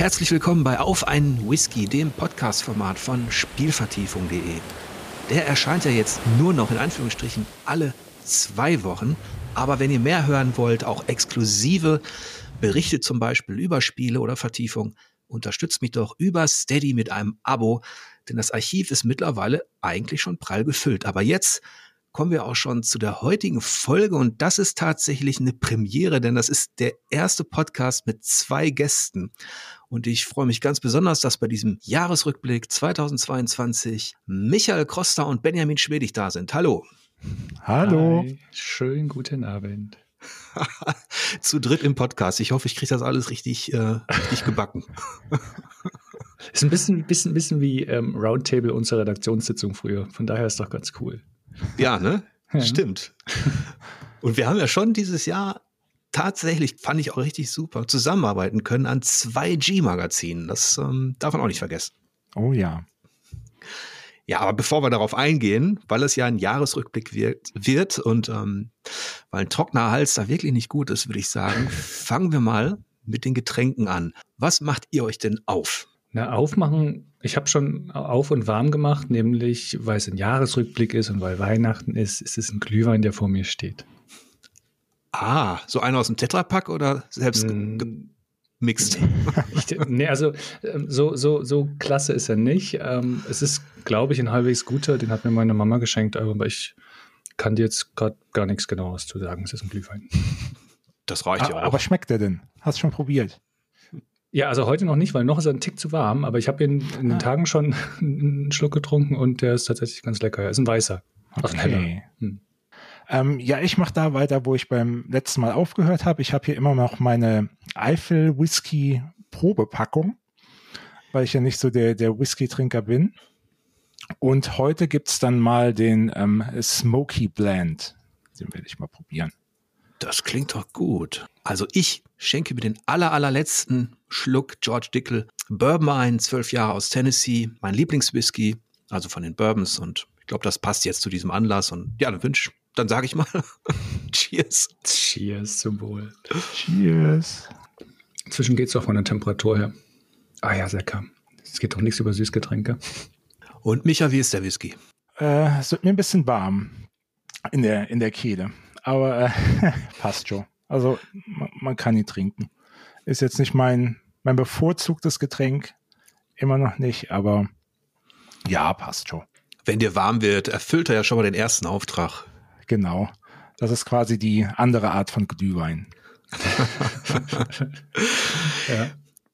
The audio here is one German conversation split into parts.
Herzlich willkommen bei Auf einen Whisky, dem Podcast-Format von Spielvertiefung.de. Der erscheint ja jetzt nur noch in Anführungsstrichen alle zwei Wochen. Aber wenn ihr mehr hören wollt, auch exklusive Berichte zum Beispiel über Spiele oder Vertiefung, unterstützt mich doch über Steady mit einem Abo, denn das Archiv ist mittlerweile eigentlich schon prall gefüllt. Aber jetzt kommen wir auch schon zu der heutigen Folge und das ist tatsächlich eine Premiere, denn das ist der erste Podcast mit zwei Gästen. Und ich freue mich ganz besonders, dass bei diesem Jahresrückblick 2022 Michael Kroster und Benjamin Schwedig da sind. Hallo. Hallo. Hi. Schönen guten Abend. zu dritt im Podcast. Ich hoffe, ich kriege das alles richtig, äh, richtig gebacken. ist ein bisschen, bisschen, bisschen wie ähm, Roundtable unserer Redaktionssitzung früher. Von daher ist doch ganz cool. Ja, ne? Ja. Stimmt. Und wir haben ja schon dieses Jahr tatsächlich, fand ich auch richtig super, zusammenarbeiten können an zwei G-Magazinen. Das ähm, darf man auch nicht vergessen. Oh ja. Ja, aber bevor wir darauf eingehen, weil es ja ein Jahresrückblick wird, wird und ähm, weil ein trockener Hals da wirklich nicht gut ist, würde ich sagen, fangen wir mal mit den Getränken an. Was macht ihr euch denn auf? Na, aufmachen, ich habe schon auf und warm gemacht, nämlich weil es ein Jahresrückblick ist und weil Weihnachten ist, ist es ein Glühwein, der vor mir steht. Ah, so einer aus dem Tetrapack oder selbst mm. gemixt? ich, nee, also ähm, so, so, so klasse ist er nicht. Ähm, es ist, glaube ich, ein halbwegs guter, den hat mir meine Mama geschenkt, aber ich kann dir jetzt gerade gar nichts genaues zu sagen. Es ist ein Glühwein. Das reicht ja auch. Aber schmeckt er denn? Hast du schon probiert? Ja, also heute noch nicht, weil noch ist er ein Tick zu warm, aber ich habe ihn in den ah. Tagen schon einen Schluck getrunken und der ist tatsächlich ganz lecker. Er ist ein weißer. Okay. Hm. Ähm, ja, ich mache da weiter, wo ich beim letzten Mal aufgehört habe. Ich habe hier immer noch meine Eifel Whisky Probepackung, weil ich ja nicht so der, der Whisky-Trinker bin. Und heute gibt's dann mal den ähm, Smoky Blend. Den werde ich mal probieren. Das klingt doch gut. Also ich schenke mir den aller, allerletzten Schluck George Dickel Bourbon ein, zwölf Jahre aus Tennessee, mein Lieblingswhisky, also von den Bourbons und ich glaube, das passt jetzt zu diesem Anlass und ja, dann wünsch, dann sage ich mal Cheers. Cheers zum Wohl. Cheers. Inzwischen geht es auch von der Temperatur her. Ah ja, sehr lecker. Es geht doch nichts über Süßgetränke. Und Micha, wie ist der Whisky? Äh, es wird mir ein bisschen warm in der, in der Kehle aber äh, passt schon. Also man, man, kann ihn trinken. Ist jetzt nicht mein, mein bevorzugtes Getränk, immer noch nicht, aber ja, passt schon. Wenn dir warm wird, erfüllt er ja schon mal den ersten Auftrag. Genau. Das ist quasi die andere Art von Glühwein. ja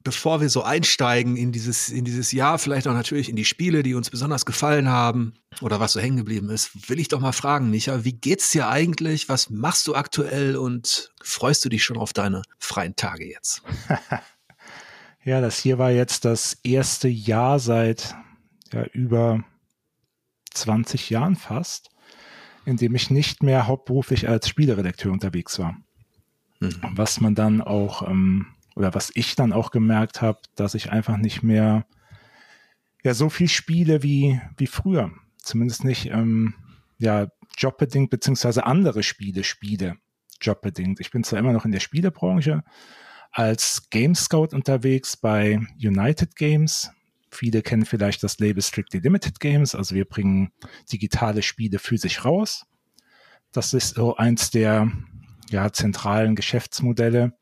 bevor wir so einsteigen in dieses, in dieses Jahr, vielleicht auch natürlich in die Spiele, die uns besonders gefallen haben oder was so hängen geblieben ist, will ich doch mal fragen, Micha, wie geht's dir eigentlich? Was machst du aktuell und freust du dich schon auf deine freien Tage jetzt? ja, das hier war jetzt das erste Jahr seit ja, über 20 Jahren fast, in dem ich nicht mehr hauptberuflich als Spieleredakteur unterwegs war. Mhm. Was man dann auch ähm, oder was ich dann auch gemerkt habe, dass ich einfach nicht mehr ja so viel spiele wie wie früher. Zumindest nicht ähm, ja jobbedingt beziehungsweise andere Spiele spiele jobbedingt. Ich bin zwar immer noch in der Spielebranche als Game Scout unterwegs bei United Games. Viele kennen vielleicht das Label Strictly Limited Games. Also wir bringen digitale Spiele physisch raus. Das ist so eins der ja, zentralen Geschäftsmodelle.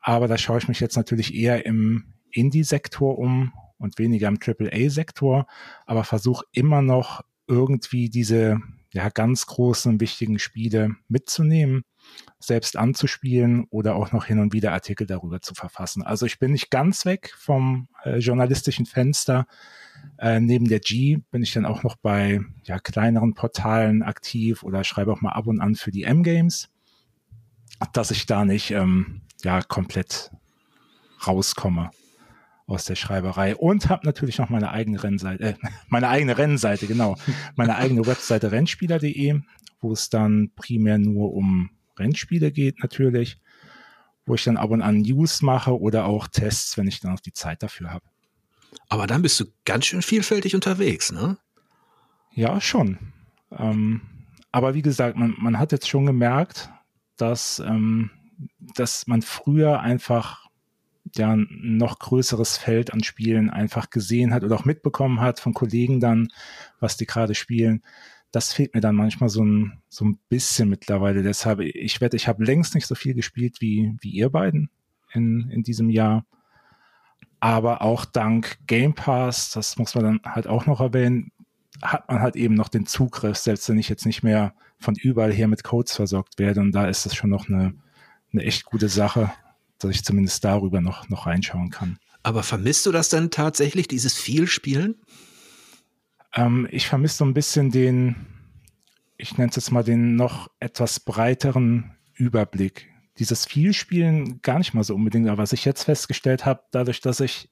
Aber da schaue ich mich jetzt natürlich eher im Indie-Sektor um und weniger im AAA-Sektor, aber versuche immer noch irgendwie diese ja, ganz großen, wichtigen Spiele mitzunehmen, selbst anzuspielen oder auch noch hin und wieder Artikel darüber zu verfassen. Also ich bin nicht ganz weg vom äh, journalistischen Fenster. Äh, neben der G bin ich dann auch noch bei ja, kleineren Portalen aktiv oder schreibe auch mal ab und an für die M-Games, dass ich da nicht ähm, ja komplett rauskomme aus der Schreiberei und habe natürlich noch meine eigene Rennseite, äh, meine eigene Rennseite, genau, meine eigene Webseite Rennspieler.de, wo es dann primär nur um Rennspiele geht natürlich, wo ich dann ab und an News mache oder auch Tests, wenn ich dann auch die Zeit dafür habe. Aber dann bist du ganz schön vielfältig unterwegs, ne? Ja, schon. Ähm, aber wie gesagt, man, man hat jetzt schon gemerkt, dass ähm, dass man früher einfach ja ein noch größeres Feld an Spielen einfach gesehen hat oder auch mitbekommen hat von Kollegen dann, was die gerade spielen. Das fehlt mir dann manchmal so ein, so ein bisschen mittlerweile. Deshalb, ich wette, ich habe längst nicht so viel gespielt wie, wie ihr beiden in, in diesem Jahr. Aber auch dank Game Pass, das muss man dann halt auch noch erwähnen, hat man halt eben noch den Zugriff, selbst wenn ich jetzt nicht mehr von überall her mit Codes versorgt werde. Und da ist es schon noch eine, eine echt gute Sache, dass ich zumindest darüber noch, noch reinschauen kann. Aber vermisst du das dann tatsächlich, dieses Vielspielen? Ähm, ich vermisse so ein bisschen den, ich nenne es jetzt mal den noch etwas breiteren Überblick dieses Vielspielen gar nicht mal so unbedingt. Aber was ich jetzt festgestellt habe, dadurch, dass ich,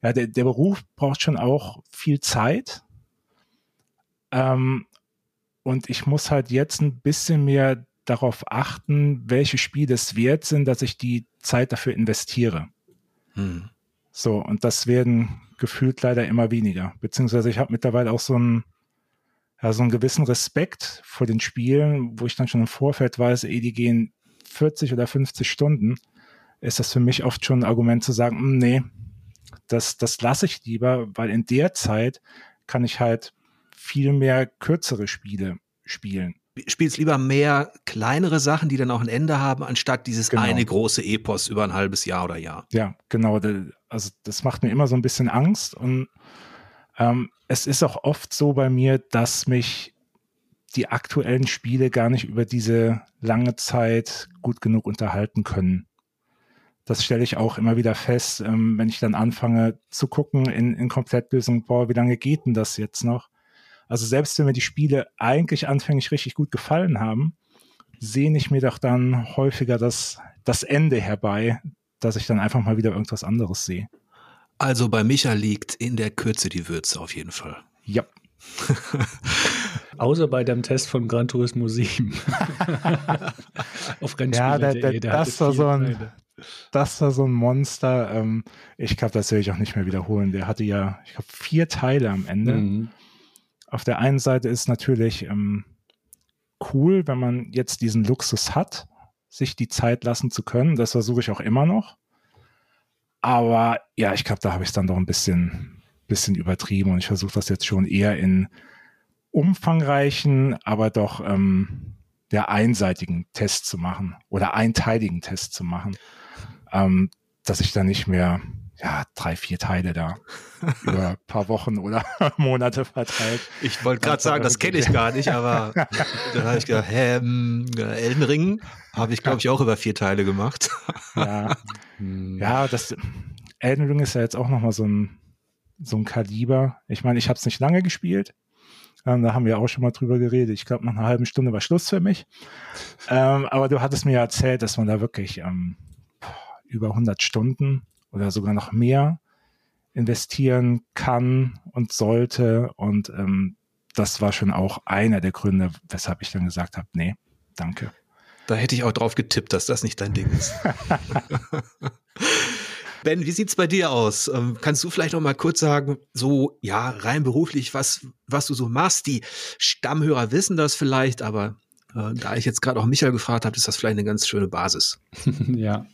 ja, der, der Beruf braucht schon auch viel Zeit. Ähm, und ich muss halt jetzt ein bisschen mehr darauf achten, welche Spiele es wert sind, dass ich die Zeit dafür investiere. Hm. So, und das werden gefühlt leider immer weniger. Beziehungsweise ich habe mittlerweile auch so einen, ja, so einen gewissen Respekt vor den Spielen, wo ich dann schon im Vorfeld weiß, ey, die gehen 40 oder 50 Stunden, ist das für mich oft schon ein Argument zu sagen, hm, nee, das, das lasse ich lieber, weil in der Zeit kann ich halt viel mehr kürzere Spiele spielen. Spielst lieber mehr kleinere Sachen, die dann auch ein Ende haben, anstatt dieses genau. eine große Epos über ein halbes Jahr oder Jahr. Ja, genau. Also das macht mir immer so ein bisschen Angst und ähm, es ist auch oft so bei mir, dass mich die aktuellen Spiele gar nicht über diese lange Zeit gut genug unterhalten können. Das stelle ich auch immer wieder fest, ähm, wenn ich dann anfange zu gucken in, in Komplettlösung, boah, wie lange geht denn das jetzt noch? Also selbst wenn mir die Spiele eigentlich anfänglich richtig gut gefallen haben, sehne ich mir doch dann häufiger das, das Ende herbei, dass ich dann einfach mal wieder irgendwas anderes sehe. Also bei Micha liegt in der Kürze die Würze auf jeden Fall. Ja. Außer bei dem Test von Gran Turismo 7. Auf Ja, der, der, das, war so ein, das war so ein Monster. Ähm, ich glaube, das will ich auch nicht mehr wiederholen. Der hatte ja, ich glaube, vier Teile am Ende. Mhm. Auf der einen Seite ist natürlich ähm, cool, wenn man jetzt diesen Luxus hat, sich die Zeit lassen zu können. Das versuche ich auch immer noch. Aber ja, ich glaube, da habe ich es dann doch ein bisschen, bisschen übertrieben und ich versuche das jetzt schon eher in umfangreichen, aber doch ähm, der einseitigen Test zu machen oder einteiligen Test zu machen, ähm, dass ich da nicht mehr ja, drei, vier Teile da über ein paar Wochen oder Monate verteilt. Ich wollte gerade sagen, das kenne ich gar nicht, aber dann habe ich gedacht, hä, ähm, Elden Ring habe ich, glaube ich, auch über vier Teile gemacht. ja, ja, das Elden Ring ist ja jetzt auch nochmal so ein, so ein Kaliber. Ich meine, ich habe es nicht lange gespielt, ähm, da haben wir auch schon mal drüber geredet. Ich glaube, nach einer halben Stunde war Schluss für mich. Ähm, aber du hattest mir ja erzählt, dass man da wirklich ähm, über 100 Stunden oder sogar noch mehr investieren kann und sollte. Und ähm, das war schon auch einer der Gründe, weshalb ich dann gesagt habe, nee, danke. Da hätte ich auch drauf getippt, dass das nicht dein Ding ist. Ben, wie sieht's bei dir aus? Ähm, kannst du vielleicht noch mal kurz sagen, so ja rein beruflich, was was du so machst? Die Stammhörer wissen das vielleicht, aber da ich jetzt gerade auch Michael gefragt habe, ist das vielleicht eine ganz schöne Basis. ja,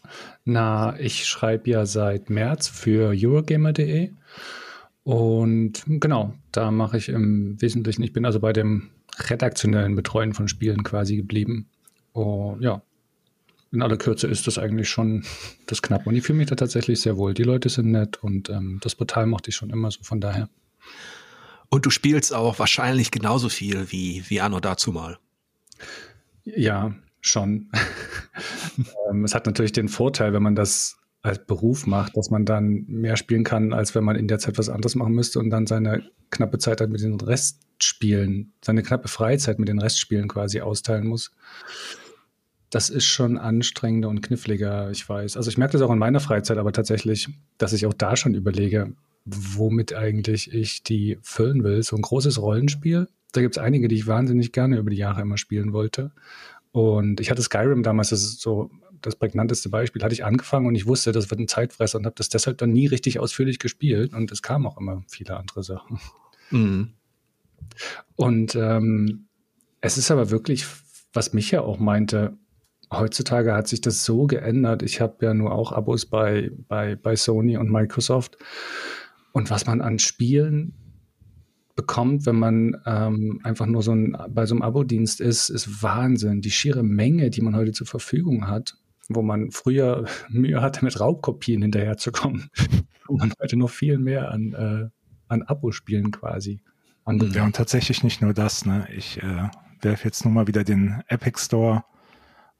na, ich schreibe ja seit März für Eurogamer.de und genau, da mache ich im Wesentlichen, ich bin also bei dem redaktionellen Betreuen von Spielen quasi geblieben. Oh, ja, in aller Kürze ist das eigentlich schon das knapp. Und ich fühle mich da tatsächlich sehr wohl. Die Leute sind nett und ähm, das Portal mochte ich schon immer so, von daher. Und du spielst auch wahrscheinlich genauso viel wie, wie Anno dazu mal. Ja, schon. ähm, es hat natürlich den Vorteil, wenn man das als Beruf macht, dass man dann mehr spielen kann, als wenn man in der Zeit was anderes machen müsste und dann seine knappe Zeit halt mit den Restspielen, seine knappe Freizeit mit den Restspielen quasi austeilen muss das ist schon anstrengender und kniffliger, ich weiß. Also ich merke das auch in meiner Freizeit, aber tatsächlich, dass ich auch da schon überlege, womit eigentlich ich die füllen will. So ein großes Rollenspiel. Da gibt es einige, die ich wahnsinnig gerne über die Jahre immer spielen wollte. Und ich hatte Skyrim damals, das ist so das prägnanteste Beispiel, hatte ich angefangen und ich wusste, das wird ein Zeitfresser und habe das deshalb dann nie richtig ausführlich gespielt. Und es kamen auch immer viele andere Sachen. Mhm. Und ähm, es ist aber wirklich, was mich ja auch meinte, heutzutage hat sich das so geändert. Ich habe ja nur auch Abos bei, bei, bei Sony und Microsoft. Und was man an Spielen bekommt, wenn man ähm, einfach nur so ein, bei so einem Abo-Dienst ist, ist Wahnsinn. Die schiere Menge, die man heute zur Verfügung hat, wo man früher Mühe hatte, mit Raubkopien hinterherzukommen, wo man heute noch viel mehr an, äh, an Abo-Spielen quasi anbietet. Ja, und tatsächlich nicht nur das. Ne? Ich äh, werfe jetzt nur mal wieder den Epic Store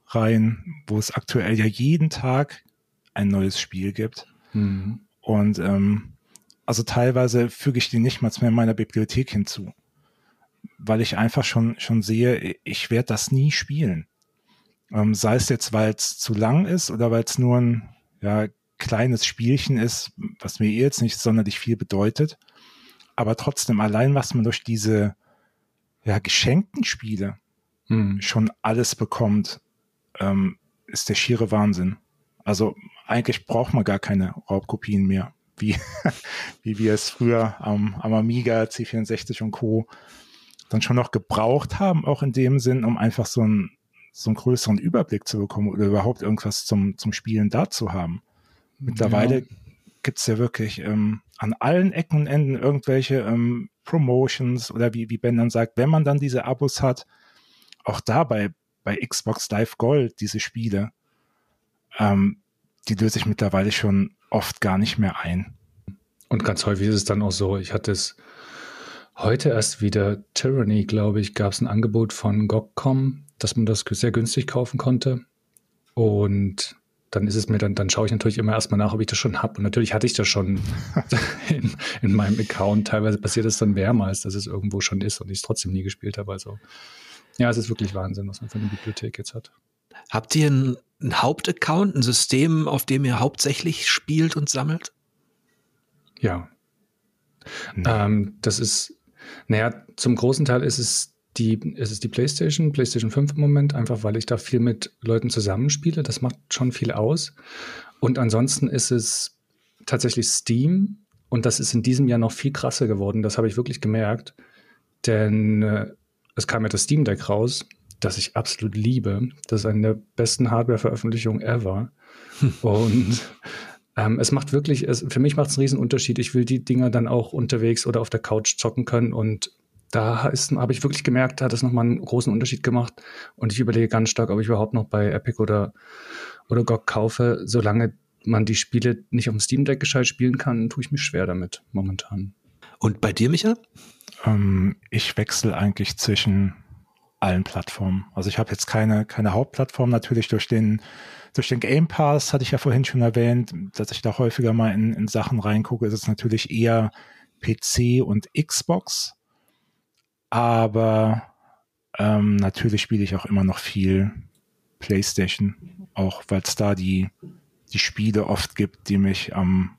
rein, wo es aktuell ja jeden Tag ein neues Spiel gibt. Mhm. Und ähm, also teilweise füge ich die nicht mal mehr in meiner Bibliothek hinzu, weil ich einfach schon, schon sehe, ich werde das nie spielen. Ähm, sei es jetzt, weil es zu lang ist oder weil es nur ein ja, kleines Spielchen ist, was mir eh jetzt nicht sonderlich viel bedeutet. Aber trotzdem, allein was man durch diese ja, geschenkten Spiele hm. schon alles bekommt, ähm, ist der schiere Wahnsinn. Also eigentlich braucht man gar keine Raubkopien mehr, wie, wie wir es früher am, am Amiga, C64 und Co. dann schon noch gebraucht haben, auch in dem Sinn, um einfach so einen, so einen größeren Überblick zu bekommen oder überhaupt irgendwas zum, zum Spielen da zu haben. Mittlerweile ja. gibt's ja wirklich ähm, an allen Ecken und Enden irgendwelche ähm, Promotions oder wie, wie Ben dann sagt, wenn man dann diese Abos hat, auch dabei bei Xbox Live Gold diese Spiele, ähm, die löse ich mittlerweile schon oft gar nicht mehr ein. Und ganz häufig ist es dann auch so, ich hatte es heute erst wieder, Tyranny, glaube ich, gab es ein Angebot von GOG.com, dass man das sehr günstig kaufen konnte. Und dann ist es mir dann, dann schaue ich natürlich immer erstmal nach, ob ich das schon habe. Und natürlich hatte ich das schon in, in, meinem Account. Teilweise passiert es dann mehrmals, dass es irgendwo schon ist und ich es trotzdem nie gespielt habe. Also ja, es ist wirklich Wahnsinn, was man für eine Bibliothek jetzt hat. Habt ihr einen, einen Hauptaccount, ein System, auf dem ihr hauptsächlich spielt und sammelt? Ja. Mhm. Ähm, das ist, naja, zum großen Teil ist es die, es ist die PlayStation, PlayStation 5 im Moment, einfach weil ich da viel mit Leuten zusammenspiele. Das macht schon viel aus. Und ansonsten ist es tatsächlich Steam. Und das ist in diesem Jahr noch viel krasser geworden. Das habe ich wirklich gemerkt. Denn äh, es kam ja das Steam Deck raus, das ich absolut liebe. Das ist eine der besten Hardware-Veröffentlichungen ever. Und ähm, es macht wirklich, es, für mich macht es einen riesen Unterschied. Ich will die Dinger dann auch unterwegs oder auf der Couch zocken können und da habe ich wirklich gemerkt, da hat es nochmal einen großen Unterschied gemacht. Und ich überlege ganz stark, ob ich überhaupt noch bei Epic oder, oder GOG kaufe. Solange man die Spiele nicht auf dem Steam Deck gescheit spielen kann, tue ich mich schwer damit momentan. Und bei dir, Micha? Ähm, ich wechsle eigentlich zwischen allen Plattformen. Also ich habe jetzt keine, keine Hauptplattform natürlich durch den, durch den Game Pass, hatte ich ja vorhin schon erwähnt, dass ich da häufiger mal in, in Sachen reingucke, ist es natürlich eher PC und Xbox. Aber ähm, natürlich spiele ich auch immer noch viel PlayStation, auch weil es da die, die Spiele oft gibt, die mich am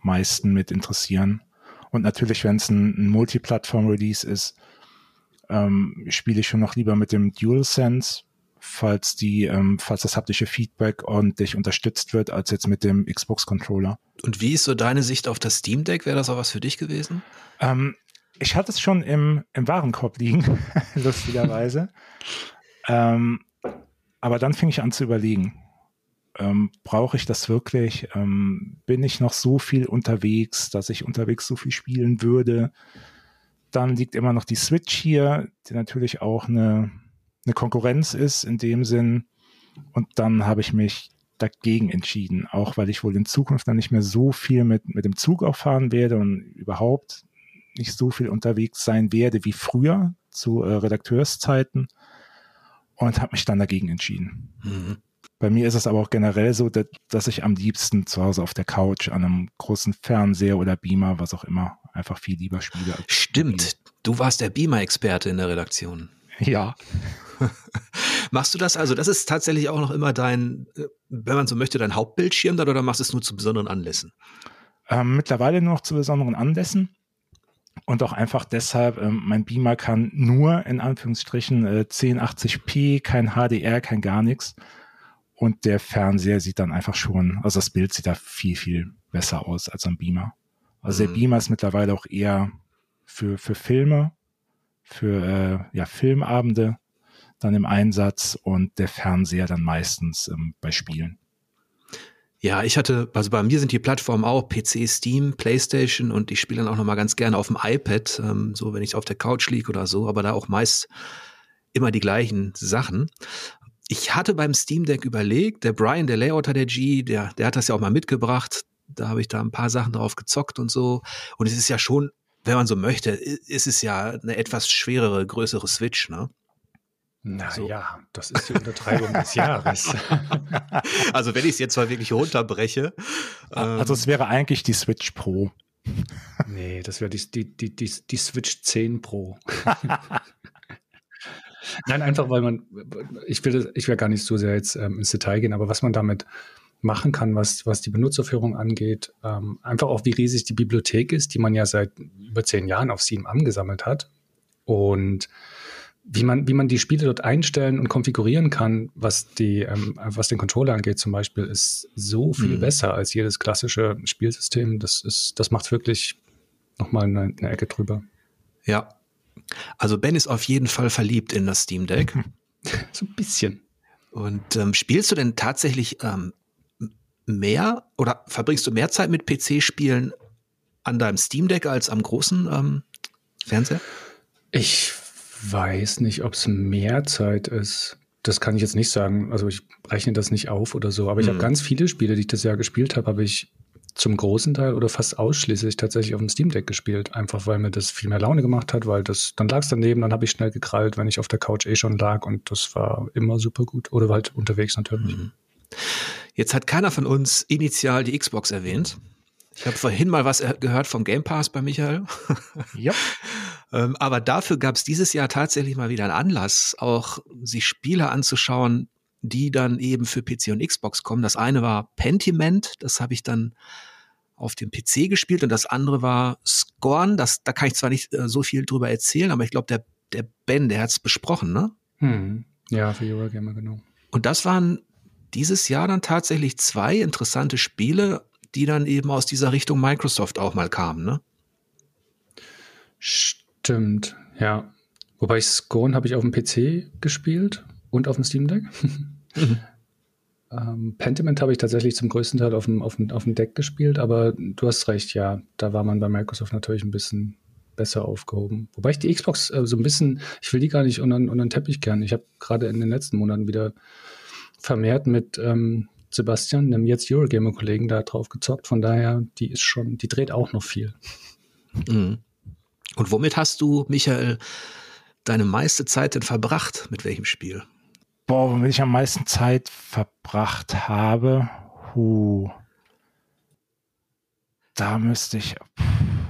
meisten mit interessieren. Und natürlich, wenn es ein, ein Multiplattform-Release ist, ähm, spiele ich schon noch lieber mit dem DualSense, falls die, ähm, falls das haptische Feedback ordentlich unterstützt wird, als jetzt mit dem Xbox-Controller. Und wie ist so deine Sicht auf das Steam Deck? Wäre das auch was für dich gewesen? Ähm, ich hatte es schon im, im Warenkorb liegen, lustigerweise. ähm, aber dann fing ich an zu überlegen, ähm, brauche ich das wirklich? Ähm, bin ich noch so viel unterwegs, dass ich unterwegs so viel spielen würde? Dann liegt immer noch die Switch hier, die natürlich auch eine, eine Konkurrenz ist in dem Sinn. Und dann habe ich mich dagegen entschieden, auch weil ich wohl in Zukunft dann nicht mehr so viel mit, mit dem Zug auch fahren werde und überhaupt nicht so viel unterwegs sein werde wie früher zu äh, Redakteurszeiten und habe mich dann dagegen entschieden. Mhm. Bei mir ist es aber auch generell so, dass, ich am liebsten zu Hause auf der Couch an einem großen Fernseher oder Beamer, was auch immer, einfach viel lieber spiele. Stimmt, du warst der Beamer-Experte in der Redaktion. Ja. machst du das also? Das ist tatsächlich auch noch immer dein, äh, wenn man so möchte, dein Hauptbildschirm dann oder machst du es nur zu besonderen Anlässen? Ähm, mittlerweile nur noch zu besonderen Anlässen. Und auch einfach deshalb, ähm, mein Beamer kann nur in Anführungsstrichen äh, 1080p, kein HDR, kein gar nichts. Und der Fernseher sieht dann einfach schon, also das Bild sieht da viel, viel besser aus als am Beamer. Also mhm. der Beamer ist mittlerweile auch eher für, für Filme, für äh, ja, Filmabende. dann im Einsatz und der Fernseher dann meistens ähm, bei Spielen. Ja, ich hatte, also bei mir sind die Plattformen auch PC, Steam, PlayStation und ich spiele dann auch noch mal ganz gerne auf dem iPad, ähm, so wenn ich auf der Couch liege oder so, aber da auch meist immer die gleichen Sachen. Ich hatte beim Steam Deck überlegt, der Brian, der Layouter der G, der, der hat das ja auch mal mitgebracht. Da habe ich da ein paar Sachen drauf gezockt und so. Und es ist ja schon, wenn man so möchte, ist es ja eine etwas schwerere, größere Switch, ne? Naja, so. das ist die Untertreibung des Jahres. Also wenn ich es jetzt mal wirklich runterbreche. Also es wäre eigentlich die Switch Pro. Nee, das wäre die, die, die, die, die Switch 10 Pro. Nein, einfach weil man, ich will, ich will gar nicht so sehr jetzt ähm, ins Detail gehen, aber was man damit machen kann, was, was die Benutzerführung angeht, ähm, einfach auch wie riesig die Bibliothek ist, die man ja seit über zehn Jahren auf Steam angesammelt hat. Und wie man, wie man die Spiele dort einstellen und konfigurieren kann, was die, ähm, was den Controller angeht zum Beispiel, ist so viel mhm. besser als jedes klassische Spielsystem. Das ist, das macht wirklich nochmal eine, eine Ecke drüber. Ja. Also Ben ist auf jeden Fall verliebt in das Steam Deck. so ein bisschen. Und ähm, spielst du denn tatsächlich ähm, mehr oder verbringst du mehr Zeit mit PC-Spielen an deinem Steam Deck als am großen ähm, Fernseher? Ich weiß nicht, ob es mehr Zeit ist. Das kann ich jetzt nicht sagen. Also ich rechne das nicht auf oder so. Aber ich habe mhm. ganz viele Spiele, die ich das Jahr gespielt habe, habe ich zum großen Teil oder fast ausschließlich tatsächlich auf dem Steam Deck gespielt. Einfach weil mir das viel mehr Laune gemacht hat, weil das, dann lag es daneben, dann habe ich schnell gekrallt, wenn ich auf der Couch eh schon lag und das war immer super gut. Oder halt unterwegs natürlich. Mhm. Jetzt hat keiner von uns initial die Xbox erwähnt. Ich habe vorhin mal was gehört vom Game Pass bei Michael. Ja. ähm, aber dafür gab es dieses Jahr tatsächlich mal wieder einen Anlass, auch sich Spiele anzuschauen, die dann eben für PC und Xbox kommen. Das eine war Pentiment, das habe ich dann auf dem PC gespielt und das andere war Scorn. Das, da kann ich zwar nicht äh, so viel drüber erzählen, aber ich glaube, der, der Ben, der hat es besprochen, ne? Hm. Ja, für Eurogamer, genau. Und das waren dieses Jahr dann tatsächlich zwei interessante Spiele, die dann eben aus dieser Richtung Microsoft auch mal kamen, ne? Stimmt, ja. Wobei ich Scorn habe ich auf dem PC gespielt und auf dem Steam Deck. Mhm. ähm, Pentiment habe ich tatsächlich zum größten Teil auf dem, auf, dem, auf dem Deck gespielt, aber du hast recht, ja, da war man bei Microsoft natürlich ein bisschen besser aufgehoben. Wobei ich die Xbox äh, so ein bisschen, ich will die gar nicht unter, unter den Teppich kehren. Ich habe gerade in den letzten Monaten wieder vermehrt mit ähm, Sebastian, einem jetzt Eurogamer-Kollegen, da drauf gezockt. Von daher, die ist schon, die dreht auch noch viel. Mhm. Und womit hast du, Michael, deine meiste Zeit denn verbracht? Mit welchem Spiel? Boah, womit ich am meisten Zeit verbracht habe, huh. Da müsste ich. Pff.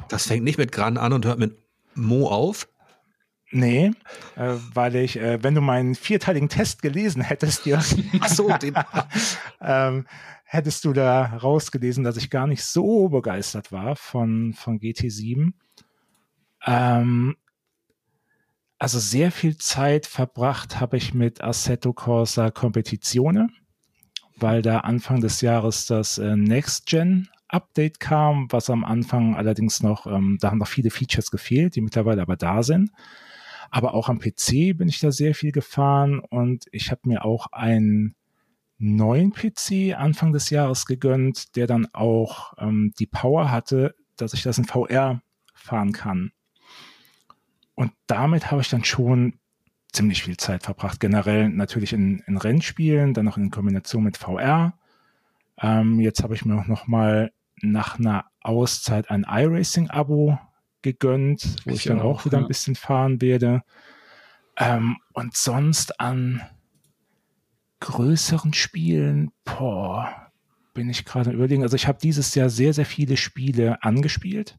Das fängt nicht mit Gran an und hört mit Mo auf. Nee, äh, weil ich, äh, wenn du meinen vierteiligen Test gelesen hättest, dir, Ach so, den, ähm, hättest du da rausgelesen, dass ich gar nicht so begeistert war von, von GT7. Ähm, also sehr viel Zeit verbracht habe ich mit Assetto Corsa Competizione, weil da Anfang des Jahres das äh, Next Gen Update kam, was am Anfang allerdings noch, ähm, da haben noch viele Features gefehlt, die mittlerweile aber da sind. Aber auch am PC bin ich da sehr viel gefahren und ich habe mir auch einen neuen PC Anfang des Jahres gegönnt, der dann auch ähm, die Power hatte, dass ich das in VR fahren kann. Und damit habe ich dann schon ziemlich viel Zeit verbracht. Generell natürlich in, in Rennspielen, dann noch in Kombination mit VR. Ähm, jetzt habe ich mir auch noch mal nach einer Auszeit ein iRacing-Abo gegönnt, wo ich, ich dann auch, auch wieder ja. ein bisschen fahren werde. Ähm, und sonst an größeren Spielen, boah, bin ich gerade überlegen. Also ich habe dieses Jahr sehr, sehr viele Spiele angespielt.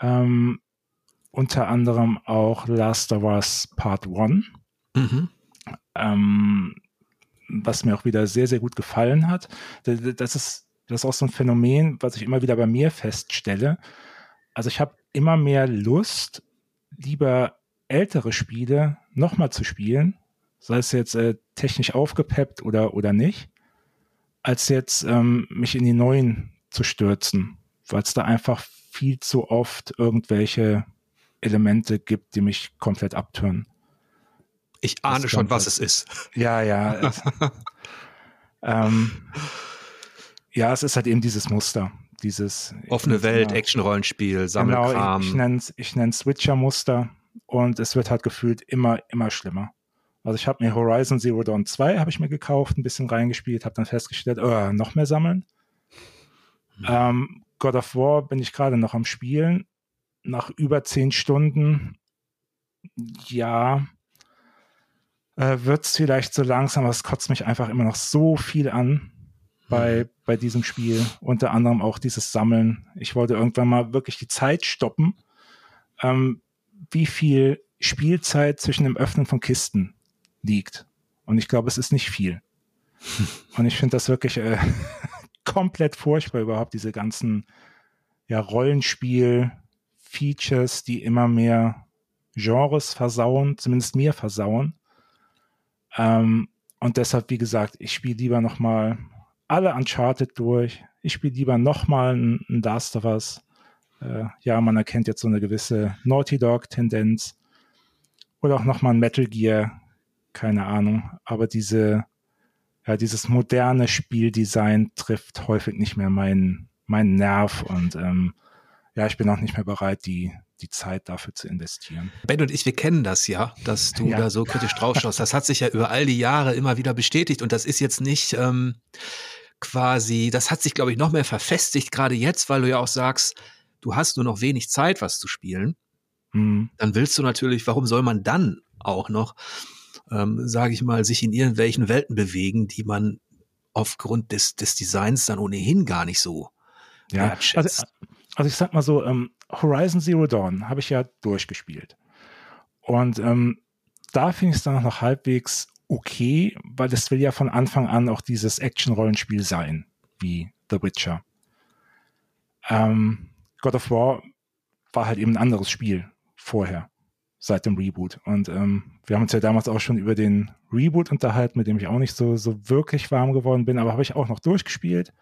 Ähm, unter anderem auch Last of Us Part 1. Mhm. Ähm, was mir auch wieder sehr, sehr gut gefallen hat. Das ist, das ist auch so ein Phänomen, was ich immer wieder bei mir feststelle. Also ich habe immer mehr Lust, lieber ältere Spiele nochmal zu spielen, sei es jetzt äh, technisch aufgepeppt oder, oder nicht, als jetzt ähm, mich in die neuen zu stürzen, weil es da einfach viel zu oft irgendwelche Elemente gibt, die mich komplett abtören. Ich ahne schon, was es ist. Ja, ja. ähm, ja, es ist halt eben dieses Muster. Dieses offene Welt, Action-Rollenspiel, Sammelkram. Genau, ich, ich nenne es ich nenn's Switcher-Muster und es wird halt gefühlt immer, immer schlimmer. Also ich habe mir Horizon Zero Dawn 2 habe ich mir gekauft, ein bisschen reingespielt, habe dann festgestellt, oh, noch mehr sammeln. Mhm. Ähm, God of War bin ich gerade noch am Spielen. Nach über zehn Stunden, ja, äh, wird es vielleicht so langsam, aber es kotzt mich einfach immer noch so viel an bei, mhm. bei diesem Spiel. Unter anderem auch dieses Sammeln. Ich wollte irgendwann mal wirklich die Zeit stoppen. Ähm, wie viel Spielzeit zwischen dem Öffnen von Kisten liegt. Und ich glaube, es ist nicht viel. Und ich finde das wirklich äh, komplett furchtbar überhaupt, diese ganzen ja, Rollenspiel-Features, die immer mehr Genres versauen, zumindest mir versauen. Ähm, und deshalb, wie gesagt, ich spiele lieber nochmal alle Uncharted durch. Ich spiele lieber nochmal ein, ein Last of Us. Äh, ja, man erkennt jetzt so eine gewisse Naughty Dog-Tendenz. Oder auch nochmal ein Metal Gear. Keine Ahnung. Aber diese, ja, dieses moderne Spieldesign trifft häufig nicht mehr meinen, meinen Nerv und ähm, ja, ich bin auch nicht mehr bereit, die, die Zeit dafür zu investieren. Ben und ich, wir kennen das ja, dass du ja. da so kritisch drauf schaust. Das hat sich ja über all die Jahre immer wieder bestätigt und das ist jetzt nicht ähm, quasi, das hat sich, glaube ich, noch mehr verfestigt, gerade jetzt, weil du ja auch sagst, du hast nur noch wenig Zeit, was zu spielen. Mhm. Dann willst du natürlich, warum soll man dann auch noch, ähm, sage ich mal, sich in irgendwelchen Welten bewegen, die man aufgrund des, des Designs dann ohnehin gar nicht so ja, wertschätzt. Also, also ich sag mal so, ähm, Horizon Zero Dawn habe ich ja durchgespielt. Und ähm, da finde ich es dann noch halbwegs okay, weil es will ja von Anfang an auch dieses Action-Rollenspiel sein, wie The Witcher. Ähm, God of War war halt eben ein anderes Spiel vorher, seit dem Reboot. Und ähm, wir haben uns ja damals auch schon über den Reboot unterhalten, mit dem ich auch nicht so, so wirklich warm geworden bin, aber habe ich auch noch durchgespielt.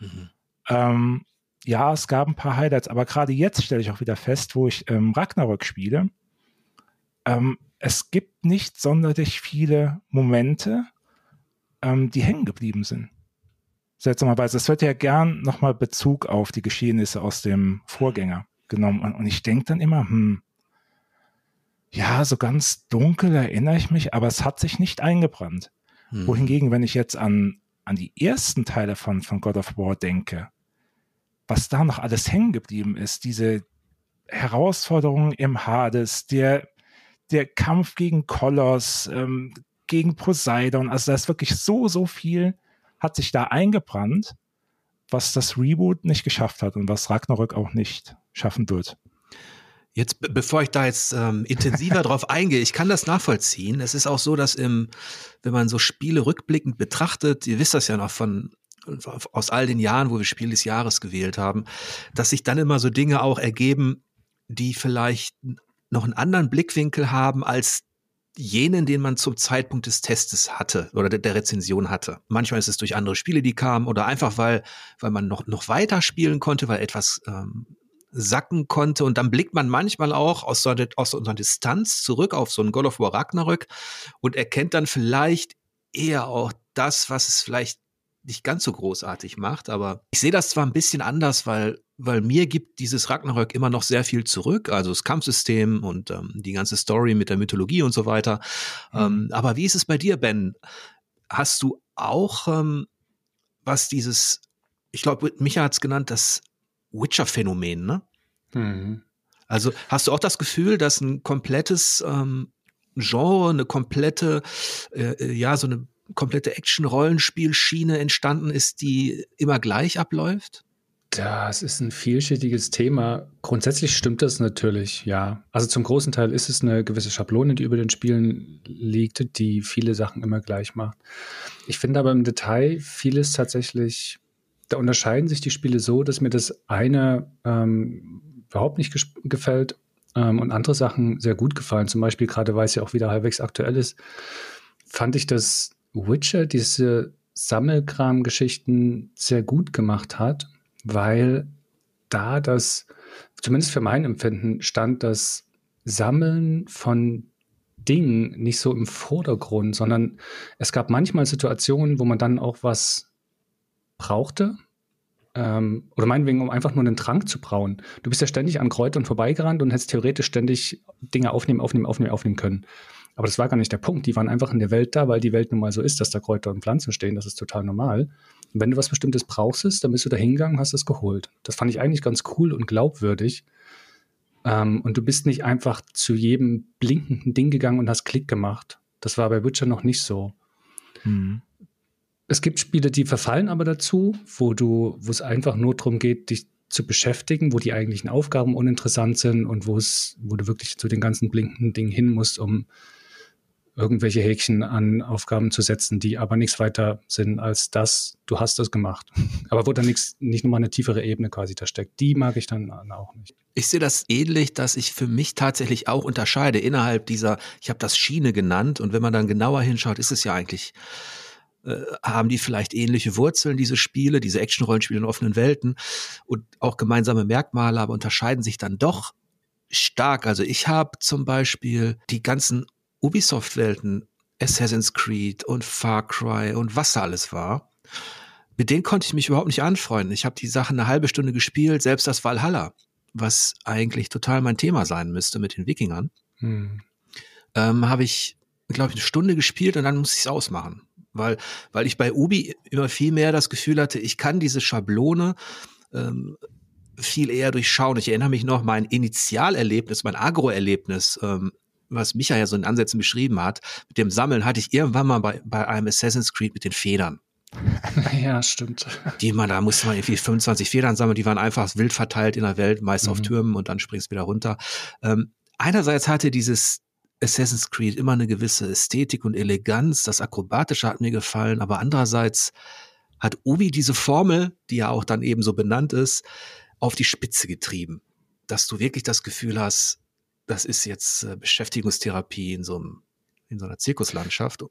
Mhm. Ähm, ja, es gab ein paar Highlights, aber gerade jetzt stelle ich auch wieder fest, wo ich ähm, Ragnarök spiele, ähm, es gibt nicht sonderlich viele Momente, ähm, die hängen geblieben sind. Seltsamerweise, es wird ja gern nochmal Bezug auf die Geschehnisse aus dem Vorgänger genommen. Und, und ich denke dann immer, hm, ja, so ganz dunkel erinnere ich mich, aber es hat sich nicht eingebrannt. Hm. Wohingegen, wenn ich jetzt an, an die ersten Teile von, von God of War denke, was da noch alles hängen geblieben ist, diese Herausforderungen im Hades, der, der Kampf gegen Koloss, ähm, gegen Poseidon, also da ist wirklich so, so viel hat sich da eingebrannt, was das Reboot nicht geschafft hat und was Ragnarök auch nicht schaffen wird. Jetzt, bevor ich da jetzt ähm, intensiver drauf eingehe, ich kann das nachvollziehen. Es ist auch so, dass im, wenn man so Spiele rückblickend betrachtet, ihr wisst das ja noch von aus all den Jahren, wo wir Spiel des Jahres gewählt haben, dass sich dann immer so Dinge auch ergeben, die vielleicht noch einen anderen Blickwinkel haben als jenen, den man zum Zeitpunkt des Testes hatte oder der, der, Rezension hatte. Manchmal ist es durch andere Spiele, die kamen oder einfach weil, weil man noch, noch weiter spielen konnte, weil etwas ähm, sacken konnte und dann blickt man manchmal auch aus so, einer, aus so einer Distanz zurück auf so ein God of War Ragnarök und erkennt dann vielleicht eher auch das, was es vielleicht nicht ganz so großartig macht, aber ich sehe das zwar ein bisschen anders, weil, weil mir gibt dieses Ragnarök immer noch sehr viel zurück, also das Kampfsystem und ähm, die ganze Story mit der Mythologie und so weiter. Mhm. Ähm, aber wie ist es bei dir, Ben? Hast du auch, ähm, was dieses, ich glaube, Micha hat es genannt, das Witcher-Phänomen, ne? Mhm. Also hast du auch das Gefühl, dass ein komplettes ähm, Genre, eine komplette, äh, äh ja, so eine komplette Action-Rollenspielschiene entstanden ist, die immer gleich abläuft? Das ist ein vielschichtiges Thema. Grundsätzlich stimmt das natürlich, ja. Also zum großen Teil ist es eine gewisse Schablone, die über den Spielen liegt, die viele Sachen immer gleich macht. Ich finde aber im Detail vieles tatsächlich, da unterscheiden sich die Spiele so, dass mir das eine ähm, überhaupt nicht gefällt ähm, und andere Sachen sehr gut gefallen. Zum Beispiel, gerade weil es ja auch wieder halbwegs aktuell ist, fand ich das Witcher diese Sammelkram-Geschichten sehr gut gemacht hat, weil da das, zumindest für mein Empfinden, stand das Sammeln von Ding nicht so im Vordergrund, sondern es gab manchmal Situationen, wo man dann auch was brauchte. Ähm, oder meinetwegen, um einfach nur einen Trank zu brauen. Du bist ja ständig an Kräutern vorbeigerannt und hättest theoretisch ständig Dinge aufnehmen, aufnehmen, aufnehmen, aufnehmen können. Aber das war gar nicht der Punkt. Die waren einfach in der Welt da, weil die Welt nun mal so ist, dass da Kräuter und Pflanzen stehen. Das ist total normal. Und wenn du was Bestimmtes brauchst, dann bist du da hingegangen und hast es geholt. Das fand ich eigentlich ganz cool und glaubwürdig. Ähm, und du bist nicht einfach zu jedem blinkenden Ding gegangen und hast Klick gemacht. Das war bei Witcher noch nicht so. Mhm. Es gibt Spiele, die verfallen aber dazu, wo du, wo es einfach nur darum geht, dich zu beschäftigen, wo die eigentlichen Aufgaben uninteressant sind und wo es, wo du wirklich zu den ganzen blinkenden Dingen hin musst, um irgendwelche Häkchen an Aufgaben zu setzen, die aber nichts weiter sind als das, du hast es gemacht. Aber wo dann nichts, nicht nochmal eine tiefere Ebene quasi da steckt, die mag ich dann auch nicht. Ich sehe das ähnlich, dass ich für mich tatsächlich auch unterscheide innerhalb dieser, ich habe das Schiene genannt und wenn man dann genauer hinschaut, ist es ja eigentlich äh, haben die vielleicht ähnliche Wurzeln, diese Spiele, diese Action-Rollenspiele in offenen Welten und auch gemeinsame Merkmale, aber unterscheiden sich dann doch stark. Also ich habe zum Beispiel die ganzen Ubisoft-Welten, Assassin's Creed und Far Cry und was da alles war, mit denen konnte ich mich überhaupt nicht anfreunden. Ich habe die Sachen eine halbe Stunde gespielt, selbst das Valhalla, was eigentlich total mein Thema sein müsste mit den Wikingern, hm. ähm, habe ich, glaube ich, eine Stunde gespielt und dann musste ich es ausmachen. Weil, weil ich bei Ubi immer viel mehr das Gefühl hatte, ich kann diese Schablone ähm, viel eher durchschauen. Ich erinnere mich noch, mein Initialerlebnis, mein Agro-Erlebnis ähm, was Micha ja so in Ansätzen beschrieben hat, mit dem Sammeln hatte ich irgendwann mal bei, bei einem Assassin's Creed mit den Federn. Ja, stimmt. Die man, da musste man irgendwie 25 Federn sammeln, die waren einfach wild verteilt in der Welt, meist mhm. auf Türmen und dann springst du wieder runter. Ähm, einerseits hatte dieses Assassin's Creed immer eine gewisse Ästhetik und Eleganz, das Akrobatische hat mir gefallen, aber andererseits hat Ubi diese Formel, die ja auch dann eben so benannt ist, auf die Spitze getrieben. Dass du wirklich das Gefühl hast, das ist jetzt äh, Beschäftigungstherapie in so einem in so einer Zirkuslandschaft.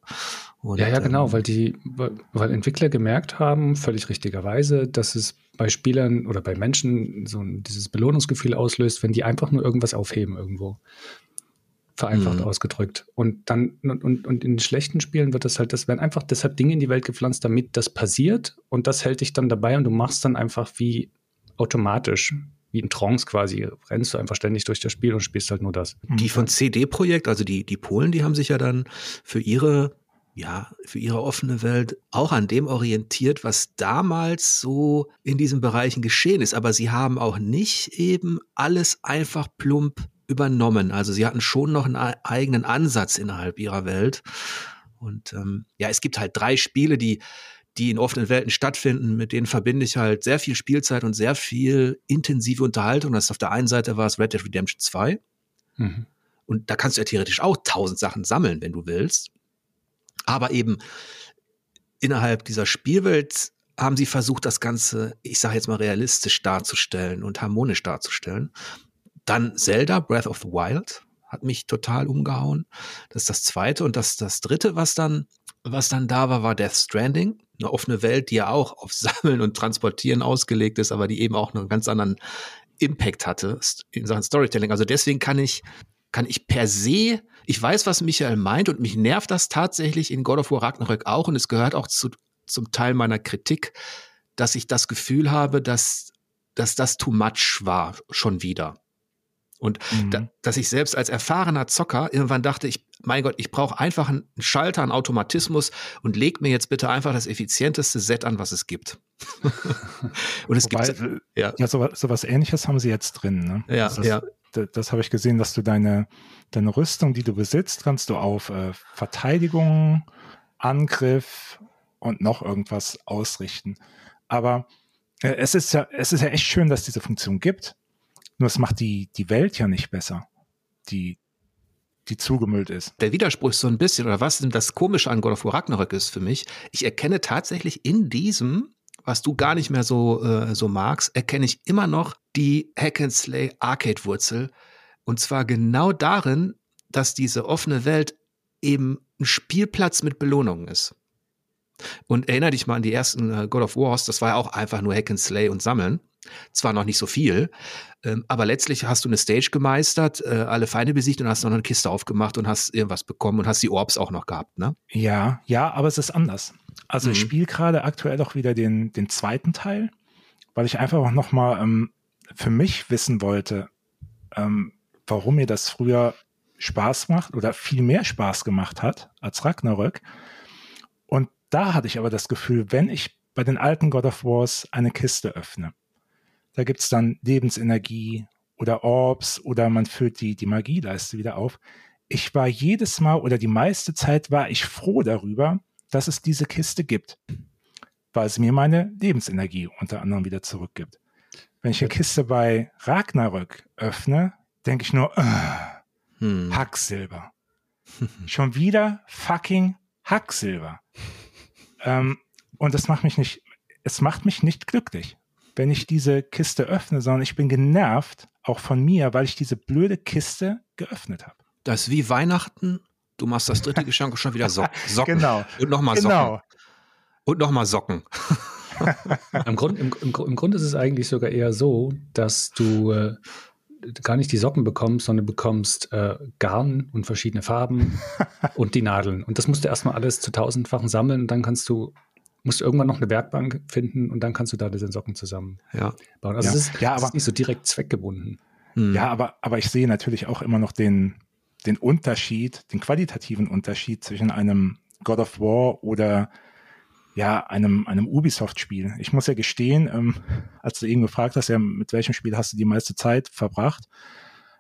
Und, ja, ja, genau, ähm, weil die, weil Entwickler gemerkt haben, völlig richtigerweise, dass es bei Spielern oder bei Menschen so dieses Belohnungsgefühl auslöst, wenn die einfach nur irgendwas aufheben irgendwo. Vereinfacht mhm. ausgedrückt. Und dann, und, und, und in schlechten Spielen wird das halt, das werden einfach deshalb Dinge in die Welt gepflanzt, damit das passiert und das hält dich dann dabei und du machst dann einfach wie automatisch wie in Trance quasi, rennst du einfach ständig durch das Spiel und spielst halt nur das. Die von CD-Projekt, also die, die Polen, die haben sich ja dann für ihre ja, für ihre offene Welt auch an dem orientiert, was damals so in diesen Bereichen geschehen ist. Aber sie haben auch nicht eben alles einfach plump übernommen. Also sie hatten schon noch einen eigenen Ansatz innerhalb ihrer Welt. Und ähm, ja, es gibt halt drei Spiele, die die in offenen Welten stattfinden, mit denen verbinde ich halt sehr viel Spielzeit und sehr viel intensive Unterhaltung. Das ist auf der einen Seite war es Red Dead Redemption 2. Mhm. Und da kannst du ja theoretisch auch tausend Sachen sammeln, wenn du willst. Aber eben innerhalb dieser Spielwelt haben sie versucht, das Ganze, ich sage jetzt mal, realistisch darzustellen und harmonisch darzustellen. Dann Zelda, Breath of the Wild, hat mich total umgehauen. Das ist das zweite. Und das, das dritte, was dann, was dann da war, war Death Stranding eine offene Welt, die ja auch auf Sammeln und Transportieren ausgelegt ist, aber die eben auch einen ganz anderen Impact hatte in Sachen Storytelling. Also deswegen kann ich, kann ich per se, ich weiß, was Michael meint und mich nervt das tatsächlich in God of War Ragnarök auch und es gehört auch zu, zum Teil meiner Kritik, dass ich das Gefühl habe, dass, dass das too much war, schon wieder. Und mhm. da, dass ich selbst als erfahrener Zocker irgendwann dachte, ich, mein Gott, ich brauche einfach einen Schalter, einen Automatismus und leg mir jetzt bitte einfach das effizienteste Set an, was es gibt. und es Wobei, gibt äh, ja, ja sowas, sowas ähnliches haben sie jetzt drin. Ne? Ja, das, ja. Das, das habe ich gesehen, dass du deine, deine Rüstung, die du besitzt, kannst du auf äh, Verteidigung, Angriff und noch irgendwas ausrichten. Aber äh, es ist ja, es ist ja echt schön, dass diese Funktion gibt. Nur es macht die, die Welt ja nicht besser, die, die zugemüllt ist. Der Widerspruch ist so ein bisschen, oder was das Komische an God of War Ragnarök ist für mich, ich erkenne tatsächlich in diesem, was du gar nicht mehr so, äh, so magst, erkenne ich immer noch die Hack Arcade Wurzel. Und zwar genau darin, dass diese offene Welt eben ein Spielplatz mit Belohnungen ist. Und erinnere dich mal an die ersten äh, God of Wars, das war ja auch einfach nur Hack and Slay und Sammeln. Zwar noch nicht so viel, ähm, aber letztlich hast du eine Stage gemeistert, äh, alle Feinde besiegt und hast noch eine Kiste aufgemacht und hast irgendwas bekommen und hast die Orbs auch noch gehabt, ne? Ja, ja, aber es ist anders. Also mhm. ich spiele gerade aktuell auch wieder den, den zweiten Teil, weil ich einfach auch nochmal ähm, für mich wissen wollte, ähm, warum mir das früher Spaß macht oder viel mehr Spaß gemacht hat als Ragnarök. Und da hatte ich aber das Gefühl, wenn ich bei den alten God of Wars eine Kiste öffne, da gibt's dann Lebensenergie oder Orbs oder man füllt die, die Magieleiste wieder auf. Ich war jedes Mal oder die meiste Zeit war ich froh darüber, dass es diese Kiste gibt, weil sie mir meine Lebensenergie unter anderem wieder zurückgibt. Wenn ich eine Kiste bei Ragnarök öffne, denke ich nur, uh, hm. Hacksilber. Schon wieder fucking Hacksilber. ähm, und das macht mich nicht, es macht mich nicht glücklich, wenn ich diese Kiste öffne, sondern ich bin genervt, auch von mir, weil ich diese blöde Kiste geöffnet habe. Das ist wie Weihnachten. Du machst das dritte Geschenk und schon wieder so Socken. Genau. Und nochmal Socken. Genau. Und nochmal Socken. Im, Grund, im, im, Im Grunde ist es eigentlich sogar eher so, dass du äh, gar nicht die Socken bekommst, sondern bekommst äh, Garn und verschiedene Farben und die Nadeln. Und das musst du erstmal alles zu tausendfachen sammeln und dann kannst du musst du irgendwann noch eine Werkbank finden und dann kannst du da diese Socken zusammen ja. bauen. Also ja. es, ist, ja, aber, ist nicht so direkt zweckgebunden. Hm. Ja, aber, aber ich sehe natürlich auch immer noch den, den Unterschied, den qualitativen Unterschied zwischen einem God of War oder ja, einem, einem Ubisoft-Spiel. Ich muss ja gestehen, ähm, als du eben gefragt hast, ja, mit welchem Spiel hast du die meiste Zeit verbracht?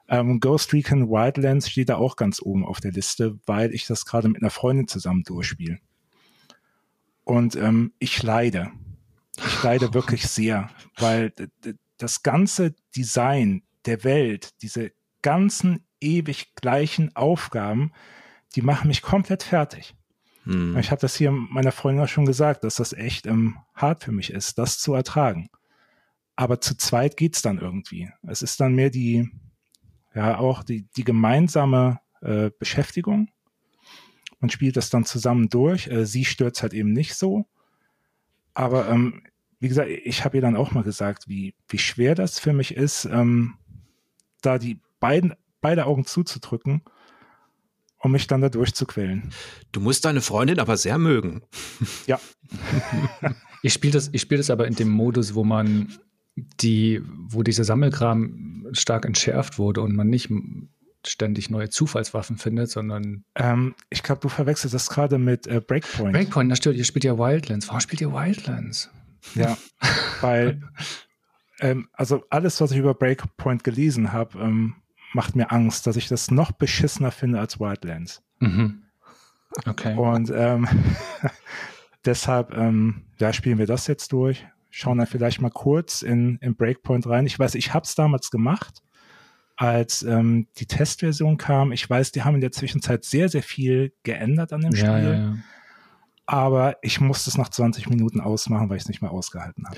Ähm, Ghost Recon Wildlands steht da auch ganz oben auf der Liste, weil ich das gerade mit einer Freundin zusammen durchspiele. Und ähm, ich leide. Ich leide wirklich sehr, weil das ganze Design der Welt, diese ganzen ewig gleichen Aufgaben, die machen mich komplett fertig. Hm. Ich habe das hier meiner Freundin auch schon gesagt, dass das echt ähm, hart für mich ist, das zu ertragen. Aber zu zweit geht's dann irgendwie. Es ist dann mehr die, ja, auch die, die gemeinsame äh, Beschäftigung. Man spielt das dann zusammen durch. Äh, sie stört halt eben nicht so. Aber ähm, wie gesagt, ich habe ihr dann auch mal gesagt, wie, wie schwer das für mich ist, ähm, da die beiden, beide Augen zuzudrücken um mich dann da durchzuquälen. Du musst deine Freundin aber sehr mögen. Ja. ich spiele das, ich spiele das aber in dem Modus, wo man die, wo dieser Sammelkram stark entschärft wurde und man nicht ständig neue Zufallswaffen findet, sondern. Ähm, ich glaube, du verwechselst das gerade mit äh, Breakpoint. Breakpoint, stimmt, ihr spielt ja Wildlands. Warum spielt ihr Wildlands? Ja, weil, ähm, also alles, was ich über Breakpoint gelesen habe, ähm, macht mir Angst, dass ich das noch beschissener finde als Wildlands. Mhm. Okay. Und ähm, deshalb ähm, ja, spielen wir das jetzt durch. Schauen dann vielleicht mal kurz in, in Breakpoint rein. Ich weiß, ich habe es damals gemacht, als ähm, die Testversion kam. Ich weiß, die haben in der Zwischenzeit sehr, sehr viel geändert an dem ja, Spiel. Ja, ja. Aber ich musste es nach 20 Minuten ausmachen, weil ich es nicht mehr ausgehalten habe.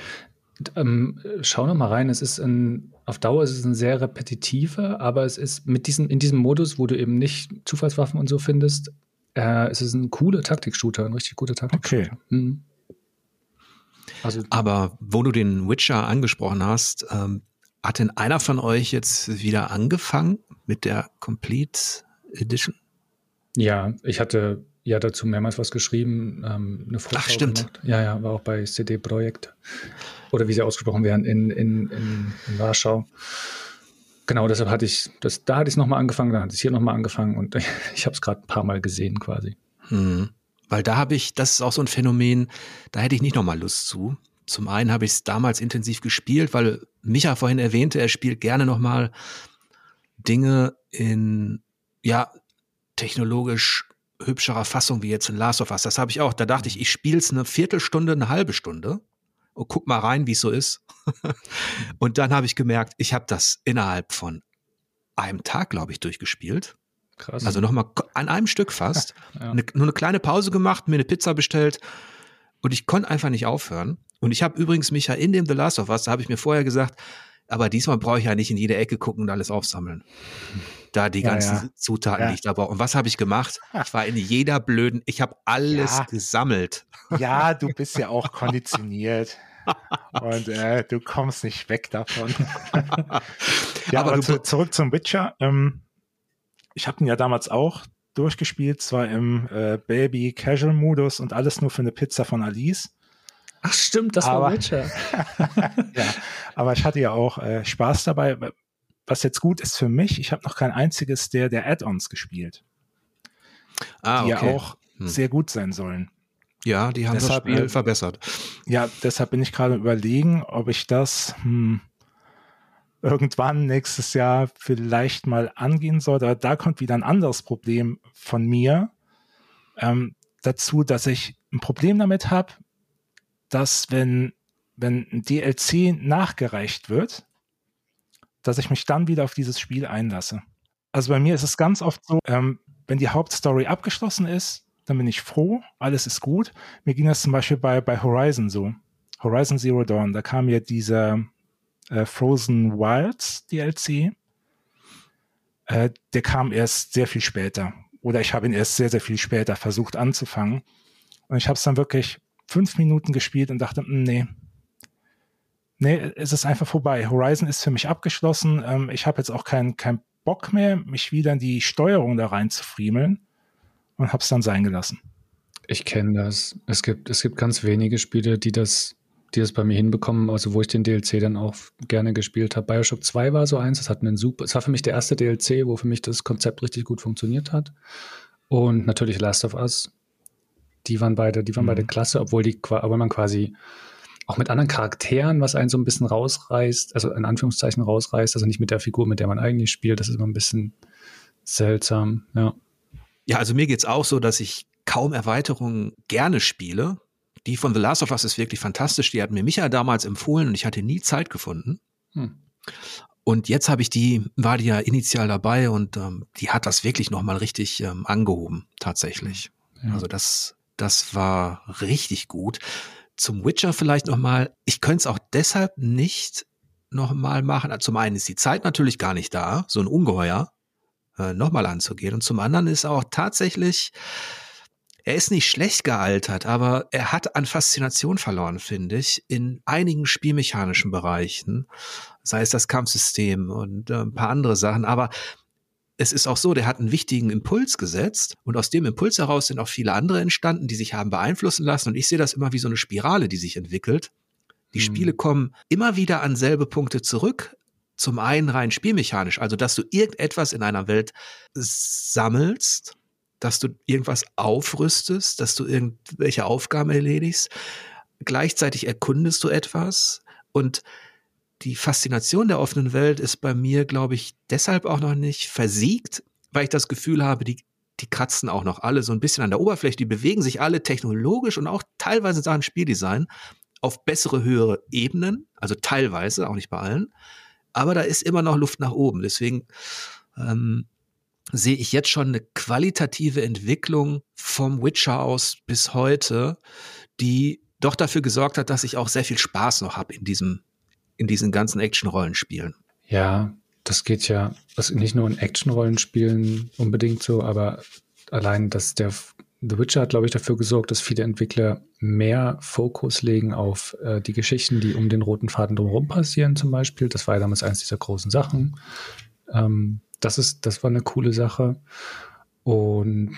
Ähm, schau noch mal rein. Es ist ein, auf Dauer ist es ein sehr repetitiver, aber es ist mit diesem, in diesem Modus, wo du eben nicht Zufallswaffen und so findest, äh, es ist ein cooler Taktik-Shooter, ein richtig guter Taktik-Shooter. Okay. Mhm. Also, aber wo du den Witcher angesprochen hast, ähm, hat denn einer von euch jetzt wieder angefangen mit der Complete Edition? Ja, ich hatte ja dazu mehrmals was geschrieben. Ähm, eine Vorschau Ach, stimmt. Gemacht. Ja, ja, war auch bei CD Projekt. Oder wie sie ausgesprochen werden, in, in, in, in Warschau. Genau, deshalb hatte ich, das, da hatte ich es nochmal angefangen, da hatte ich es hier nochmal angefangen und ich habe es gerade ein paar Mal gesehen quasi. Hm. Weil da habe ich, das ist auch so ein Phänomen, da hätte ich nicht nochmal Lust zu. Zum einen habe ich es damals intensiv gespielt, weil Micha vorhin erwähnte, er spielt gerne nochmal Dinge in, ja, technologisch hübscherer Fassung wie jetzt in Last of Us. Das habe ich auch. Da dachte ich, ich spiele es eine Viertelstunde, eine halbe Stunde und guck mal rein, wie es so ist. und dann habe ich gemerkt, ich habe das innerhalb von einem Tag, glaube ich, durchgespielt. Krass. Also nochmal an einem Stück fast. ja. eine, nur eine kleine Pause gemacht, mir eine Pizza bestellt und ich konnte einfach nicht aufhören. Und ich habe übrigens mich ja in dem The Last of Us, da habe ich mir vorher gesagt, aber diesmal brauche ich ja nicht in jede Ecke gucken und alles aufsammeln da die ganzen ja. Zutaten, ja. die ich da brauche. Und was habe ich gemacht? Ich war in jeder blöden, ich habe alles ja. gesammelt. Ja, du bist ja auch konditioniert. Und äh, du kommst nicht weg davon. ja, aber, aber zu, zurück zum Witcher. Ähm, ich habe ihn ja damals auch durchgespielt, zwar im äh, Baby Casual Modus und alles nur für eine Pizza von Alice. Ach stimmt, das aber, war Witcher. ja, aber ich hatte ja auch äh, Spaß dabei. Was jetzt gut ist für mich, ich habe noch kein einziges der der Add-ons gespielt, ah, die okay. ja auch hm. sehr gut sein sollen. Ja, die haben deshalb, das Spiel äh, verbessert. Ja, deshalb bin ich gerade überlegen, ob ich das hm, irgendwann nächstes Jahr vielleicht mal angehen soll. Aber da kommt wieder ein anderes Problem von mir ähm, dazu, dass ich ein Problem damit habe, dass wenn, wenn ein DLC nachgereicht wird, dass ich mich dann wieder auf dieses Spiel einlasse. Also bei mir ist es ganz oft so, ähm, wenn die Hauptstory abgeschlossen ist, dann bin ich froh, alles ist gut. Mir ging das zum Beispiel bei, bei Horizon so. Horizon Zero Dawn, da kam ja dieser äh, Frozen Wilds DLC. Äh, der kam erst sehr viel später. Oder ich habe ihn erst sehr, sehr viel später versucht anzufangen. Und ich habe es dann wirklich fünf Minuten gespielt und dachte, hm, nee, nee, es ist einfach vorbei. Horizon ist für mich abgeschlossen. Ähm, ich habe jetzt auch keinen kein Bock mehr, mich wieder in die Steuerung da rein zu friemeln und habe es dann sein gelassen. Ich kenne das. Es gibt, es gibt ganz wenige Spiele, die das, die das bei mir hinbekommen, also wo ich den DLC dann auch gerne gespielt habe. Bioshock 2 war so eins, das hat einen super, es war für mich der erste DLC, wo für mich das Konzept richtig gut funktioniert hat. Und natürlich Last of Us. Die waren beide, die waren mhm. beide klasse, obwohl die, obwohl man quasi auch mit anderen Charakteren, was einen so ein bisschen rausreißt, also in Anführungszeichen rausreißt, also nicht mit der Figur, mit der man eigentlich spielt, das ist immer ein bisschen seltsam, ja. Ja, also mir geht's auch so, dass ich kaum Erweiterungen gerne spiele. Die von The Last of Us ist wirklich fantastisch. Die hat mir Micha damals empfohlen und ich hatte nie Zeit gefunden. Hm. Und jetzt habe ich die, war die ja initial dabei und ähm, die hat das wirklich nochmal richtig ähm, angehoben, tatsächlich. Ja. Also das, das war richtig gut. Zum Witcher vielleicht nochmal, ich könnte es auch deshalb nicht nochmal machen. Zum einen ist die Zeit natürlich gar nicht da, so ein Ungeheuer äh, nochmal anzugehen. Und zum anderen ist auch tatsächlich, er ist nicht schlecht gealtert, aber er hat an Faszination verloren, finde ich, in einigen spielmechanischen Bereichen, sei es das Kampfsystem und äh, ein paar andere Sachen. Aber es ist auch so, der hat einen wichtigen Impuls gesetzt und aus dem Impuls heraus sind auch viele andere entstanden, die sich haben beeinflussen lassen. Und ich sehe das immer wie so eine Spirale, die sich entwickelt. Die mhm. Spiele kommen immer wieder an selbe Punkte zurück, zum einen rein spielmechanisch, also dass du irgendetwas in einer Welt sammelst, dass du irgendwas aufrüstest, dass du irgendwelche Aufgaben erledigst. Gleichzeitig erkundest du etwas und die Faszination der offenen Welt ist bei mir, glaube ich, deshalb auch noch nicht versiegt, weil ich das Gefühl habe, die, die kratzen auch noch alle so ein bisschen an der Oberfläche, die bewegen sich alle technologisch und auch teilweise Sachen Spieldesign auf bessere, höhere Ebenen, also teilweise, auch nicht bei allen aber da ist immer noch Luft nach oben. Deswegen ähm, sehe ich jetzt schon eine qualitative Entwicklung vom Witcher aus bis heute, die doch dafür gesorgt hat, dass ich auch sehr viel Spaß noch habe in diesem, in diesen ganzen Action-Rollenspielen. Ja, das geht ja also nicht nur in Action-Rollenspielen unbedingt so, aber allein, dass der The Witcher hat, glaube ich, dafür gesorgt, dass viele Entwickler mehr Fokus legen auf äh, die Geschichten, die um den roten Faden drumherum passieren, zum Beispiel. Das war ja damals eins dieser großen Sachen. Ähm, das ist, das war eine coole Sache. Und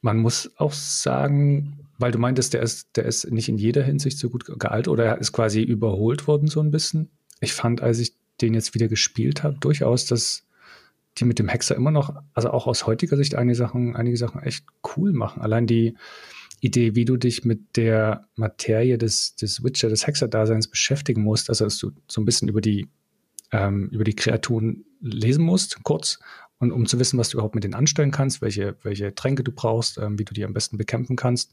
man muss auch sagen, weil du meintest, der ist, der ist nicht in jeder Hinsicht so gut gealtert oder er ist quasi überholt worden so ein bisschen. Ich fand, als ich den jetzt wieder gespielt habe, durchaus, dass die mit dem Hexer immer noch, also auch aus heutiger Sicht einige Sachen, einige Sachen echt cool machen. Allein die Idee, wie du dich mit der Materie des, des Witcher, des Hexer-Daseins beschäftigen musst, also dass du so ein bisschen über die, ähm, über die Kreaturen lesen musst, kurz, und um zu wissen, was du überhaupt mit denen anstellen kannst, welche, welche Tränke du brauchst, ähm, wie du die am besten bekämpfen kannst.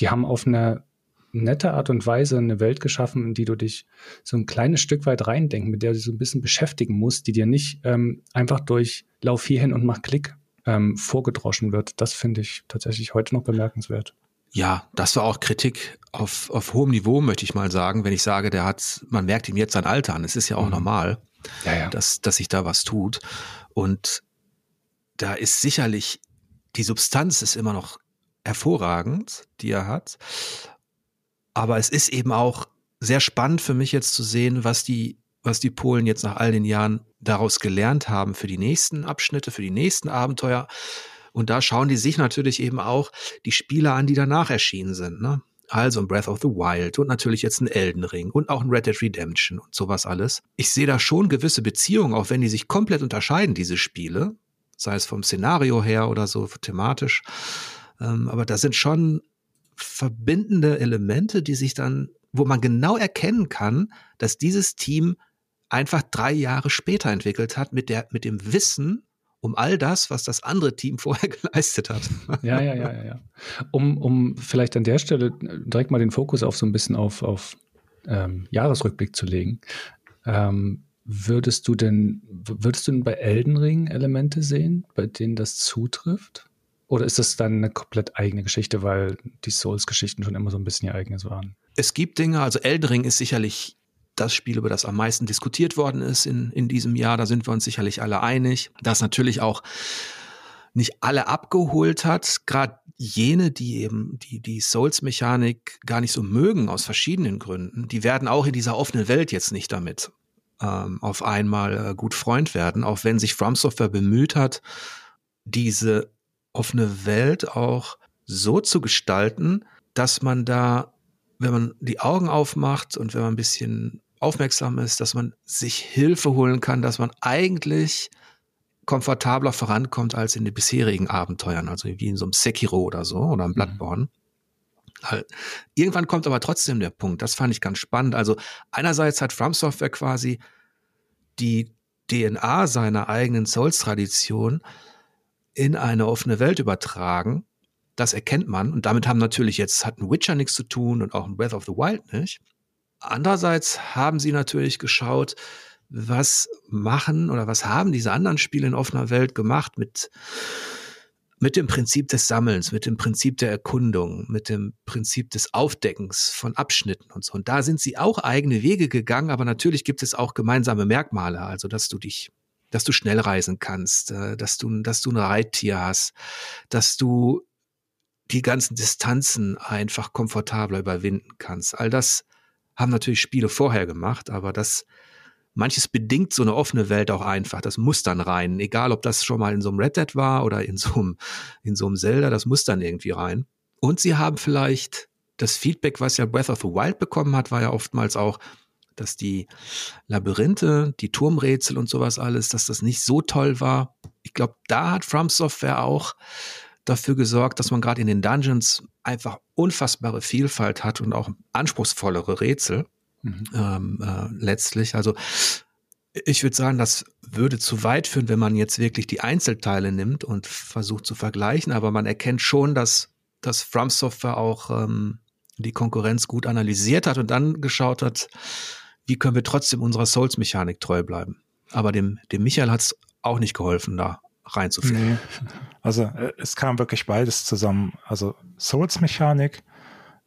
Die haben auf einer nette Art und Weise eine Welt geschaffen, in die du dich so ein kleines Stück weit reindenken, mit der du dich so ein bisschen beschäftigen musst, die dir nicht ähm, einfach durch Lauf hier hin und mach Klick ähm, vorgedroschen wird. Das finde ich tatsächlich heute noch bemerkenswert. Ja, das war auch Kritik auf, auf hohem Niveau, möchte ich mal sagen, wenn ich sage, der hat, man merkt ihm jetzt sein Alter an. Es ist ja auch mhm. normal, ja, ja. Dass, dass sich da was tut. Und da ist sicherlich, die Substanz ist immer noch hervorragend, die er hat. Aber es ist eben auch sehr spannend für mich jetzt zu sehen, was die, was die Polen jetzt nach all den Jahren daraus gelernt haben für die nächsten Abschnitte, für die nächsten Abenteuer. Und da schauen die sich natürlich eben auch die Spiele an, die danach erschienen sind. Ne? Also ein Breath of the Wild und natürlich jetzt ein Elden Ring und auch ein Red Dead Redemption und sowas alles. Ich sehe da schon gewisse Beziehungen, auch wenn die sich komplett unterscheiden, diese Spiele. Sei es vom Szenario her oder so thematisch. Ähm, aber da sind schon verbindende Elemente, die sich dann, wo man genau erkennen kann, dass dieses Team einfach drei Jahre später entwickelt hat mit der, mit dem Wissen um all das, was das andere Team vorher geleistet hat. Ja, ja, ja, ja, ja. Um, um vielleicht an der Stelle direkt mal den Fokus auf so ein bisschen auf, auf ähm, Jahresrückblick zu legen. Ähm, würdest du denn, würdest du denn bei Elden Ring Elemente sehen, bei denen das zutrifft? Oder ist das dann eine komplett eigene Geschichte, weil die Souls-Geschichten schon immer so ein bisschen ihr eigenes waren? Es gibt Dinge, also Elden Ring ist sicherlich das Spiel, über das am meisten diskutiert worden ist in, in diesem Jahr. Da sind wir uns sicherlich alle einig. Das natürlich auch nicht alle abgeholt hat, gerade jene, die eben die, die Souls-Mechanik gar nicht so mögen, aus verschiedenen Gründen, die werden auch in dieser offenen Welt jetzt nicht damit ähm, auf einmal äh, gut Freund werden, auch wenn sich From Software bemüht hat, diese offene Welt auch so zu gestalten, dass man da, wenn man die Augen aufmacht und wenn man ein bisschen aufmerksam ist, dass man sich Hilfe holen kann, dass man eigentlich komfortabler vorankommt als in den bisherigen Abenteuern, also wie in so einem Sekiro oder so oder einem mhm. Bloodborne. Mhm. Irgendwann kommt aber trotzdem der Punkt, das fand ich ganz spannend. Also einerseits hat From Software quasi die DNA seiner eigenen Souls-Tradition in eine offene Welt übertragen. Das erkennt man und damit haben natürlich jetzt hat ein Witcher nichts zu tun und auch ein Breath of the Wild nicht. Andererseits haben sie natürlich geschaut, was machen oder was haben diese anderen Spiele in offener Welt gemacht mit, mit dem Prinzip des Sammelns, mit dem Prinzip der Erkundung, mit dem Prinzip des Aufdeckens von Abschnitten und so. Und da sind sie auch eigene Wege gegangen, aber natürlich gibt es auch gemeinsame Merkmale, also dass du dich, dass du schnell reisen kannst, äh, dass du, dass du ein Reittier hast, dass du die ganzen Distanzen einfach komfortabler überwinden kannst. All das haben natürlich Spiele vorher gemacht, aber das manches bedingt so eine offene Welt auch einfach. Das muss dann rein. Egal, ob das schon mal in so einem Red Dead war oder in so einem, in so einem Zelda, das muss dann irgendwie rein. Und sie haben vielleicht das Feedback, was ja Breath of the Wild bekommen hat, war ja oftmals auch, dass die Labyrinthe, die Turmrätsel und sowas alles, dass das nicht so toll war. Ich glaube, da hat From Software auch dafür gesorgt, dass man gerade in den Dungeons einfach unfassbare Vielfalt hat und auch anspruchsvollere Rätsel mhm. ähm, äh, letztlich. Also ich würde sagen, das würde zu weit führen, wenn man jetzt wirklich die Einzelteile nimmt und versucht zu vergleichen, aber man erkennt schon, dass, dass From Software auch ähm, die Konkurrenz gut analysiert hat und dann geschaut hat, wie können wir trotzdem unserer Souls-Mechanik treu bleiben. Aber dem, dem Michael hat es auch nicht geholfen, da reinzufinden. Nee. Also äh, es kam wirklich beides zusammen. Also Souls-Mechanik.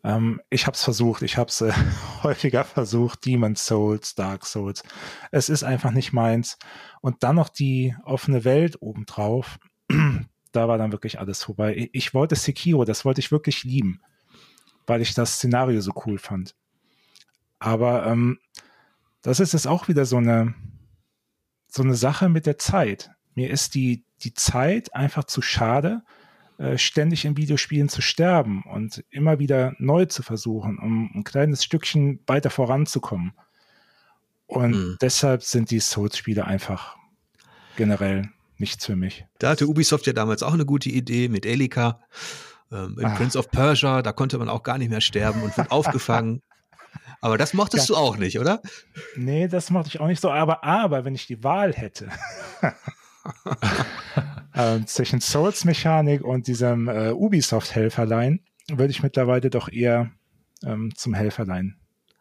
Ähm, ich habe es versucht. Ich habe es äh, häufiger versucht. Demon Souls, Dark Souls. Es ist einfach nicht meins. Und dann noch die offene Welt obendrauf. da war dann wirklich alles vorbei. Ich, ich wollte Sekiro, das wollte ich wirklich lieben, weil ich das Szenario so cool fand. Aber ähm, das ist es auch wieder so eine so eine Sache mit der Zeit. Mir ist die die Zeit einfach zu schade, äh, ständig in Videospielen zu sterben und immer wieder neu zu versuchen, um ein kleines Stückchen weiter voranzukommen. Und mhm. deshalb sind die Souls-Spiele einfach generell nichts für mich. Da hatte Ubisoft ja damals auch eine gute Idee mit Elika. Ähm, in Ach. Prince of Persia, da konnte man auch gar nicht mehr sterben und wird aufgefangen. Aber das mochtest ja. du auch nicht, oder? Nee, das mochte ich auch nicht so. Aber, aber wenn ich die Wahl hätte, äh, zwischen Souls-Mechanik und diesem äh, Ubisoft-Helferlein würde ich mittlerweile doch eher ähm, zum Helferlein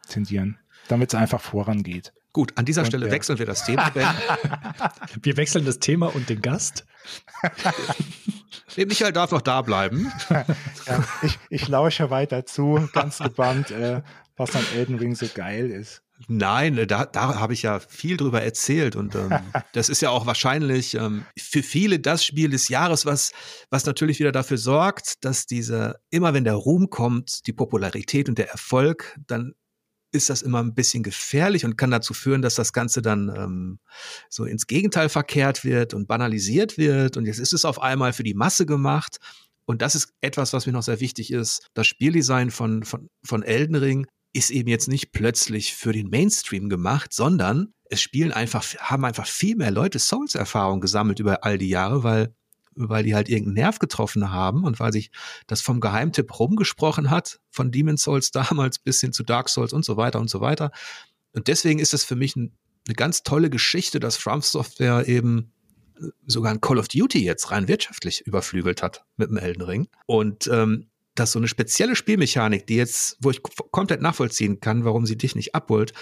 tendieren, damit es einfach vorangeht. Gut, an dieser und, Stelle ja. wechseln wir das Thema. wir wechseln das Thema und den Gast. Der Michael darf noch da bleiben. ja, ich, ich lausche weiter zu, ganz gebannt, äh, was an Elden Ring so geil ist. Nein, äh, da, da habe ich ja viel drüber erzählt und ähm, das ist ja auch wahrscheinlich ähm, für viele das Spiel des Jahres, was, was natürlich wieder dafür sorgt, dass diese, immer wenn der Ruhm kommt, die Popularität und der Erfolg, dann ist das immer ein bisschen gefährlich und kann dazu führen, dass das Ganze dann ähm, so ins Gegenteil verkehrt wird und banalisiert wird. Und jetzt ist es auf einmal für die Masse gemacht. Und das ist etwas, was mir noch sehr wichtig ist. Das Spieldesign von, von, von Elden Ring ist eben jetzt nicht plötzlich für den Mainstream gemacht, sondern es spielen einfach, haben einfach viel mehr Leute Souls-Erfahrung gesammelt über all die Jahre, weil, weil die halt irgendeinen Nerv getroffen haben und weil sich das vom Geheimtipp rumgesprochen hat, von Demon Souls damals bis hin zu Dark Souls und so weiter und so weiter. Und deswegen ist es für mich ein, eine ganz tolle Geschichte, dass From Software eben sogar ein Call of Duty jetzt rein wirtschaftlich überflügelt hat mit dem Elden Ring. Und ähm, dass so eine spezielle Spielmechanik, die jetzt, wo ich komplett nachvollziehen kann, warum sie dich nicht abholt,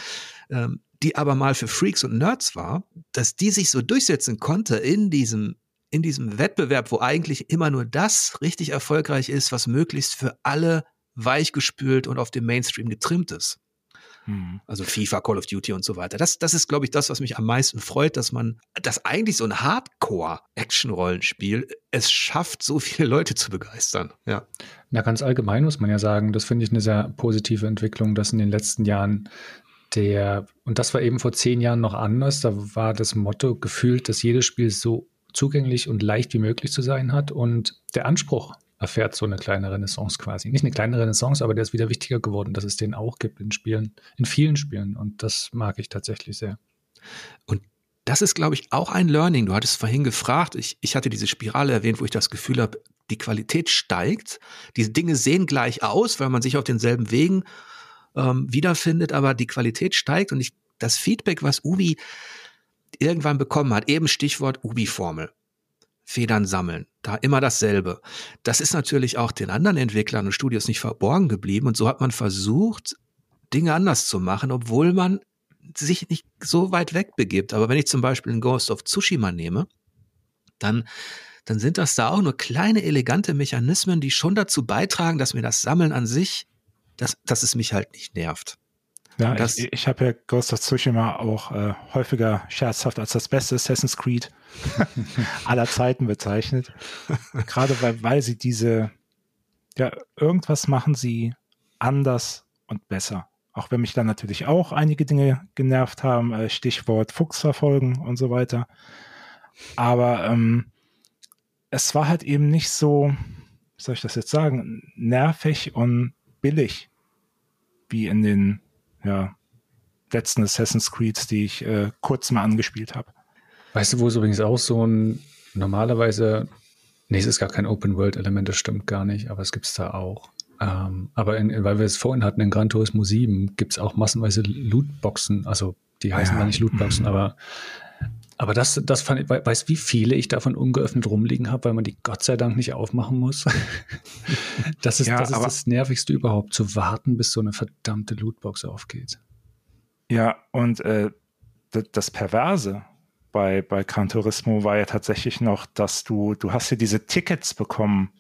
ähm, die aber mal für Freaks und Nerds war, dass die sich so durchsetzen konnte in diesem in diesem Wettbewerb, wo eigentlich immer nur das richtig erfolgreich ist, was möglichst für alle weichgespült und auf dem Mainstream getrimmt ist. Hm. Also FIFA, Call of Duty und so weiter. Das, das ist, glaube ich, das, was mich am meisten freut, dass man, dass eigentlich so ein Hardcore-Action-Rollenspiel es schafft, so viele Leute zu begeistern. Ja. Na, ganz allgemein muss man ja sagen, das finde ich eine sehr positive Entwicklung, dass in den letzten Jahren der, und das war eben vor zehn Jahren noch anders, da war das Motto gefühlt, dass jedes Spiel so zugänglich und leicht wie möglich zu sein hat und der Anspruch erfährt so eine kleine Renaissance quasi. Nicht eine kleine Renaissance, aber der ist wieder wichtiger geworden, dass es den auch gibt in Spielen, in vielen Spielen. Und das mag ich tatsächlich sehr. Und das ist, glaube ich, auch ein Learning. Du hattest vorhin gefragt, ich, ich hatte diese Spirale erwähnt, wo ich das Gefühl habe, die Qualität steigt. Diese Dinge sehen gleich aus, weil man sich auf denselben Wegen ähm, wiederfindet, aber die Qualität steigt und ich, das Feedback, was Ubi irgendwann bekommen hat, eben Stichwort Ubi-Formel. Federn sammeln. Da immer dasselbe. Das ist natürlich auch den anderen Entwicklern und Studios nicht verborgen geblieben. Und so hat man versucht, Dinge anders zu machen, obwohl man sich nicht so weit weg begibt. Aber wenn ich zum Beispiel einen Ghost of Tsushima nehme, dann, dann sind das da auch nur kleine, elegante Mechanismen, die schon dazu beitragen, dass mir das Sammeln an sich, dass, dass es mich halt nicht nervt. Ja, das, ich, ich habe ja Ghost of Tsushima auch äh, häufiger scherzhaft als das beste Assassin's Creed aller Zeiten bezeichnet. Gerade weil, weil sie diese, ja, irgendwas machen sie anders und besser. Auch wenn mich dann natürlich auch einige Dinge genervt haben, äh, Stichwort Fuchsverfolgen und so weiter. Aber ähm, es war halt eben nicht so, wie soll ich das jetzt sagen, nervig und billig wie in den ja, letzten Assassin's Creeds, die ich äh, kurz mal angespielt habe. Weißt du, wo es übrigens auch so ein normalerweise, nee, es ist gar kein Open-World-Element, das stimmt gar nicht, aber es gibt es da auch. Ähm, aber in, weil wir es vorhin hatten, in Gran Turismo 7 gibt es auch massenweise Lootboxen, also die heißen ja. da nicht Lootboxen, aber aber das, das fand ich, weißt wie viele ich davon ungeöffnet rumliegen habe, weil man die Gott sei Dank nicht aufmachen muss. das ist, ja, das, ist das Nervigste überhaupt, zu warten, bis so eine verdammte Lootbox aufgeht. Ja, und äh, das Perverse bei, bei Gran Turismo war ja tatsächlich noch, dass du, du hast ja diese Tickets bekommen,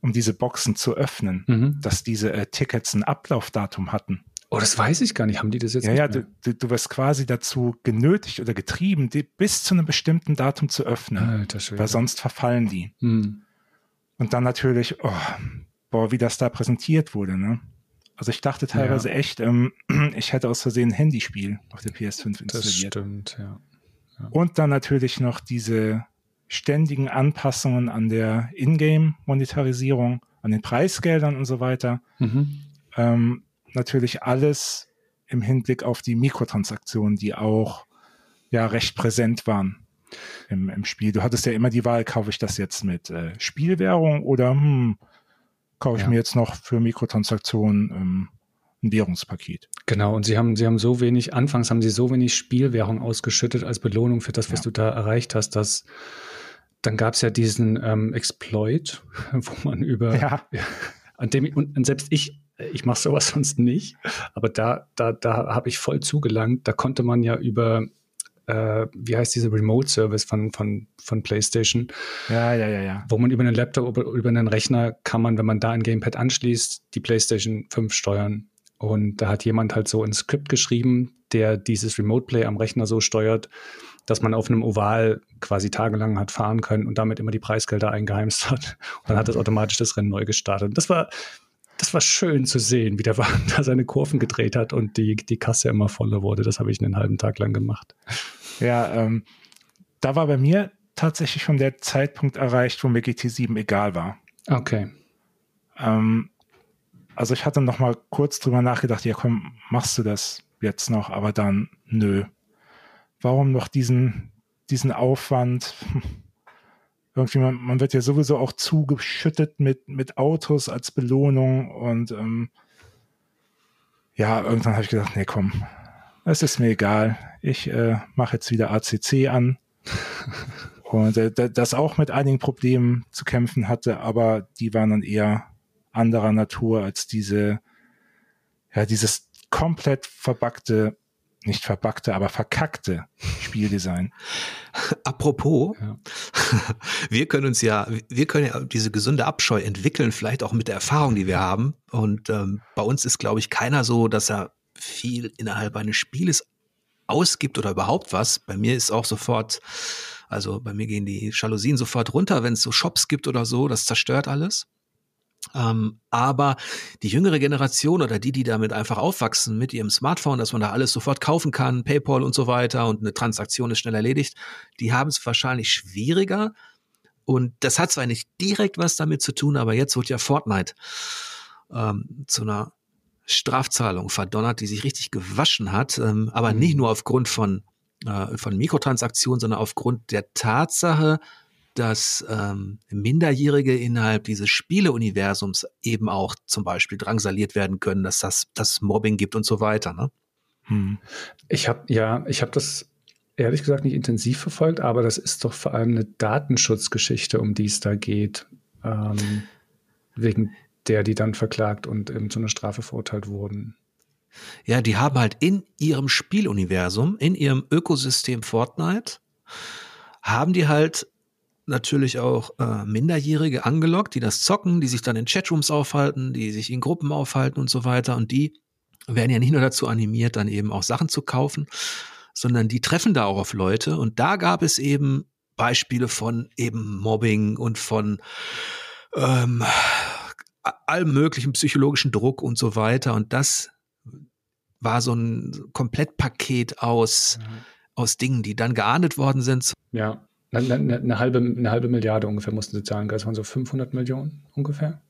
um diese Boxen zu öffnen, mhm. dass diese äh, Tickets ein Ablaufdatum hatten. Oh, das weiß ich gar nicht. Haben die das jetzt? Ja, ja, du, du, wirst quasi dazu genötigt oder getrieben, die bis zu einem bestimmten Datum zu öffnen. Alter Schwede. Weil sonst verfallen die. Hm. Und dann natürlich, oh, boah, wie das da präsentiert wurde, ne? Also ich dachte teilweise ja. echt, ähm, ich hätte aus Versehen ein Handyspiel auf der PS5 installiert. Das stimmt, ja. ja. Und dann natürlich noch diese ständigen Anpassungen an der Ingame-Monetarisierung, an den Preisgeldern und so weiter. Mhm. Ähm, natürlich alles im Hinblick auf die Mikrotransaktionen, die auch ja recht präsent waren im, im Spiel. Du hattest ja immer die Wahl, kaufe ich das jetzt mit äh, Spielwährung oder hm, kaufe ich ja. mir jetzt noch für Mikrotransaktionen ähm, ein Währungspaket. Genau, und sie haben, sie haben so wenig, anfangs haben sie so wenig Spielwährung ausgeschüttet als Belohnung für das, was ja. du da erreicht hast, dass dann gab es ja diesen ähm, Exploit, wo man über ja. an dem und, und selbst ich ich mache sowas sonst nicht, aber da, da, da habe ich voll zugelangt. Da konnte man ja über, äh, wie heißt diese Remote-Service von, von, von PlayStation? Ja, ja, ja, ja. Wo man über einen Laptop, über, über einen Rechner kann man, wenn man da ein Gamepad anschließt, die PlayStation 5 steuern. Und da hat jemand halt so ein Skript geschrieben, der dieses Remote Play am Rechner so steuert, dass man auf einem Oval quasi tagelang hat fahren können und damit immer die Preisgelder eingeheimst hat. Und dann hat das automatisch das Rennen neu gestartet. Und das war das war schön zu sehen, wie der Wagen da seine Kurven gedreht hat und die, die Kasse immer voller wurde. Das habe ich einen halben Tag lang gemacht. Ja, ähm, da war bei mir tatsächlich schon der Zeitpunkt erreicht, wo mir GT7 egal war. Okay. Ähm, also ich hatte noch mal kurz drüber nachgedacht, ja komm, machst du das jetzt noch, aber dann nö. Warum noch diesen, diesen Aufwand? Irgendwie, man, man wird ja sowieso auch zugeschüttet mit, mit Autos als Belohnung und ähm, ja, irgendwann habe ich gedacht, nee, komm, es ist mir egal. Ich äh, mache jetzt wieder ACC an. und äh, das auch mit einigen Problemen zu kämpfen hatte, aber die waren dann eher anderer Natur als diese, ja, dieses komplett verbackte, nicht verbackte, aber verkackte Spieldesign. Apropos, ja. wir können uns ja, wir können ja diese gesunde Abscheu entwickeln, vielleicht auch mit der Erfahrung, die wir haben. Und ähm, bei uns ist, glaube ich, keiner so, dass er viel innerhalb eines Spieles ausgibt oder überhaupt was. Bei mir ist auch sofort, also bei mir gehen die Jalousien sofort runter, wenn es so Shops gibt oder so, das zerstört alles. Ähm, aber die jüngere Generation oder die, die damit einfach aufwachsen mit ihrem Smartphone, dass man da alles sofort kaufen kann, PayPal und so weiter und eine Transaktion ist schnell erledigt, die haben es wahrscheinlich schwieriger. Und das hat zwar nicht direkt was damit zu tun, aber jetzt wird ja Fortnite ähm, zu einer Strafzahlung verdonnert, die sich richtig gewaschen hat, ähm, aber nicht mhm. nur aufgrund von, äh, von Mikrotransaktionen, sondern aufgrund der Tatsache, dass ähm, Minderjährige innerhalb dieses Spieleuniversums eben auch zum Beispiel drangsaliert werden können, dass das dass Mobbing gibt und so weiter. Ne? Hm. Ich habe ja, ich habe das ehrlich gesagt nicht intensiv verfolgt, aber das ist doch vor allem eine Datenschutzgeschichte, um die es da geht, ähm, wegen der die dann verklagt und eben zu einer Strafe verurteilt wurden. Ja, die haben halt in ihrem Spieluniversum, in ihrem Ökosystem Fortnite, haben die halt natürlich auch äh, Minderjährige angelockt, die das zocken, die sich dann in Chatrooms aufhalten, die sich in Gruppen aufhalten und so weiter. Und die werden ja nicht nur dazu animiert, dann eben auch Sachen zu kaufen, sondern die treffen da auch auf Leute. Und da gab es eben Beispiele von eben Mobbing und von ähm, allem möglichen psychologischen Druck und so weiter. Und das war so ein Komplettpaket aus, mhm. aus Dingen, die dann geahndet worden sind. Ja, eine, eine, eine, halbe, eine halbe Milliarde ungefähr mussten sie zahlen. Das waren so 500 Millionen ungefähr.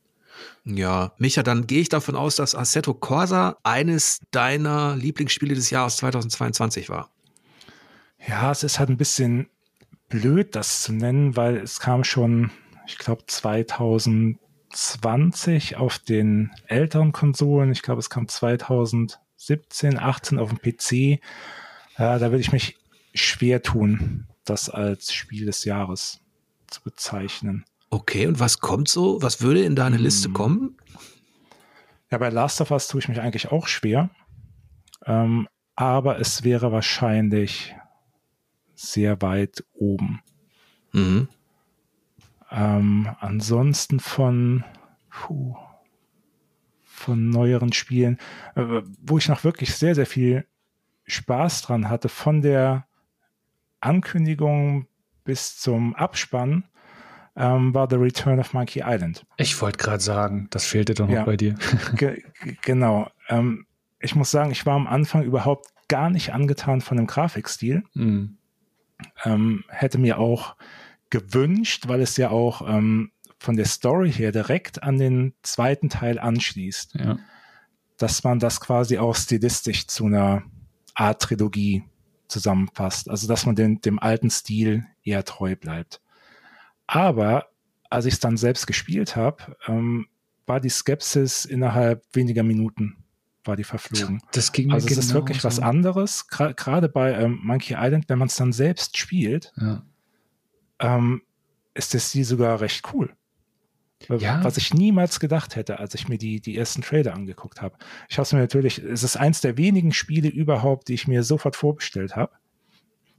Ja, Micha, dann gehe ich davon aus, dass Assetto Corsa eines deiner Lieblingsspiele des Jahres 2022 war. Ja, es ist halt ein bisschen blöd, das zu nennen, weil es kam schon, ich glaube, 2000 20 auf den älteren Konsolen. Ich glaube, es kam 2017, 18 auf dem PC. Ja, da würde ich mich schwer tun, das als Spiel des Jahres zu bezeichnen. Okay, und was kommt so? Was würde in deine hm. Liste kommen? Ja, bei Last of Us tue ich mich eigentlich auch schwer. Ähm, aber es wäre wahrscheinlich sehr weit oben. Mhm. Ähm, ansonsten von, puh, von neueren Spielen, äh, wo ich noch wirklich sehr, sehr viel Spaß dran hatte, von der Ankündigung bis zum Abspann, ähm, war The Return of Monkey Island. Ich wollte gerade sagen, das fehlte doch noch ja, bei dir. ge genau. Ähm, ich muss sagen, ich war am Anfang überhaupt gar nicht angetan von dem Grafikstil. Mhm. Ähm, hätte mir auch gewünscht, weil es ja auch ähm, von der Story her direkt an den zweiten Teil anschließt. Ja. Dass man das quasi auch stilistisch zu einer Art Trilogie zusammenfasst. Also dass man den, dem alten Stil eher treu bleibt. Aber als ich es dann selbst gespielt habe, ähm, war die Skepsis innerhalb weniger Minuten war die verflogen. Das ging mir also es ist wirklich so. was anderes, gerade bei ähm, Monkey Island, wenn man es dann selbst spielt, ja ähm, ist der Stil sogar recht cool. Ja. Was ich niemals gedacht hätte, als ich mir die, die ersten Trailer angeguckt habe. Ich habe es mir natürlich, es ist eins der wenigen Spiele überhaupt, die ich mir sofort vorbestellt habe.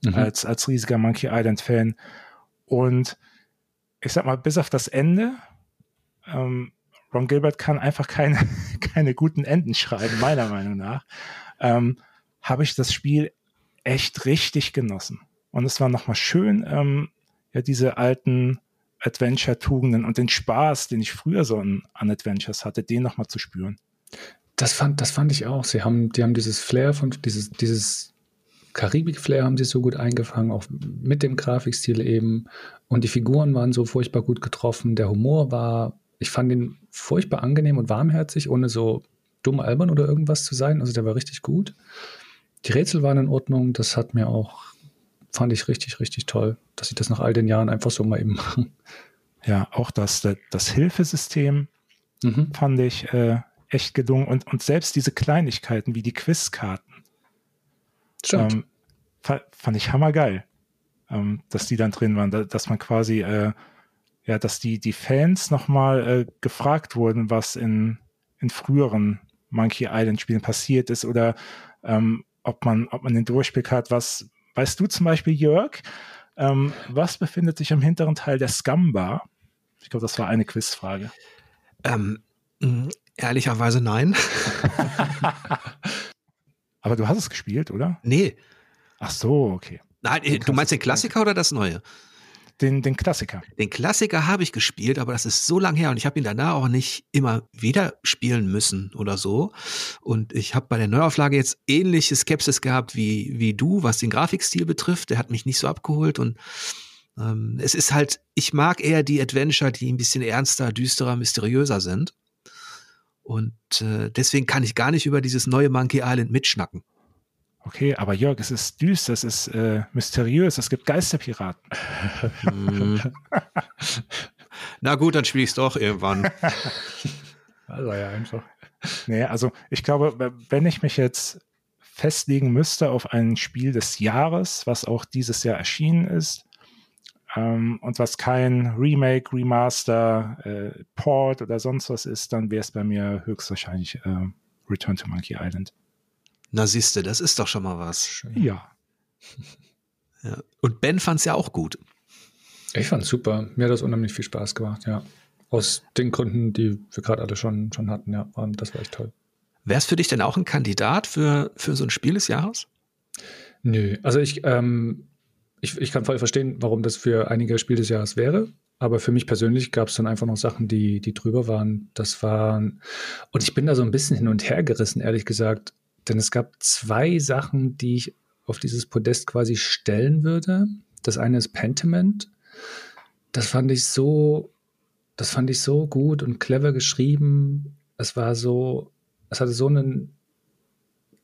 Mhm. Als, als riesiger Monkey Island Fan. Und ich sag mal, bis auf das Ende, ähm, Ron Gilbert kann einfach keine, keine guten Enden schreiben, meiner Meinung nach, ähm, habe ich das Spiel echt richtig genossen. Und es war nochmal schön, ähm, ja diese alten Adventure-Tugenden und den Spaß, den ich früher so an, an Adventures hatte, den nochmal zu spüren. Das fand, das fand ich auch. Sie haben, die haben dieses Flair von, dieses, dieses Karibik-Flair haben sie so gut eingefangen, auch mit dem Grafikstil eben. Und die Figuren waren so furchtbar gut getroffen. Der Humor war, ich fand ihn furchtbar angenehm und warmherzig, ohne so dumm albern oder irgendwas zu sein. Also der war richtig gut. Die Rätsel waren in Ordnung. Das hat mir auch, fand ich richtig, richtig toll, dass sie das nach all den Jahren einfach so mal eben machen. Ja, auch das, das Hilfesystem mhm. fand ich äh, echt gelungen und, und selbst diese Kleinigkeiten wie die Quizkarten. Ähm, fand ich hammergeil, ähm, dass die dann drin waren, dass man quasi, äh, ja, dass die, die Fans nochmal äh, gefragt wurden, was in, in früheren Monkey Island Spielen passiert ist oder ähm, ob man, ob man den Durchblick hat, was, weißt du zum Beispiel, Jörg, ähm, was befindet sich am hinteren Teil der Scum-Bar? Ich glaube, das war eine Quizfrage. Ähm, mh, ehrlicherweise nein. Aber du hast es gespielt, oder? Nee. Ach so, okay. Nein, du meinst den Klassiker oder das Neue? Den, den Klassiker. Den Klassiker habe ich gespielt, aber das ist so lang her und ich habe ihn danach auch nicht immer wieder spielen müssen oder so. Und ich habe bei der Neuauflage jetzt ähnliche Skepsis gehabt wie, wie du, was den Grafikstil betrifft. Der hat mich nicht so abgeholt und ähm, es ist halt, ich mag eher die Adventure, die ein bisschen ernster, düsterer, mysteriöser sind. Und äh, deswegen kann ich gar nicht über dieses neue Monkey Island mitschnacken. Okay, aber Jörg, es ist düster, es ist äh, mysteriös, es gibt Geisterpiraten. Hm. Na gut, dann spiele ich es doch irgendwann. Also ja, einfach. Nee, also ich glaube, wenn ich mich jetzt festlegen müsste auf ein Spiel des Jahres, was auch dieses Jahr erschienen ist, ähm, und was kein Remake, Remaster, äh, Port oder sonst was ist, dann wäre es bei mir höchstwahrscheinlich äh, Return to Monkey Island. Na siehste, das ist doch schon mal was. Ja. ja. Und Ben fand es ja auch gut. Ich fand es super. Mir hat das unheimlich viel Spaß gemacht, ja. Aus den Gründen, die wir gerade alle schon, schon hatten, ja. Und das war echt toll. Wäre es für dich denn auch ein Kandidat für, für so ein Spiel des Jahres? Nö, also ich, ähm, ich, ich kann voll verstehen, warum das für einige Spiel des Jahres wäre. Aber für mich persönlich gab es dann einfach noch Sachen, die, die drüber waren. Das waren, und ich bin da so ein bisschen hin und her gerissen, ehrlich gesagt. Denn es gab zwei Sachen, die ich auf dieses Podest quasi stellen würde. Das eine ist Pentiment. Das fand ich so, das fand ich so gut und clever geschrieben. Es war so, es hatte so einen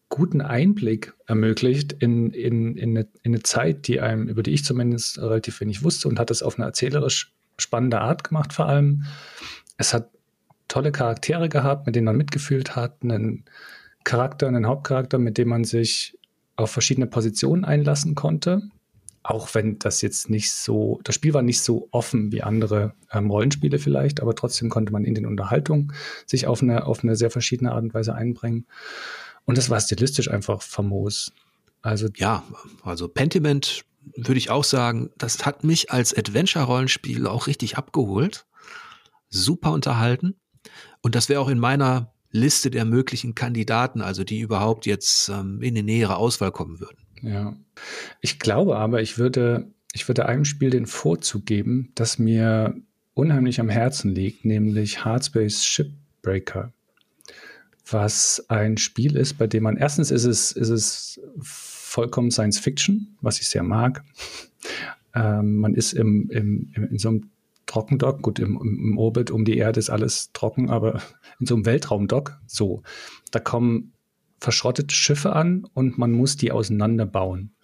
guten Einblick ermöglicht in, in, in, eine, in eine Zeit, die einem, über die ich zumindest relativ wenig wusste und hat es auf eine erzählerisch spannende Art gemacht vor allem. Es hat tolle Charaktere gehabt, mit denen man mitgefühlt hat, einen Charakter, einen Hauptcharakter, mit dem man sich auf verschiedene Positionen einlassen konnte. Auch wenn das jetzt nicht so, das Spiel war nicht so offen wie andere ähm, Rollenspiele vielleicht, aber trotzdem konnte man in den Unterhaltungen sich auf eine, auf eine sehr verschiedene Art und Weise einbringen. Und das war stilistisch einfach famos. Also ja, also Pentiment würde ich auch sagen, das hat mich als Adventure-Rollenspiel auch richtig abgeholt. Super unterhalten. Und das wäre auch in meiner Liste der möglichen Kandidaten, also die überhaupt jetzt ähm, in die nähere Auswahl kommen würden. Ja. Ich glaube aber, ich würde, ich würde einem Spiel den Vorzug geben, das mir unheimlich am Herzen liegt, nämlich Hardspace Shipbreaker was ein Spiel ist, bei dem man erstens ist es, ist es vollkommen Science Fiction, was ich sehr mag. Ähm, man ist im, im, im, in so einem Trockendock, gut, im, im Orbit um die Erde ist alles trocken, aber in so einem Weltraumdock, so, da kommen verschrottete Schiffe an und man muss die auseinanderbauen,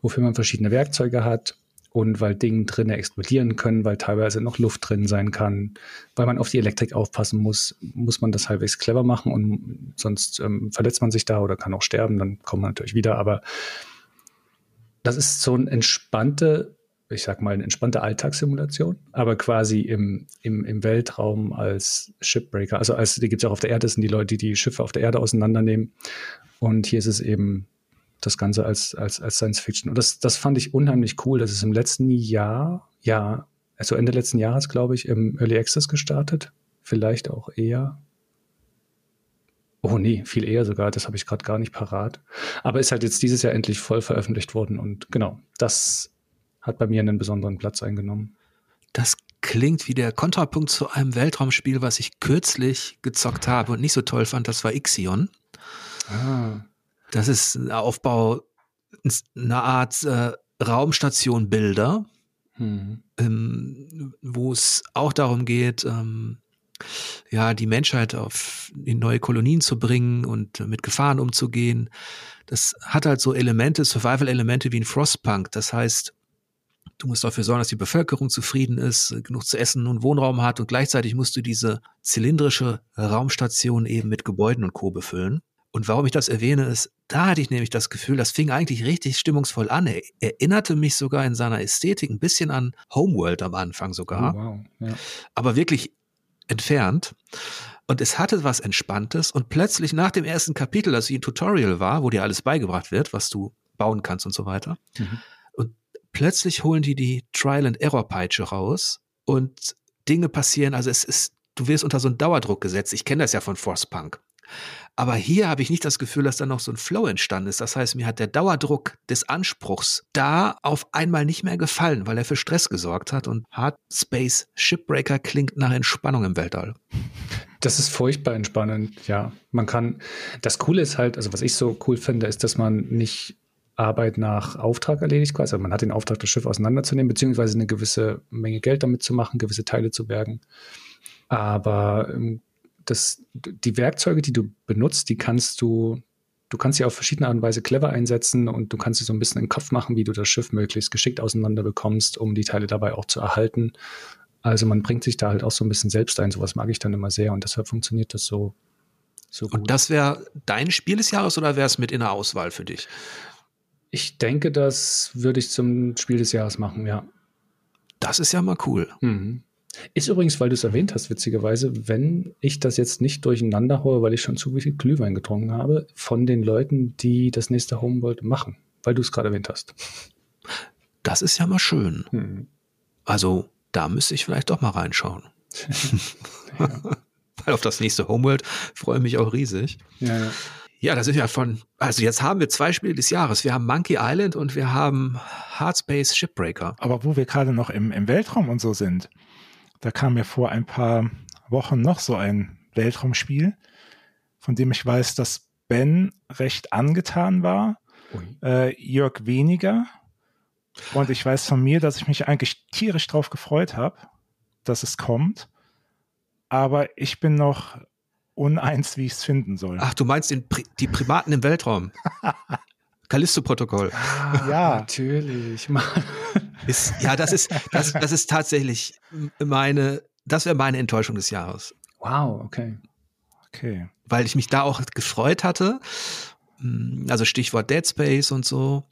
wofür man verschiedene Werkzeuge hat, und weil Dinge drinnen explodieren können, weil teilweise noch Luft drin sein kann, weil man auf die Elektrik aufpassen muss, muss man das halbwegs clever machen und sonst ähm, verletzt man sich da oder kann auch sterben, dann kommt man natürlich wieder. Aber das ist so eine entspannte, ich sag mal, eine entspannte Alltagssimulation, aber quasi im, im, im Weltraum als Shipbreaker. Also als die gibt es auch auf der Erde, das sind die Leute, die die Schiffe auf der Erde auseinandernehmen. Und hier ist es eben das Ganze als, als, als Science Fiction. Und das, das fand ich unheimlich cool. Das ist im letzten Jahr, ja, also Ende letzten Jahres, glaube ich, im Early Access gestartet. Vielleicht auch eher. Oh nee, viel eher sogar, das habe ich gerade gar nicht parat. Aber ist halt jetzt dieses Jahr endlich voll veröffentlicht worden und genau, das hat bei mir einen besonderen Platz eingenommen. Das klingt wie der Kontrapunkt zu einem Weltraumspiel, was ich kürzlich gezockt habe und nicht so toll fand. Das war Ixion. Ah. Das ist ein Aufbau, eine Art äh, Raumstation Bilder, mhm. ähm, wo es auch darum geht, ähm, ja, die Menschheit auf in neue Kolonien zu bringen und mit Gefahren umzugehen. Das hat halt so Elemente, Survival-Elemente wie ein Frostpunk. Das heißt, du musst dafür sorgen, dass die Bevölkerung zufrieden ist, genug zu essen und Wohnraum hat und gleichzeitig musst du diese zylindrische Raumstation eben mit Gebäuden und Co. befüllen. Und warum ich das erwähne, ist, da hatte ich nämlich das Gefühl, das fing eigentlich richtig stimmungsvoll an. Er erinnerte mich sogar in seiner Ästhetik ein bisschen an Homeworld am Anfang sogar. Oh, wow. ja. Aber wirklich entfernt. Und es hatte was Entspanntes. Und plötzlich nach dem ersten Kapitel, das wie ein Tutorial war, wo dir alles beigebracht wird, was du bauen kannst und so weiter. Mhm. Plötzlich holen die die Trial-and-Error-Peitsche raus und Dinge passieren. Also es ist, du wirst unter so einen Dauerdruck gesetzt. Ich kenne das ja von Force Punk. Aber hier habe ich nicht das Gefühl, dass da noch so ein Flow entstanden ist. Das heißt, mir hat der Dauerdruck des Anspruchs da auf einmal nicht mehr gefallen, weil er für Stress gesorgt hat. Und Hard Space Shipbreaker klingt nach Entspannung im Weltall. Das ist furchtbar entspannend, ja. Man kann, das Coole ist halt, also was ich so cool finde, ist, dass man nicht Arbeit nach Auftrag erledigt quasi. Also man hat den Auftrag, das Schiff auseinanderzunehmen, beziehungsweise eine gewisse Menge Geld damit zu machen, gewisse Teile zu bergen. Aber im das, die Werkzeuge, die du benutzt, die kannst du, du kannst sie auf verschiedene Art und Weise clever einsetzen und du kannst sie so ein bisschen in den Kopf machen, wie du das Schiff möglichst geschickt auseinander bekommst, um die Teile dabei auch zu erhalten. Also man bringt sich da halt auch so ein bisschen selbst ein. Sowas mag ich dann immer sehr und deshalb funktioniert das so, so gut. Und das wäre dein Spiel des Jahres oder wäre es mit in der Auswahl für dich? Ich denke, das würde ich zum Spiel des Jahres machen, ja. Das ist ja mal cool. Mhm. Ist übrigens, weil du es erwähnt hast, witzigerweise, wenn ich das jetzt nicht durcheinander haue, weil ich schon zu viel Glühwein getrunken habe, von den Leuten, die das nächste Homeworld machen, weil du es gerade erwähnt hast. Das ist ja mal schön. Hm. Also, da müsste ich vielleicht doch mal reinschauen. ja. weil auf das nächste Homeworld freue ich mich auch riesig. Ja, ja. Ja, das ist ja von, also jetzt haben wir zwei Spiele des Jahres. Wir haben Monkey Island und wir haben Hardspace Shipbreaker. Aber wo wir gerade noch im, im Weltraum und so sind, da kam mir vor ein paar Wochen noch so ein Weltraumspiel, von dem ich weiß, dass Ben recht angetan war, äh, Jörg weniger. Und ich weiß von mir, dass ich mich eigentlich tierisch drauf gefreut habe, dass es kommt. Aber ich bin noch uneins, wie ich es finden soll. Ach, du meinst Pri die Primaten im Weltraum? Callisto-Protokoll. Ah, ja, natürlich. Ist, ja, das ist, das, das ist tatsächlich meine, das wäre meine Enttäuschung des Jahres. Wow, okay. Okay. Weil ich mich da auch gefreut hatte. Mm, also Stichwort Dead Space und so.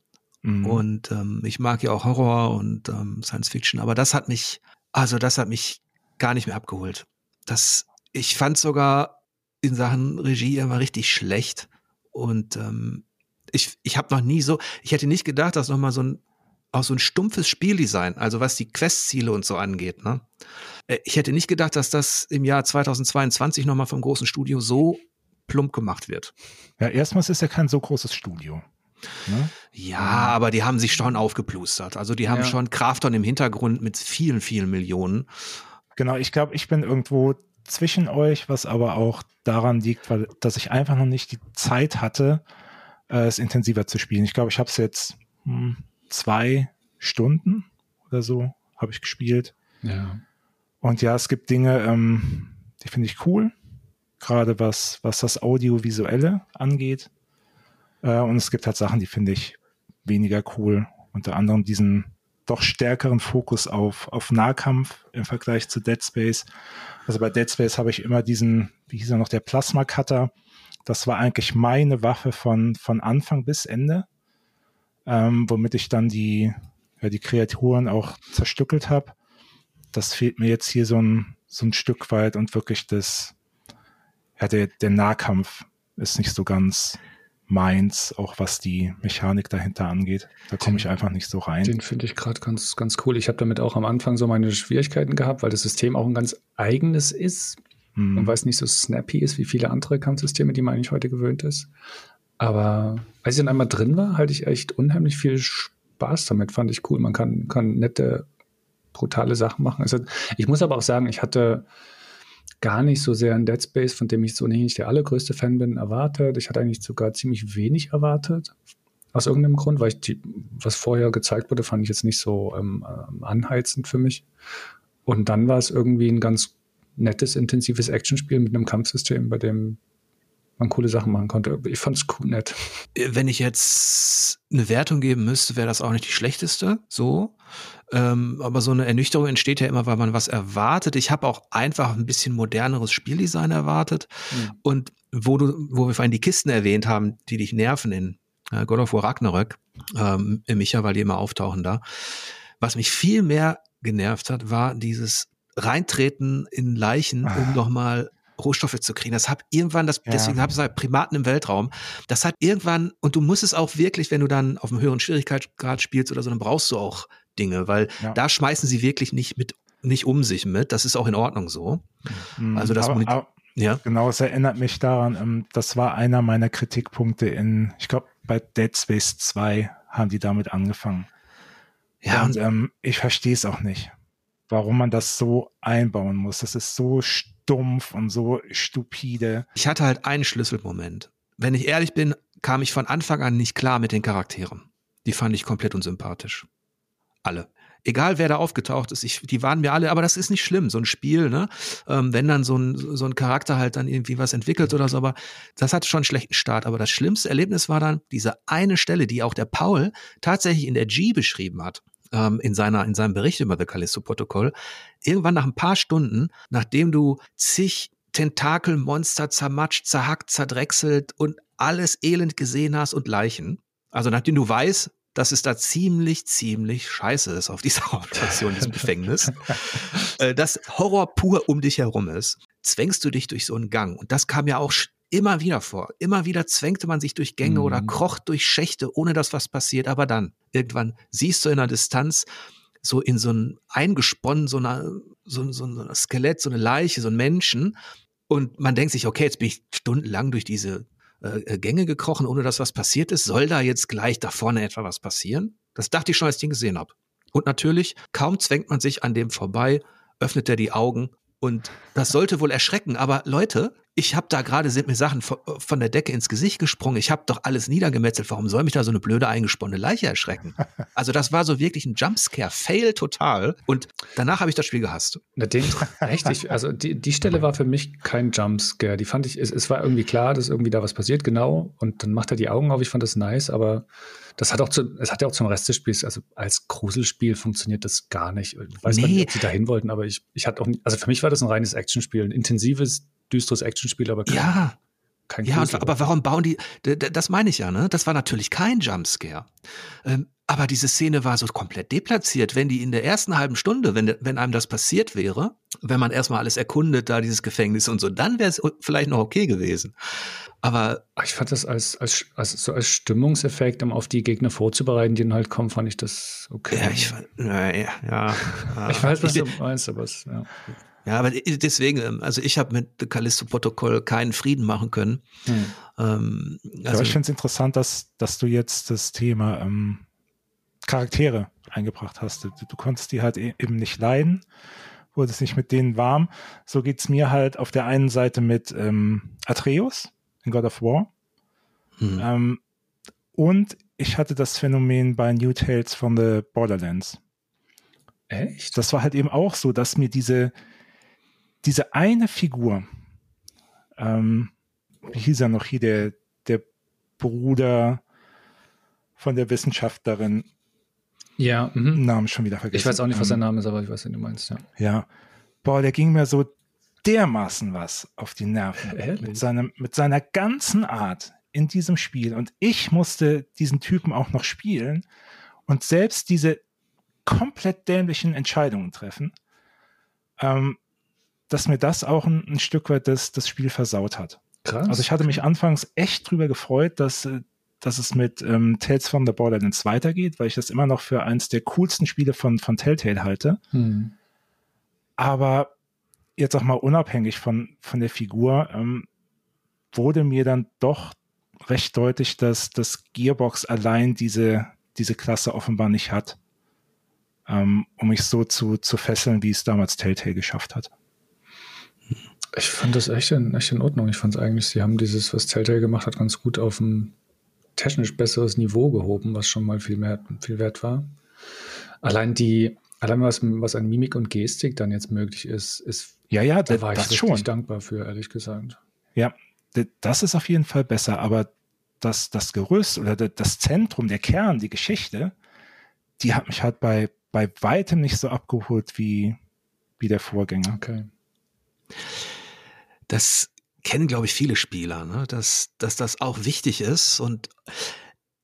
Mhm. Und ähm, ich mag ja auch Horror und ähm, Science Fiction, aber das hat mich, also das hat mich gar nicht mehr abgeholt. Das, ich fand sogar in Sachen Regie immer richtig schlecht. Und ähm, ich, ich habe noch nie so, ich hätte nicht gedacht, dass nochmal so ein, auch so ein stumpfes Spieldesign, also was die Questziele und so angeht, ne? Äh, ich hätte nicht gedacht, dass das im Jahr 2022 nochmal vom großen Studio so plump gemacht wird. Ja, erstmals ist ja kein so großes Studio. Ne? Ja, aber die haben sich schon aufgeplustert. Also die haben ja. schon Krafton im Hintergrund mit vielen, vielen Millionen. Genau, ich glaube, ich bin irgendwo zwischen euch, was aber auch daran liegt, weil, dass ich einfach noch nicht die Zeit hatte, äh, es intensiver zu spielen. Ich glaube, ich habe es jetzt hm, zwei Stunden oder so habe ich gespielt. Ja. Und ja, es gibt Dinge, ähm, die finde ich cool, gerade was, was das Audiovisuelle angeht. Äh, und es gibt halt Sachen, die finde ich weniger cool. Unter anderem diesen doch stärkeren Fokus auf, auf Nahkampf im Vergleich zu Dead Space. Also bei Dead Space habe ich immer diesen, wie hieß er noch, der Plasma Cutter, das war eigentlich meine Waffe von, von Anfang bis Ende, ähm, womit ich dann die, ja, die Kreaturen auch zerstückelt habe. Das fehlt mir jetzt hier so ein, so ein Stück weit und wirklich das, ja, der, der Nahkampf ist nicht so ganz meins, auch was die Mechanik dahinter angeht. Da komme ich einfach nicht so rein. Den finde ich gerade ganz, ganz cool. Ich habe damit auch am Anfang so meine Schwierigkeiten gehabt, weil das System auch ein ganz eigenes ist hm. und weil es nicht so snappy ist wie viele andere Kampfsysteme, die man eigentlich heute gewöhnt ist. Aber als ich dann einmal drin war, hatte ich echt unheimlich viel Spaß damit, fand ich cool. Man kann, kann nette brutale Sachen machen. Also ich muss aber auch sagen, ich hatte gar nicht so sehr ein Dead Space, von dem ich so nicht der allergrößte Fan bin, erwartet. Ich hatte eigentlich sogar ziemlich wenig erwartet. Aus irgendeinem Grund, weil ich die, was vorher gezeigt wurde, fand ich jetzt nicht so ähm, ähm anheizend für mich. Und dann war es irgendwie ein ganz nettes, intensives Actionspiel mit einem Kampfsystem, bei dem man coole Sachen machen konnte. Ich fand es cool nett. Wenn ich jetzt eine Wertung geben müsste, wäre das auch nicht die schlechteste. So. Ähm, aber so eine Ernüchterung entsteht ja immer, weil man was erwartet. Ich habe auch einfach ein bisschen moderneres Spieldesign erwartet. Mhm. Und wo du, wo wir vorhin die Kisten erwähnt haben, die dich nerven in äh, God of War Ragnarök, ähm, Micha, weil die immer auftauchen da. Was mich viel mehr genervt hat, war dieses Reintreten in Leichen, um ah. nochmal Rohstoffe zu kriegen. Das hat irgendwann, das, ja. deswegen habe ich gesagt, Primaten im Weltraum. Das hat irgendwann, und du musst es auch wirklich, wenn du dann auf einem höheren Schwierigkeitsgrad spielst oder so, dann brauchst du auch Dinge, weil ja. da schmeißen sie wirklich nicht mit, nicht um sich mit. Das ist auch in Ordnung so. Mhm. Also das aber, aber, ja. Genau, es erinnert mich daran, ähm, das war einer meiner Kritikpunkte in, ich glaube, bei Dead Space 2 haben die damit angefangen. Ja. Und ähm, ich verstehe es auch nicht, warum man das so einbauen muss. Das ist so stumpf und so stupide. Ich hatte halt einen Schlüsselmoment. Wenn ich ehrlich bin, kam ich von Anfang an nicht klar mit den Charakteren. Die fand ich komplett unsympathisch. Alle. Egal wer da aufgetaucht ist, ich, die waren mir alle, aber das ist nicht schlimm, so ein Spiel, ne? Ähm, wenn dann so ein, so ein Charakter halt dann irgendwie was entwickelt oder so, aber das hatte schon einen schlechten Start. Aber das schlimmste Erlebnis war dann diese eine Stelle, die auch der Paul tatsächlich in der G beschrieben hat ähm, in, seiner, in seinem Bericht über The Callisto-Protokoll, irgendwann nach ein paar Stunden, nachdem du zig Tentakelmonster zermatscht, zerhackt, zerdrechselt und alles elend gesehen hast und Leichen, also nachdem du weißt, dass es da ziemlich, ziemlich scheiße ist auf dieser Hauptstation, diesem Gefängnis, äh, dass Horror pur um dich herum ist, zwängst du dich durch so einen Gang. Und das kam ja auch immer wieder vor. Immer wieder zwängte man sich durch Gänge mhm. oder kroch durch Schächte, ohne dass was passiert. Aber dann, irgendwann siehst du in der Distanz so in so ein eingesponnen, so, eine, so, so, ein Skelett, so eine Leiche, so ein Menschen. Und man denkt sich, okay, jetzt bin ich stundenlang durch diese äh, äh, Gänge gekrochen, ohne dass was passiert ist. Soll da jetzt gleich da vorne etwa was passieren? Das dachte ich schon, als ich den gesehen habe. Und natürlich, kaum zwängt man sich an dem vorbei, öffnet er die Augen und das sollte wohl erschrecken. Aber Leute, ich habe da gerade sind mir Sachen von der Decke ins Gesicht gesprungen. Ich habe doch alles niedergemetzelt. Warum soll mich da so eine blöde eingesponnene Leiche erschrecken? Also das war so wirklich ein Jumpscare, Fail total. Und danach habe ich das Spiel gehasst. Den, echt? Ich, also die, die Stelle war für mich kein Jumpscare. Die fand ich, es, es war irgendwie klar, dass irgendwie da was passiert, genau. Und dann macht er die Augen auf. Ich fand das nice, aber das hat auch zu, es hat ja auch zum Rest des Spiels, also als Gruselspiel funktioniert das gar nicht. Ich weiß nee. nicht, ob sie dahin wollten, aber ich, ich hatte auch, also für mich war das ein reines Actionspiel, ein intensives, düsteres Actionspiel, aber kein, ja. kein Ja, aber warum bauen die, das meine ich ja, ne? Das war natürlich kein Jumpscare. Ähm, aber diese Szene war so komplett deplatziert. Wenn die in der ersten halben Stunde, wenn, wenn einem das passiert wäre, wenn man erstmal alles erkundet, da dieses Gefängnis und so, dann wäre es vielleicht noch okay gewesen. Aber ich fand das als, als, als, so als Stimmungseffekt, um auf die Gegner vorzubereiten, die dann halt kommen, fand ich das okay. Ja, ich, ja, ja, ja. ich weiß, was du meinst, aber es, ja. Ja, aber deswegen, ähm, also ich habe mit Callisto-Protokoll keinen Frieden machen können. Hm. Ähm, also aber ich finde es interessant, dass, dass du jetzt das Thema ähm, Charaktere eingebracht hast. Du, du, konntest die halt e-, eben nicht leiden, wurdest nicht mit denen warm. So geht es mir halt auf der einen Seite mit ähm, Atreus in God of War. Hm. Ähm, und ich hatte das Phänomen bei New Tales von the Borderlands. Echt? Das war halt eben auch so, dass mir diese, diese eine Figur, ähm, wie hieß er noch hier, der, der Bruder von der Wissenschaftlerin. Ja, mhm. Namen schon wieder vergessen. Ich weiß auch nicht, was sein ähm, Name ist, aber ich weiß, was du meinst, ja. Ja. Boah, der ging mir so dermaßen was auf die Nerven. Ehrlich? Mit, seinem, mit seiner ganzen Art in diesem Spiel. Und ich musste diesen Typen auch noch spielen und selbst diese komplett dämlichen Entscheidungen treffen. Ähm, dass mir das auch ein, ein Stück weit das, das Spiel versaut hat. Krass. Also ich hatte mich anfangs echt drüber gefreut, dass, äh, dass es mit ähm, Tales from the Borderlands weitergeht, weil ich das immer noch für eins der coolsten Spiele von, von Telltale halte. Hm. Aber jetzt auch mal unabhängig von, von der Figur, ähm, wurde mir dann doch recht deutlich, dass das Gearbox allein diese, diese Klasse offenbar nicht hat. ähm, um mich so zu, zu fesseln, wie es damals Telltale geschafft hat. Ich fand das echt in, echt in Ordnung. Ich fand es eigentlich, sie haben dieses, was Telltale gemacht hat, ganz gut auf ein technisch besseres Niveau gehoben, was schon mal viel mehr, viel wert war. Allein die, allein was, was an Mimik und Gestik dann jetzt möglich ist, ist, ja, ja, da war das ich schon. dankbar für, ehrlich gesagt. Ja, das ist auf jeden Fall besser, aber das, das Gerüst oder das Zentrum, der Kern, die Geschichte, die hat mich halt bei, bei weitem nicht so abgeholt wie, wie der Vorgänger. Okay. Das kennen, glaube ich, viele Spieler, ne? dass, dass das auch wichtig ist. Und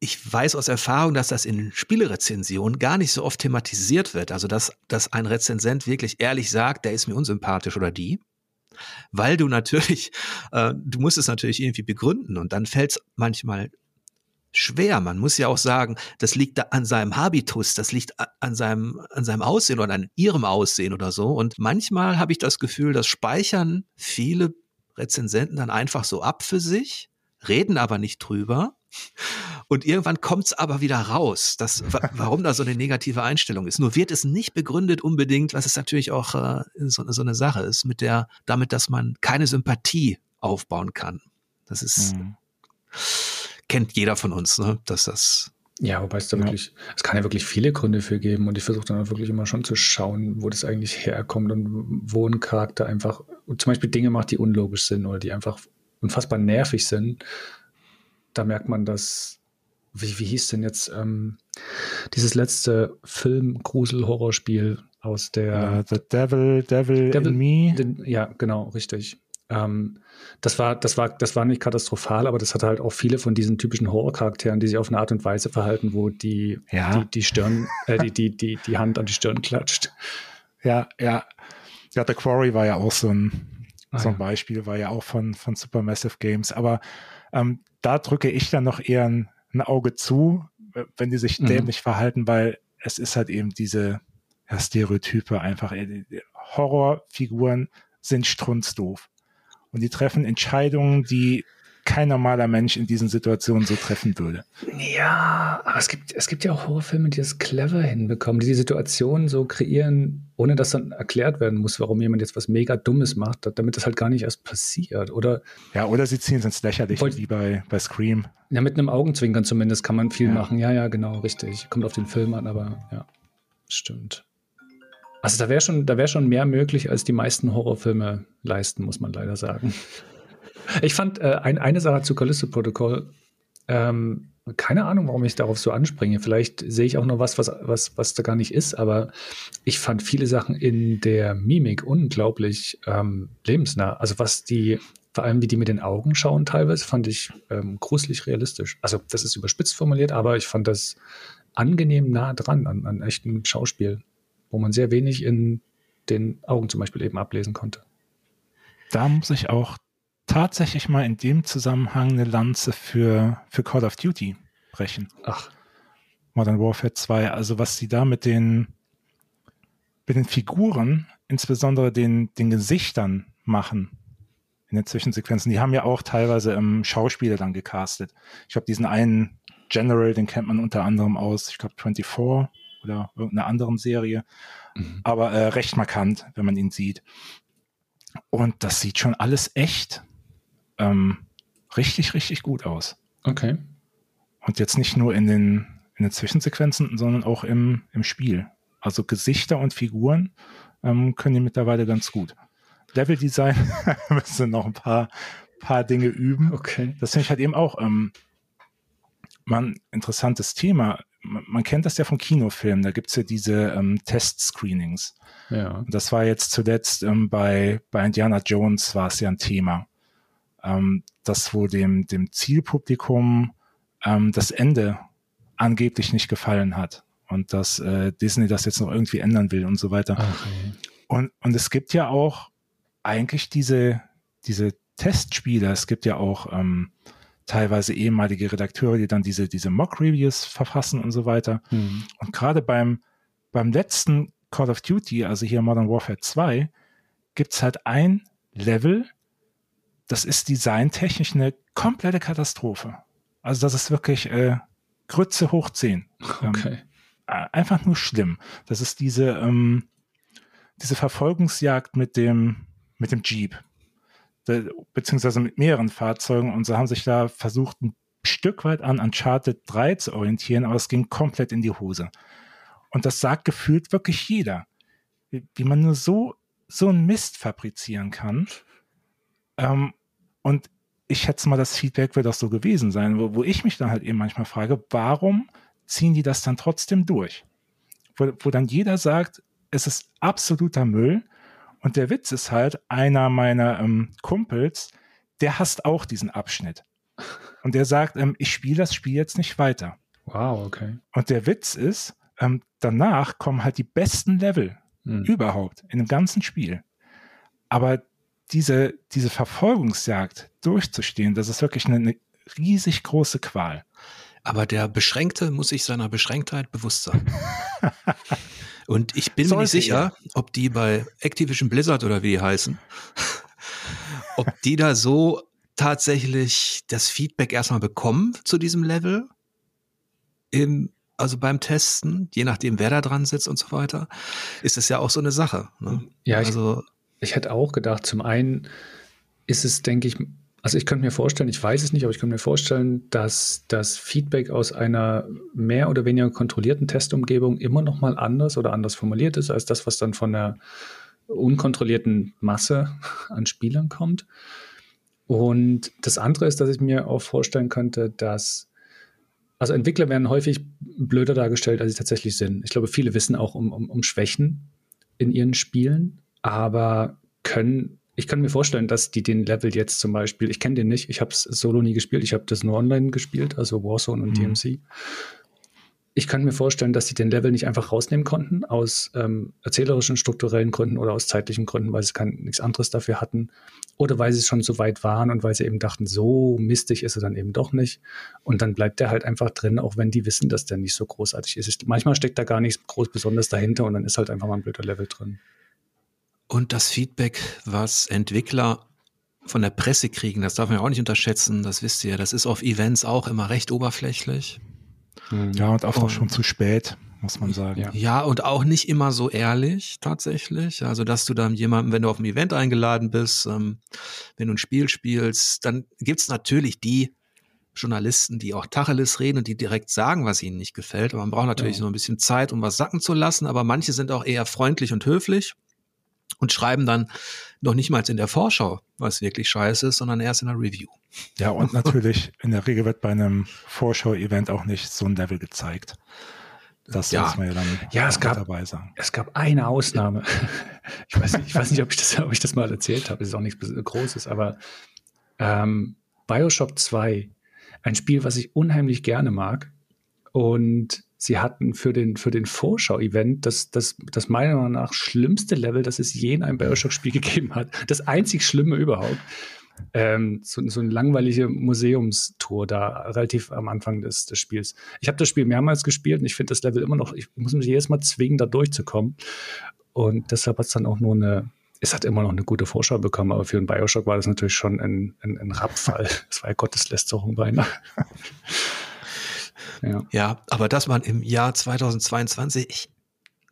ich weiß aus Erfahrung, dass das in Spielerezensionen gar nicht so oft thematisiert wird. Also, dass, dass ein Rezensent wirklich ehrlich sagt, der ist mir unsympathisch oder die. Weil du natürlich, äh, du musst es natürlich irgendwie begründen und dann fällt es manchmal schwer. Man muss ja auch sagen, das liegt da an seinem Habitus, das liegt an seinem, an seinem Aussehen oder an ihrem Aussehen oder so. Und manchmal habe ich das Gefühl, das speichern viele Rezensenten dann einfach so ab für sich, reden aber nicht drüber. Und irgendwann kommt es aber wieder raus, dass, warum da so eine negative Einstellung ist. Nur wird es nicht begründet unbedingt, was es natürlich auch äh, so, so, eine Sache ist, mit der, damit, dass man keine Sympathie aufbauen kann. Das ist, mhm. Kennt jeder von uns, ne? dass das ja, wobei es da ja. wirklich, es kann ja wirklich viele Gründe für geben und ich versuche dann auch wirklich immer schon zu schauen, wo das eigentlich herkommt und wo ein Charakter einfach zum Beispiel Dinge macht, die unlogisch sind oder die einfach unfassbar nervig sind. Da merkt man, dass, wie, wie hieß denn jetzt ähm, dieses letzte Film-Grusel-Horrorspiel aus der uh, The Devil, Devil, Devil in Me? Den, ja, genau, richtig. Ähm, das war, das war, das war nicht katastrophal, aber das hatte halt auch viele von diesen typischen Horrorcharakteren, die sich auf eine Art und Weise verhalten, wo die, ja. die, die Stirn, äh, die, die, die, die Hand an die Stirn klatscht. Ja, ja. Ja, The Quarry war ja auch so ein, ah, so ein ja. Beispiel, war ja auch von, von Supermassive Games. Aber ähm, da drücke ich dann noch eher ein, ein Auge zu, wenn die sich mhm. dämlich verhalten, weil es ist halt eben diese ja, Stereotype einfach. Horrorfiguren sind strunzdoof. Und die treffen Entscheidungen, die kein normaler Mensch in diesen Situationen so treffen würde. Ja, aber es gibt, es gibt ja auch Horrorfilme, die das clever hinbekommen, die die Situation so kreieren, ohne dass dann erklärt werden muss, warum jemand jetzt was mega Dummes macht, damit das halt gar nicht erst passiert. Oder ja, oder sie ziehen es ins Lächerliche, wie bei, bei Scream. Ja, mit einem Augenzwinkern zumindest kann man viel ja. machen. Ja, ja, genau, richtig. Kommt auf den Film an, aber ja, stimmt. Also da wäre schon, da schon mehr möglich, als die meisten Horrorfilme leisten, muss man leider sagen. Ich fand äh, ein, eine Sache zu Callisto Protocol, ähm, keine Ahnung, warum ich darauf so anspringe. Vielleicht sehe ich auch noch was, was, was, was da gar nicht ist, aber ich fand viele Sachen in der Mimik unglaublich ähm, lebensnah. Also was die, vor allem wie die mit den Augen schauen teilweise, fand ich ähm, gruselig realistisch. Also das ist überspitzt formuliert, aber ich fand das angenehm nah dran an, an echtem Schauspiel wo man sehr wenig in den Augen zum Beispiel eben ablesen konnte. Da muss ich auch tatsächlich mal in dem Zusammenhang eine Lanze für, für Call of Duty brechen. Ach. Modern Warfare 2. Also was sie da mit den, mit den Figuren, insbesondere den, den Gesichtern machen in den Zwischensequenzen. Die haben ja auch teilweise im Schauspieler dann gecastet. Ich glaube, diesen einen General, den kennt man unter anderem aus, ich glaube, 24 oder irgendeiner anderen Serie. Mhm. Aber äh, recht markant, wenn man ihn sieht. Und das sieht schon alles echt ähm, richtig, richtig gut aus. Okay. Und jetzt nicht nur in den, in den Zwischensequenzen, sondern auch im, im Spiel. Also Gesichter und Figuren ähm, können die mittlerweile ganz gut. Level-Design müssen noch ein paar, paar Dinge üben. Okay. Das finde ich halt eben auch ähm, mal ein interessantes Thema man kennt das ja von Kinofilmen, da gibt's ja diese ähm, Test-Screenings. Ja. Das war jetzt zuletzt ähm, bei, bei Indiana Jones war es ja ein Thema, ähm, dass wo dem, dem Zielpublikum ähm, das Ende angeblich nicht gefallen hat und dass äh, Disney das jetzt noch irgendwie ändern will und so weiter. Okay. Und, und es gibt ja auch eigentlich diese, diese Testspiele, es gibt ja auch ähm, teilweise ehemalige Redakteure, die dann diese, diese Mock-Reviews verfassen und so weiter. Mhm. Und gerade beim, beim letzten Call of Duty, also hier Modern Warfare 2, gibt's halt ein Level, das ist designtechnisch eine komplette Katastrophe. Also das ist wirklich äh, Grütze hoch 10. Ähm, okay. Ähm, äh, einfach nur schlimm. Das ist diese, ähm, diese Verfolgungsjagd mit dem, mit dem Jeep, beziehungsweise mit mehreren Fahrzeugen und sie haben sich da versucht, ein Stück weit an Uncharted 3 zu orientieren, aber es ging komplett in die Hose. Und das sagt gefühlt wirklich jeder, wie, wie man nur so, so einen Mist fabrizieren kann. Ähm, und ich schätze mal, das Feedback wird auch so gewesen sein, wo, wo ich mich dann halt eben manchmal frage, warum ziehen die das dann trotzdem durch? Wo, wo dann jeder sagt, es ist absoluter Müll. Und der Witz ist halt, einer meiner ähm, Kumpels, der hasst auch diesen Abschnitt. Und der sagt, ähm, ich spiele das Spiel jetzt nicht weiter. Wow, okay. Und der Witz ist, ähm, danach kommen halt die besten Level hm. überhaupt in dem ganzen Spiel. Aber diese, diese Verfolgungsjagd durchzustehen, das ist wirklich eine, eine riesig große Qual. Aber der Beschränkte muss sich seiner Beschränktheit bewusst sein. Und ich bin Sollte mir nicht sicher, ihr. ob die bei Activision Blizzard oder wie die heißen, ob die da so tatsächlich das Feedback erstmal bekommen zu diesem Level, im, also beim Testen, je nachdem, wer da dran sitzt und so weiter, ist es ja auch so eine Sache. Ne? Ja, also, ich, ich hätte auch gedacht, zum einen ist es, denke ich, also ich könnte mir vorstellen, ich weiß es nicht, aber ich könnte mir vorstellen, dass das Feedback aus einer mehr oder weniger kontrollierten Testumgebung immer noch mal anders oder anders formuliert ist als das, was dann von der unkontrollierten Masse an Spielern kommt. Und das andere ist, dass ich mir auch vorstellen könnte, dass also Entwickler werden häufig blöder dargestellt, als sie tatsächlich sind. Ich glaube, viele wissen auch um, um, um Schwächen in ihren Spielen, aber können, ich kann mir vorstellen, dass die den Level jetzt zum Beispiel, ich kenne den nicht, ich habe es solo nie gespielt, ich habe das nur online gespielt, also Warzone und mhm. DMC ich könnte mir vorstellen, dass sie den Level nicht einfach rausnehmen konnten, aus ähm, erzählerischen, strukturellen Gründen oder aus zeitlichen Gründen, weil sie kein, nichts anderes dafür hatten. Oder weil sie schon so weit waren und weil sie eben dachten, so mistig ist er dann eben doch nicht. Und dann bleibt der halt einfach drin, auch wenn die wissen, dass der nicht so großartig ist. Manchmal steckt da gar nichts groß besonders dahinter und dann ist halt einfach mal ein blöder Level drin. Und das Feedback, was Entwickler von der Presse kriegen, das darf man ja auch nicht unterschätzen, das wisst ihr, das ist auf Events auch immer recht oberflächlich. Mhm. Ja, und oft auch schon zu spät, muss man sagen. Ja. ja, und auch nicht immer so ehrlich, tatsächlich. Also, dass du dann jemandem, wenn du auf ein Event eingeladen bist, ähm, wenn du ein Spiel spielst, dann gibt's natürlich die Journalisten, die auch Tacheles reden und die direkt sagen, was ihnen nicht gefällt. Aber man braucht natürlich ja. so ein bisschen Zeit, um was sacken zu lassen. Aber manche sind auch eher freundlich und höflich und schreiben dann noch nicht mal in der Vorschau, was wirklich scheiße ist, sondern erst in der Review. Ja, und natürlich, in der Regel wird bei einem Vorschau-Event auch nicht so ein Level gezeigt. Das ja. muss man ja dann ja, es gab, dabei sagen. Es gab eine Ausnahme. Ich weiß nicht, ich weiß nicht ob, ich das, ob ich das mal erzählt habe. Es ist auch nichts Großes, aber ähm, Bioshock 2, ein Spiel, was ich unheimlich gerne mag. Und sie hatten für den, für den Vorschau-Event das, das, das meiner Meinung nach schlimmste Level, das es je in einem Bioshock-Spiel gegeben hat. Das einzig Schlimme überhaupt. Ähm, so, so eine langweilige Museumstour da relativ am Anfang des, des Spiels. Ich habe das Spiel mehrmals gespielt und ich finde das Level immer noch, ich muss mich jedes Mal zwingen, da durchzukommen. Und deshalb hat es dann auch nur eine, es hat immer noch eine gute Vorschau bekommen, aber für einen Bioshock war das natürlich schon ein, ein, ein Rappfall. Es war ja Gotteslästerung beinahe. Ja. ja, aber dass man im Jahr 2022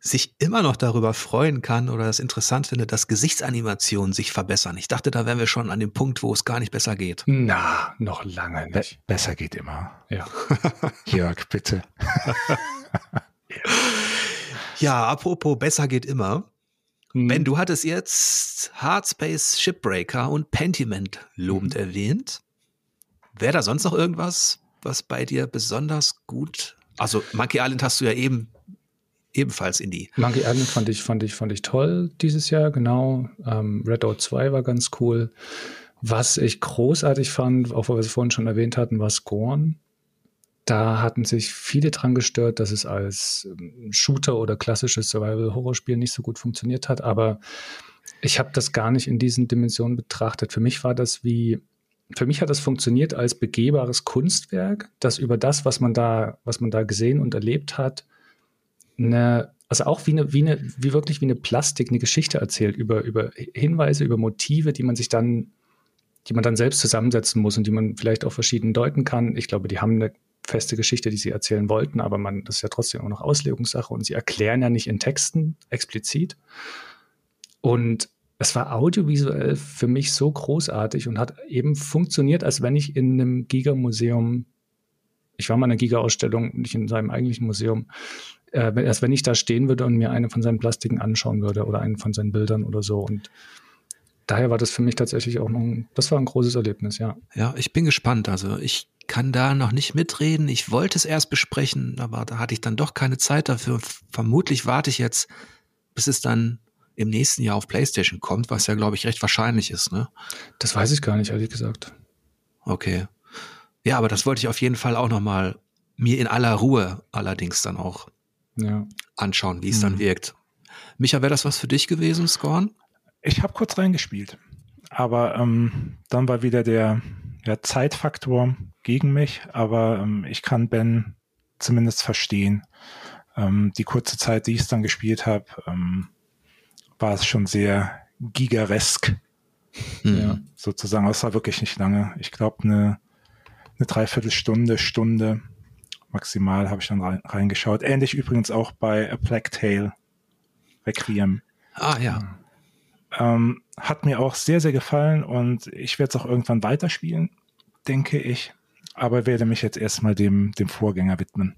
sich immer noch darüber freuen kann oder das interessant finde, dass Gesichtsanimationen sich verbessern. Ich dachte, da wären wir schon an dem Punkt, wo es gar nicht besser geht. Na, noch lange nicht. Be besser geht immer. Ja. Jörg, bitte. ja, apropos besser geht immer. Hm. Ben, du hattest jetzt Hardspace Shipbreaker und Pentiment lobend hm. erwähnt. Wäre da sonst noch irgendwas, was bei dir besonders gut? Also Monkey Island hast du ja eben ebenfalls in die. Monkey Island fand ich, fand ich, fand ich toll dieses Jahr, genau. Ähm, Red Out 2 war ganz cool. Was ich großartig fand, auch weil wir es vorhin schon erwähnt hatten, war Scorn. Da hatten sich viele dran gestört, dass es als ähm, Shooter oder klassisches Survival-Horror-Spiel nicht so gut funktioniert hat. Aber ich habe das gar nicht in diesen Dimensionen betrachtet. Für mich war das wie für mich hat das funktioniert als begehbares Kunstwerk, das über das, was man da, was man da gesehen und erlebt hat, eine, also auch wie eine, wie eine, wie wirklich wie eine Plastik, eine Geschichte erzählt über, über Hinweise, über Motive, die man sich dann, die man dann selbst zusammensetzen muss und die man vielleicht auch verschieden deuten kann. Ich glaube, die haben eine feste Geschichte, die sie erzählen wollten, aber man, das ist ja trotzdem auch noch Auslegungssache und sie erklären ja nicht in Texten explizit. Und es war audiovisuell für mich so großartig und hat eben funktioniert, als wenn ich in einem Giga-Museum, ich war mal in einer Giga-Ausstellung, nicht in seinem eigentlichen Museum, äh, als wenn ich da stehen würde und mir eine von seinen Plastiken anschauen würde oder einen von seinen Bildern oder so. Und daher war das für mich tatsächlich auch noch ein, das war ein großes Erlebnis, ja. Ja, ich bin gespannt. Also ich kann da noch nicht mitreden. Ich wollte es erst besprechen, aber da hatte ich dann doch keine Zeit dafür. Vermutlich warte ich jetzt, bis es dann im nächsten Jahr auf PlayStation kommt, was ja, glaube ich, recht wahrscheinlich ist, ne? Das weiß ich gar nicht, ehrlich gesagt. Okay. Ja, aber das wollte ich auf jeden Fall auch noch mal mir in aller Ruhe allerdings dann auch ja. anschauen, wie es mhm. dann wirkt. Micha, wäre das was für dich gewesen, Scorn? Ich habe kurz reingespielt, aber ähm, dann war wieder der ja, Zeitfaktor gegen mich, aber ähm, ich kann Ben zumindest verstehen. Ähm, die kurze Zeit, die ich es dann gespielt habe, ähm, war es schon sehr gigaresk. Mhm. Ja, sozusagen. Es war wirklich nicht lange. Ich glaube, eine, eine Dreiviertelstunde, Stunde maximal habe ich dann reingeschaut. Ähnlich übrigens auch bei A Plague Tale Requiem. Ah, ja. Ähm, hat mir auch sehr, sehr gefallen und ich werde es auch irgendwann weiterspielen, denke ich. Aber werde mich jetzt erstmal dem, dem Vorgänger widmen.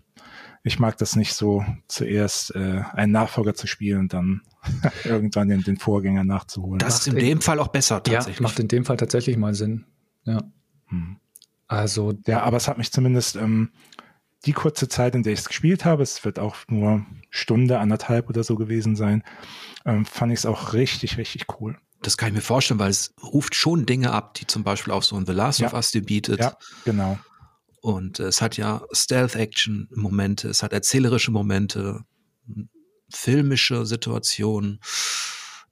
Ich mag das nicht so, zuerst äh, einen Nachfolger zu spielen und dann irgendwann den, den Vorgänger nachzuholen. Das ist in dem Fall auch besser tatsächlich. Ja, macht in dem Fall tatsächlich mal Sinn. Ja. Hm. Also. Ja, aber es hat mich zumindest ähm, die kurze Zeit, in der ich es gespielt habe, es wird auch nur Stunde, anderthalb oder so gewesen sein, ähm, fand ich es auch richtig, richtig cool. Das kann ich mir vorstellen, weil es ruft schon Dinge ab, die zum Beispiel auch so ein The Last ja. of Us dir bietet. Ja, genau. Und es hat ja Stealth-Action-Momente, es hat erzählerische Momente, filmische Situationen,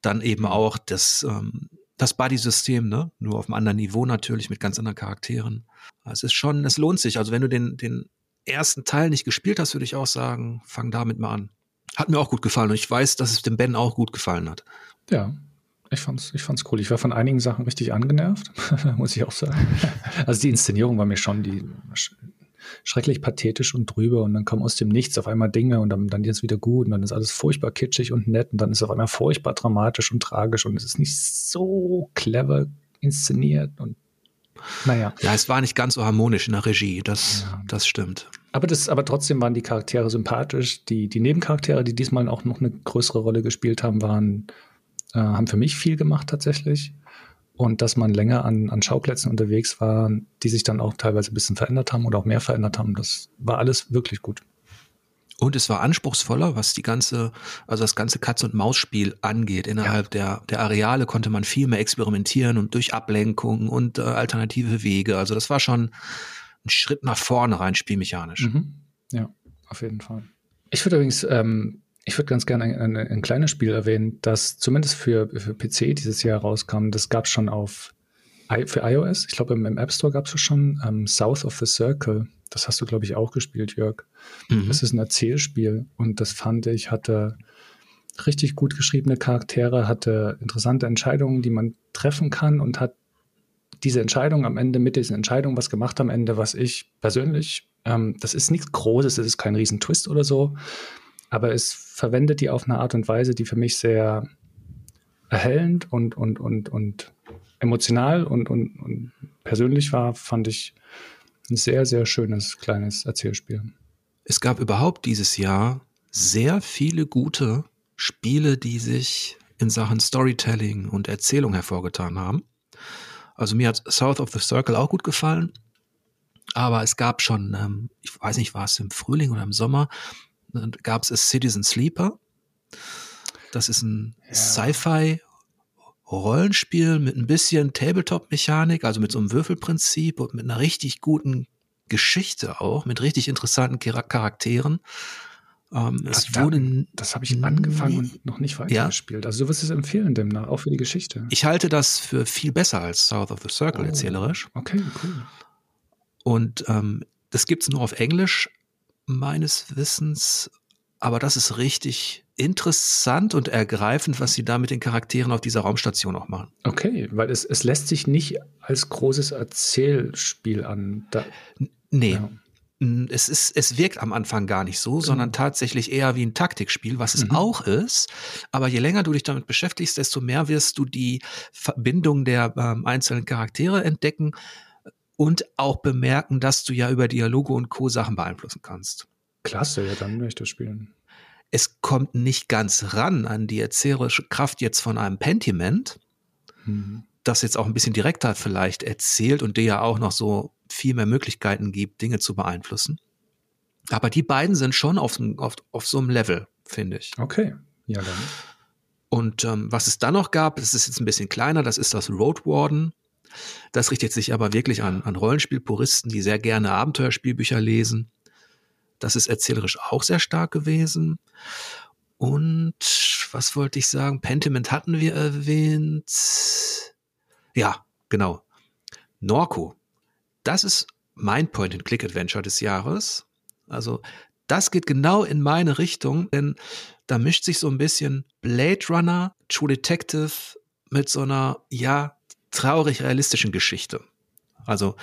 dann eben auch das, ähm, das Buddy-System, ne? Nur auf einem anderen Niveau natürlich, mit ganz anderen Charakteren. Es ist schon, es lohnt sich. Also wenn du den, den ersten Teil nicht gespielt hast, würde ich auch sagen, fang damit mal an. Hat mir auch gut gefallen und ich weiß, dass es dem Ben auch gut gefallen hat. Ja, ich fand's, ich fand's cool. Ich war von einigen Sachen richtig angenervt, muss ich auch sagen. Also die Inszenierung war mir schon die schrecklich pathetisch und drüber und dann kommen aus dem Nichts auf einmal Dinge und dann, dann jetzt wieder gut und dann ist alles furchtbar kitschig und nett und dann ist es auf einmal furchtbar dramatisch und tragisch und es ist nicht so clever inszeniert und naja. Ja, es war nicht ganz so harmonisch in der Regie, das, ja. das stimmt. Aber, das, aber trotzdem waren die Charaktere sympathisch. Die, die Nebencharaktere, die diesmal auch noch eine größere Rolle gespielt haben, waren, äh, haben für mich viel gemacht tatsächlich. Und dass man länger an, an Schauplätzen unterwegs war, die sich dann auch teilweise ein bisschen verändert haben oder auch mehr verändert haben, das war alles wirklich gut. Und es war anspruchsvoller, was die ganze, also das ganze Katz- und Maus-Spiel angeht. Innerhalb ja. der, der Areale konnte man viel mehr experimentieren und durch Ablenkung und äh, alternative Wege. Also das war schon ein Schritt nach vorne rein spielmechanisch. Mhm. Ja, auf jeden Fall. Ich würde übrigens, ähm, ich würde ganz gerne ein, ein, ein, kleines Spiel erwähnen, das zumindest für, für PC dieses Jahr rauskam. Das gab es schon auf für iOS. Ich glaube, im, im App Store gab es schon ähm, South of the Circle. Das hast du, glaube ich, auch gespielt, Jörg. Mhm. Das ist ein Erzählspiel und das fand ich, hatte richtig gut geschriebene Charaktere, hatte interessante Entscheidungen, die man treffen kann und hat diese Entscheidung am Ende, mit diesen Entscheidungen was gemacht am Ende, was ich persönlich, ähm, das ist nichts Großes, es ist kein Riesentwist oder so, aber es verwendet die auf eine Art und Weise, die für mich sehr erhellend und, und, und, und emotional und, und, und persönlich war, fand ich ein sehr, sehr schönes kleines Erzählspiel. Es gab überhaupt dieses Jahr sehr viele gute Spiele, die sich in Sachen Storytelling und Erzählung hervorgetan haben. Also mir hat South of the Circle auch gut gefallen. Aber es gab schon, ähm, ich weiß nicht, war es im Frühling oder im Sommer, gab es Citizen Sleeper. Das ist ein ja. Sci-Fi Rollenspiel mit ein bisschen Tabletop-Mechanik, also mit so einem Würfelprinzip und mit einer richtig guten Geschichte auch, mit richtig interessanten Charakteren. Ähm, es da, wurde, das habe ich angefangen und noch nicht weitergespielt. Ja? Also du wirst es empfehlen demnach, auch für die Geschichte. Ich halte das für viel besser als South of the Circle oh, erzählerisch. Okay, cool. Und ähm, das gibt es nur auf Englisch, meines Wissens. Aber das ist richtig interessant und ergreifend, was sie da mit den Charakteren auf dieser Raumstation auch machen. Okay, weil es, es lässt sich nicht als großes Erzählspiel an. Da, nee. Ja. Es, ist, es wirkt am Anfang gar nicht so, sondern Genau. tatsächlich eher wie ein Taktikspiel, was es Mhm. auch ist. Aber je länger du dich damit beschäftigst, desto mehr wirst du die Verbindung der ähm, einzelnen Charaktere entdecken und auch bemerken, dass du ja über Dialoge und Co. Sachen beeinflussen kannst. Klasse, ja, dann möchte ich das spielen. Es kommt nicht ganz ran an die erzählerische Kraft jetzt von einem Pentiment, Mhm. das jetzt auch ein bisschen direkter vielleicht erzählt und dir ja auch noch so viel mehr Möglichkeiten gibt, Dinge zu beeinflussen. Aber die beiden sind schon auf, auf, auf so einem Level, finde ich. Okay, ja dann. Und ähm, was es dann noch gab, das ist jetzt ein bisschen kleiner, das ist das Road Warden. Das richtet sich aber wirklich an, an Rollenspielpuristen, die sehr gerne Abenteuerspielbücher lesen. Das ist erzählerisch auch sehr stark gewesen. Und was wollte ich sagen? Pentiment hatten wir erwähnt. Ja, genau. Norco. Das ist mein Point-and-Click-Adventure des Jahres. Also das geht genau in meine Richtung, denn da mischt sich so ein bisschen Blade Runner, True Detective mit so einer, ja, traurig realistischen Geschichte. Also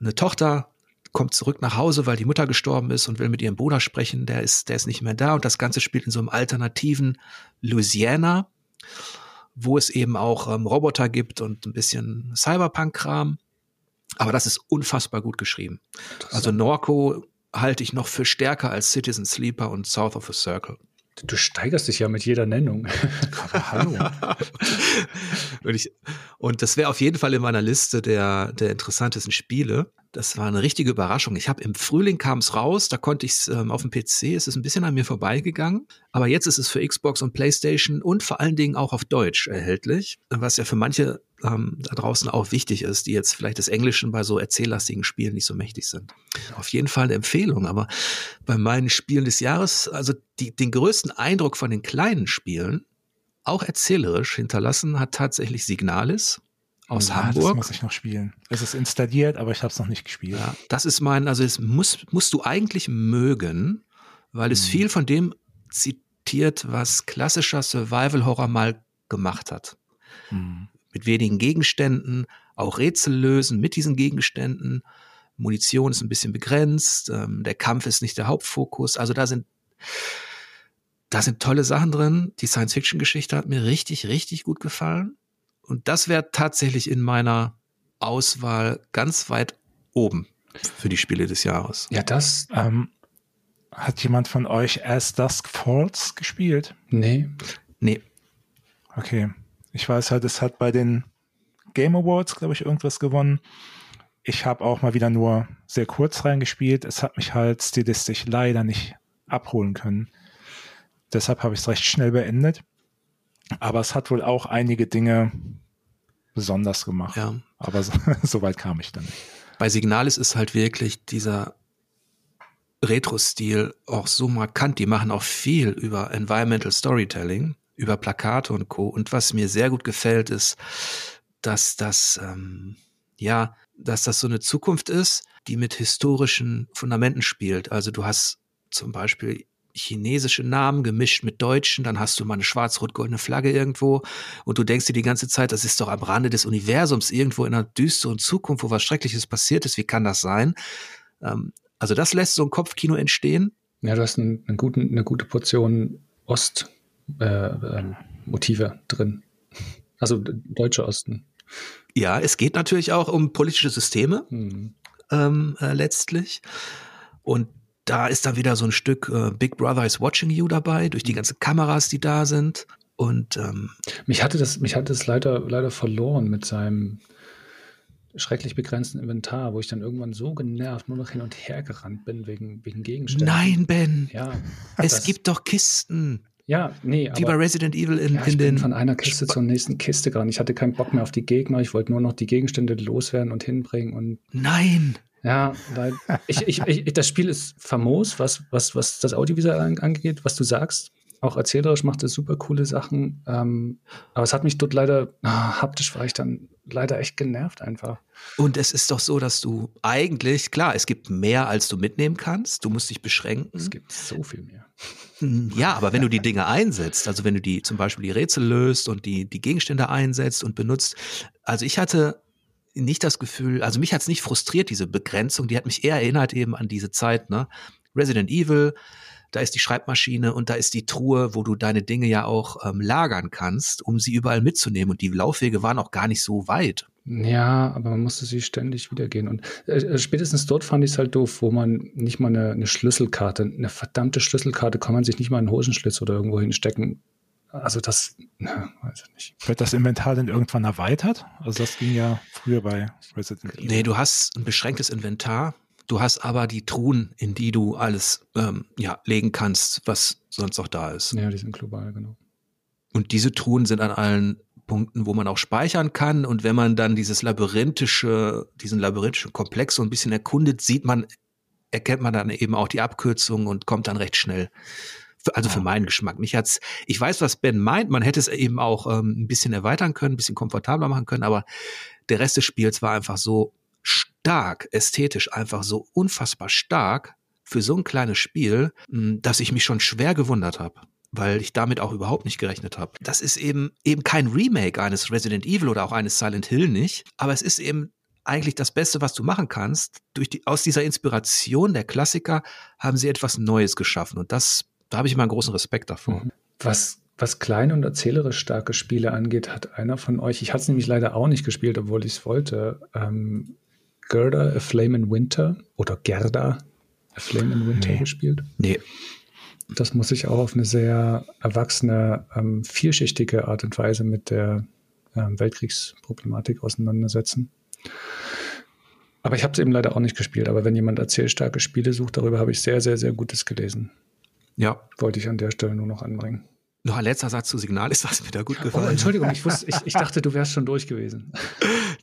eine Tochter kommt zurück nach Hause, weil die Mutter gestorben ist und will mit ihrem Bruder sprechen. Der ist, der ist nicht mehr da und das Ganze spielt in so einem alternativen Louisiana, wo es eben auch ähm, Roboter gibt und ein bisschen Cyberpunk-Kram. Aber das ist unfassbar gut geschrieben. Also Norco halte ich noch für stärker als Citizen Sleeper und South of a Circle. Du steigerst dich ja mit jeder Nennung. Aber hallo. und, ich, und das wäre auf jeden Fall in meiner Liste der, der interessantesten Spiele. Das war eine richtige Überraschung. Ich habe im Frühling kam es raus, da konnte ich es ähm, auf dem PC, es ist ein bisschen an mir vorbeigegangen. Aber jetzt ist es für Xbox und PlayStation und vor allen Dingen auch auf Deutsch erhältlich, was ja für manche ähm, da draußen auch wichtig ist, die jetzt vielleicht des Englischen bei so erzähllastigen Spielen nicht so mächtig sind. Auf jeden Fall eine Empfehlung, aber bei meinen Spielen des Jahres, also die, den größten Eindruck von den kleinen Spielen, auch erzählerisch hinterlassen, hat tatsächlich Signalis aus Das Hamburg. muss ich noch spielen. Es ist installiert, aber ich habe es noch nicht gespielt. Ja, das ist mein, also es muss, musst du eigentlich mögen, weil es Mhm. viel von dem zitiert, was klassischer Survival Horror mal gemacht hat. Hm. Mit wenigen Gegenständen, auch Rätsel lösen mit diesen Gegenständen. Munition ist ein bisschen begrenzt, ähm, der Kampf ist nicht der Hauptfokus. Also da sind, da sind tolle Sachen drin. Die Science-Fiction-Geschichte hat mir richtig, richtig gut gefallen. Und das wäre tatsächlich in meiner Auswahl ganz weit oben für die Spiele des Jahres. Ja, das. Ähm, hat jemand von euch As Dusk Falls gespielt? Nee. Nee, Okay. Ich weiß halt, es hat bei den Game Awards, glaube ich, irgendwas gewonnen. Ich habe auch mal wieder nur sehr kurz reingespielt. Es hat mich halt stilistisch leider nicht abholen können. Deshalb habe ich es recht schnell beendet. Aber es hat wohl auch einige Dinge besonders gemacht. ja. Aber so, so weit kam ich dann nicht. Bei Signalis ist halt wirklich dieser Retro-Stil auch so markant. Die machen auch viel über Environmental Storytelling, über Plakate und Co. Und was mir sehr gut gefällt, ist, dass das, ähm, ja, dass das so eine Zukunft ist, die mit historischen Fundamenten spielt. Also du hast zum Beispiel chinesische Namen gemischt mit deutschen, dann hast du mal eine schwarz-rot-goldene Flagge irgendwo und du denkst dir die ganze Zeit, das ist doch am Rande des Universums, irgendwo in einer düsteren Zukunft, wo was Schreckliches passiert ist, wie kann das sein? Ähm, also das lässt so ein Kopfkino entstehen. Ja, du hast einen, einen guten, eine gute Portion Ost-Motive äh, Motive drin. Also deutsche Osten. Ja, es geht natürlich auch um politische Systeme Hm. ähm, äh, letztlich. Und da ist dann wieder so ein Stück äh, Big Brother is watching you dabei, durch die ganzen Kameras, die da sind. Und ähm, Mich hatte das, mich hatte es leider, leider verloren mit seinem schrecklich begrenzten Inventar, wo ich dann irgendwann so genervt nur noch hin und her gerannt bin wegen, wegen Gegenständen. nein, Ben, Ja. es das- gibt doch Kisten, Ja, nee, wie bei aber Resident Evil in, ja, in ich bin den. von einer Kiste zur nächsten Kiste gerannt. Ich hatte keinen Bock mehr auf die Gegner. Ich wollte nur noch die Gegenstände loswerden und hinbringen und Nein, Ja, weil ich, ich, ich, das Spiel ist famos, was, was, was das Audiovisual an- angeht, was du sagst. Auch erzählerisch macht es super coole Sachen. Ähm, aber es hat mich dort leider, ah, haptisch war ich dann leider echt genervt einfach. Und es ist doch so, dass du eigentlich, klar, es gibt mehr, als du mitnehmen kannst. Du musst dich beschränken. Es gibt so viel mehr. Hm, Ja, aber wenn du die Dinge einsetzt, also wenn du die zum Beispiel die Rätsel löst und die, die Gegenstände einsetzt und benutzt, also ich hatte nicht das Gefühl, also mich hat es nicht frustriert, diese Begrenzung, die hat mich eher erinnert eben an diese Zeit, ne? Resident Evil, da ist die Schreibmaschine und da ist die Truhe, wo du deine Dinge ja auch ähm, lagern kannst, um sie überall mitzunehmen. Und die Laufwege waren auch gar nicht so weit. Ja, aber man musste sie ständig wiedergehen. Und äh, äh spätestens dort fand ich es halt doof, wo man nicht mal eine, eine, Schlüsselkarte, eine verdammte Schlüsselkarte kann man sich nicht mal in einen Hosenschlitz oder irgendwo hinstecken. Also das, na, weiß ich nicht. Wird das Inventar denn irgendwann erweitert? Also das ging ja früher bei Resident Evil. Nee, du hast ein beschränktes Inventar. Du hast aber die Truhen, in die du alles ähm, ja, legen kannst, was sonst noch da ist. Ja, die sind global, genau. Und diese Truhen sind an allen Punkten, wo man auch speichern kann. Und wenn man dann dieses labyrinthische, diesen labyrinthischen Komplex so ein bisschen erkundet, sieht man, erkennt man dann eben auch die Abkürzung und kommt dann recht schnell. Also für meinen Geschmack. Mich hat's, ich weiß, was Ben meint. Man hätte es eben auch ähm, ein bisschen erweitern können, ein bisschen komfortabler machen können, aber der Rest des Spiels war einfach so stark, ästhetisch einfach so unfassbar stark für so ein kleines Spiel, hm, dass ich mich schon schwer gewundert habe weil ich damit auch überhaupt nicht gerechnet habe. Das ist eben eben kein Remake eines Resident Evil oder auch eines Silent Hill nicht, aber es ist eben eigentlich das Beste, was du machen kannst. Durch die, aus dieser Inspiration der Klassiker haben sie etwas Neues geschaffen und das, da habe ich immer einen großen Respekt davor. Mhm. Was was kleine und erzählerisch starke Spiele angeht, hat einer von euch, ich hatte es nämlich leider auch nicht gespielt, obwohl ich es wollte, ähm, Gerda, A Flame in Winter oder Gerda, A Flame in Winter nee. gespielt? Nee. Das muss sich auch auf eine sehr erwachsene, ähm, vielschichtige Art und Weise mit der ähm, Weltkriegsproblematik auseinandersetzen. Aber ich habe es eben leider auch nicht gespielt. Aber wenn jemand erzählstarke Spiele sucht, darüber habe ich sehr, sehr, sehr Gutes gelesen. Ja. Wollte ich an der Stelle nur noch anbringen. Noch ein letzter Satz zu Signal ist, was mir da gut gefallen. Oh, Entschuldigung, ich, wusste, ich, ich dachte, du wärst schon durch gewesen.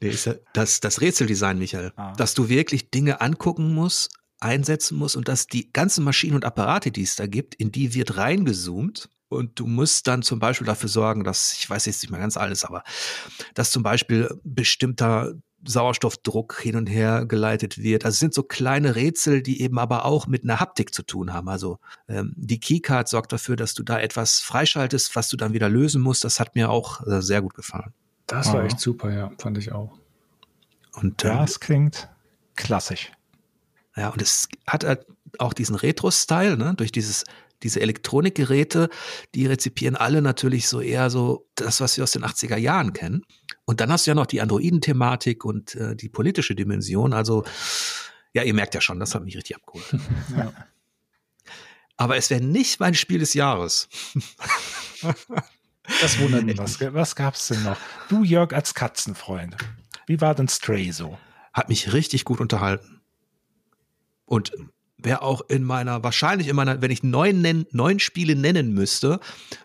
Nee, ist ja das, das Rätseldesign, Michael. Ah. Dass du wirklich Dinge angucken musst, einsetzen musst und dass die ganzen Maschinen und Apparate, die es da gibt, in die wird reingezoomt und du musst dann zum Beispiel dafür sorgen, dass, ich weiß jetzt nicht mehr ganz alles, aber dass zum Beispiel bestimmter Sauerstoffdruck hin und her geleitet wird. Also es sind so kleine Rätsel, die eben aber auch mit einer Haptik zu tun haben. Also ähm, die Keycard sorgt dafür, dass du da etwas freischaltest, was du dann wieder lösen musst. Das hat mir auch äh, sehr gut gefallen. Das war echt super, ja, fand ich auch. Und ähm, das klingt klassisch. Ja, und es hat halt auch diesen Retro-Style, ne? durch dieses diese Elektronikgeräte, die rezipieren alle natürlich so eher so das, was wir aus den 80er Jahren kennen. Und dann hast du ja noch die Androiden-Thematik und äh, die politische Dimension. Also, ja, ihr merkt ja schon, das hat mich richtig abgeholt. Ja. Aber es wäre nicht mein Spiel des Jahres. das wundert mich. Was, was gab's denn noch? Du, Jörg, als Katzenfreund. Wie war denn Stray so? Hat mich richtig gut unterhalten. Und wäre auch in meiner, wahrscheinlich in meiner, wenn ich neun, nennen, neun Spiele nennen müsste,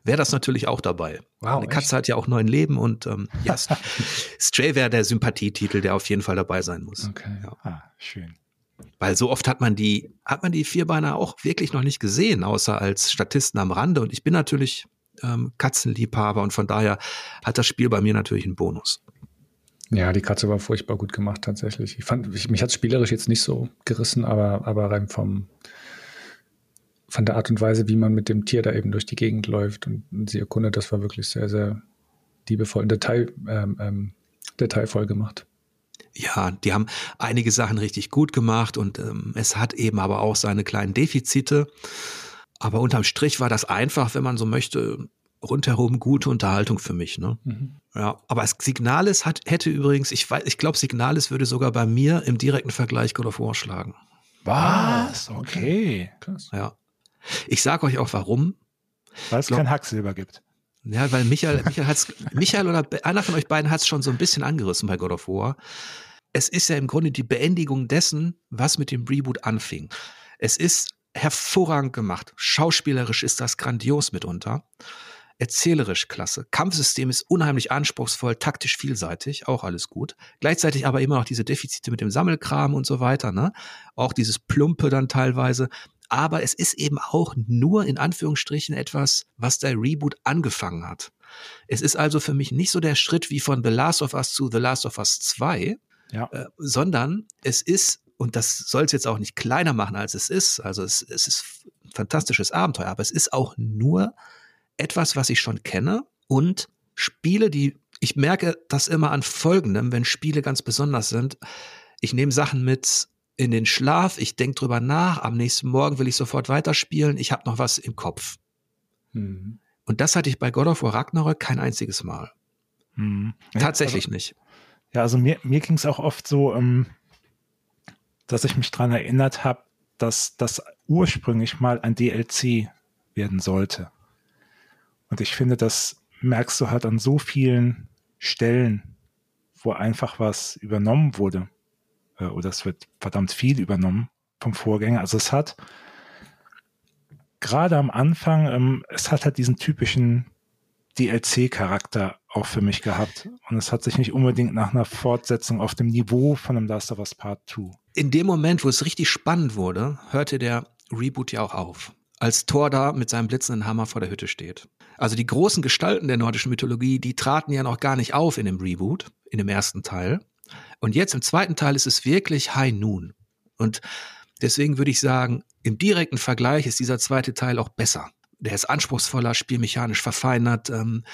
wäre das natürlich auch dabei. Wow, Eine Katze echt? hat ja auch neun Leben und ähm, ja, Stray wäre der Sympathietitel, der auf jeden Fall dabei sein muss. Okay. Ja. Ah, schön. Weil so oft hat man die, hat man die Vierbeiner auch wirklich noch nicht gesehen, außer als Statisten am Rande. Und ich bin natürlich ähm, Katzenliebhaber und von daher hat das Spiel bei mir natürlich einen Bonus. Ja, die Katze war furchtbar gut gemacht tatsächlich. Ich fand, ich, mich hat spielerisch jetzt nicht so gerissen, aber, aber rein vom, von der Art und Weise, wie man mit dem Tier da eben durch die Gegend läuft und, und sie erkundet, das war wirklich sehr, sehr liebevoll und Detail, ähm, ähm, detailvoll gemacht. Ja, die haben einige Sachen richtig gut gemacht und ähm, es hat eben aber auch seine kleinen Defizite. Aber unterm Strich war das einfach, wenn man so möchte, rundherum gute Unterhaltung für mich. Ne? Mhm. Ja, aber Signales hat, hätte übrigens, ich weiß, ich glaube, Signales würde sogar bei mir im direkten Vergleich God of War schlagen. Was? Okay. Krass. Ja. Ich sage euch auch warum. Weil es kein Hacksilber gibt. Ja, weil Michael, Michael, hat's, Michael oder einer von euch beiden hat es schon so ein bisschen angerissen bei God of War. Es ist ja im Grunde die Beendigung dessen, was mit dem Reboot anfing. Es ist hervorragend gemacht. Schauspielerisch ist das grandios mitunter erzählerisch klasse. Kampfsystem ist unheimlich anspruchsvoll, taktisch vielseitig, auch alles gut. Gleichzeitig aber immer noch diese Defizite mit dem Sammelkram und so weiter, ne? Auch dieses Plumpe dann teilweise. Aber es ist eben auch nur in Anführungsstrichen etwas, was der Reboot angefangen hat. Es ist also für mich nicht so der Schritt wie von The Last of Us zu The Last of Us 2, ja. äh, sondern es ist, und das soll es jetzt auch nicht kleiner machen, als es ist, also es, es ist ein fantastisches Abenteuer, aber es ist auch nur etwas, was ich schon kenne und Spiele, die ich merke das immer an Folgendem, wenn Spiele ganz besonders sind. Ich nehme Sachen mit in den Schlaf, ich denke drüber nach, am nächsten Morgen will ich sofort weiterspielen, ich habe noch was im Kopf. Mhm. Und das hatte ich bei God of War Ragnarök kein einziges Mal. Mhm. Tatsächlich also, nicht. Ja, also mir, mir ging es auch oft so, ähm, dass ich mich daran erinnert habe, dass das ursprünglich mal ein DLC werden sollte. Und ich finde, das merkst du halt an so vielen Stellen, wo einfach was übernommen wurde. Äh, oder es wird verdammt viel übernommen vom Vorgänger. Also es hat gerade am Anfang, ähm, es hat halt diesen typischen DLC-Charakter auch für mich gehabt. Und es hat sich nicht unbedingt nach einer Fortsetzung auf dem Niveau von einem Last of Us Part 2. In dem Moment, wo es richtig spannend wurde, hörte der Reboot ja auch auf. Als Thor da mit seinem blitzenden Hammer vor der Hütte steht. Also die großen Gestalten der nordischen Mythologie, die traten ja noch gar nicht auf in dem Reboot, in dem ersten Teil. Und jetzt im zweiten Teil ist es wirklich High Noon. Und deswegen würde ich sagen, im direkten Vergleich ist dieser zweite Teil auch besser. Der ist anspruchsvoller, spielmechanisch verfeinert. Ähm,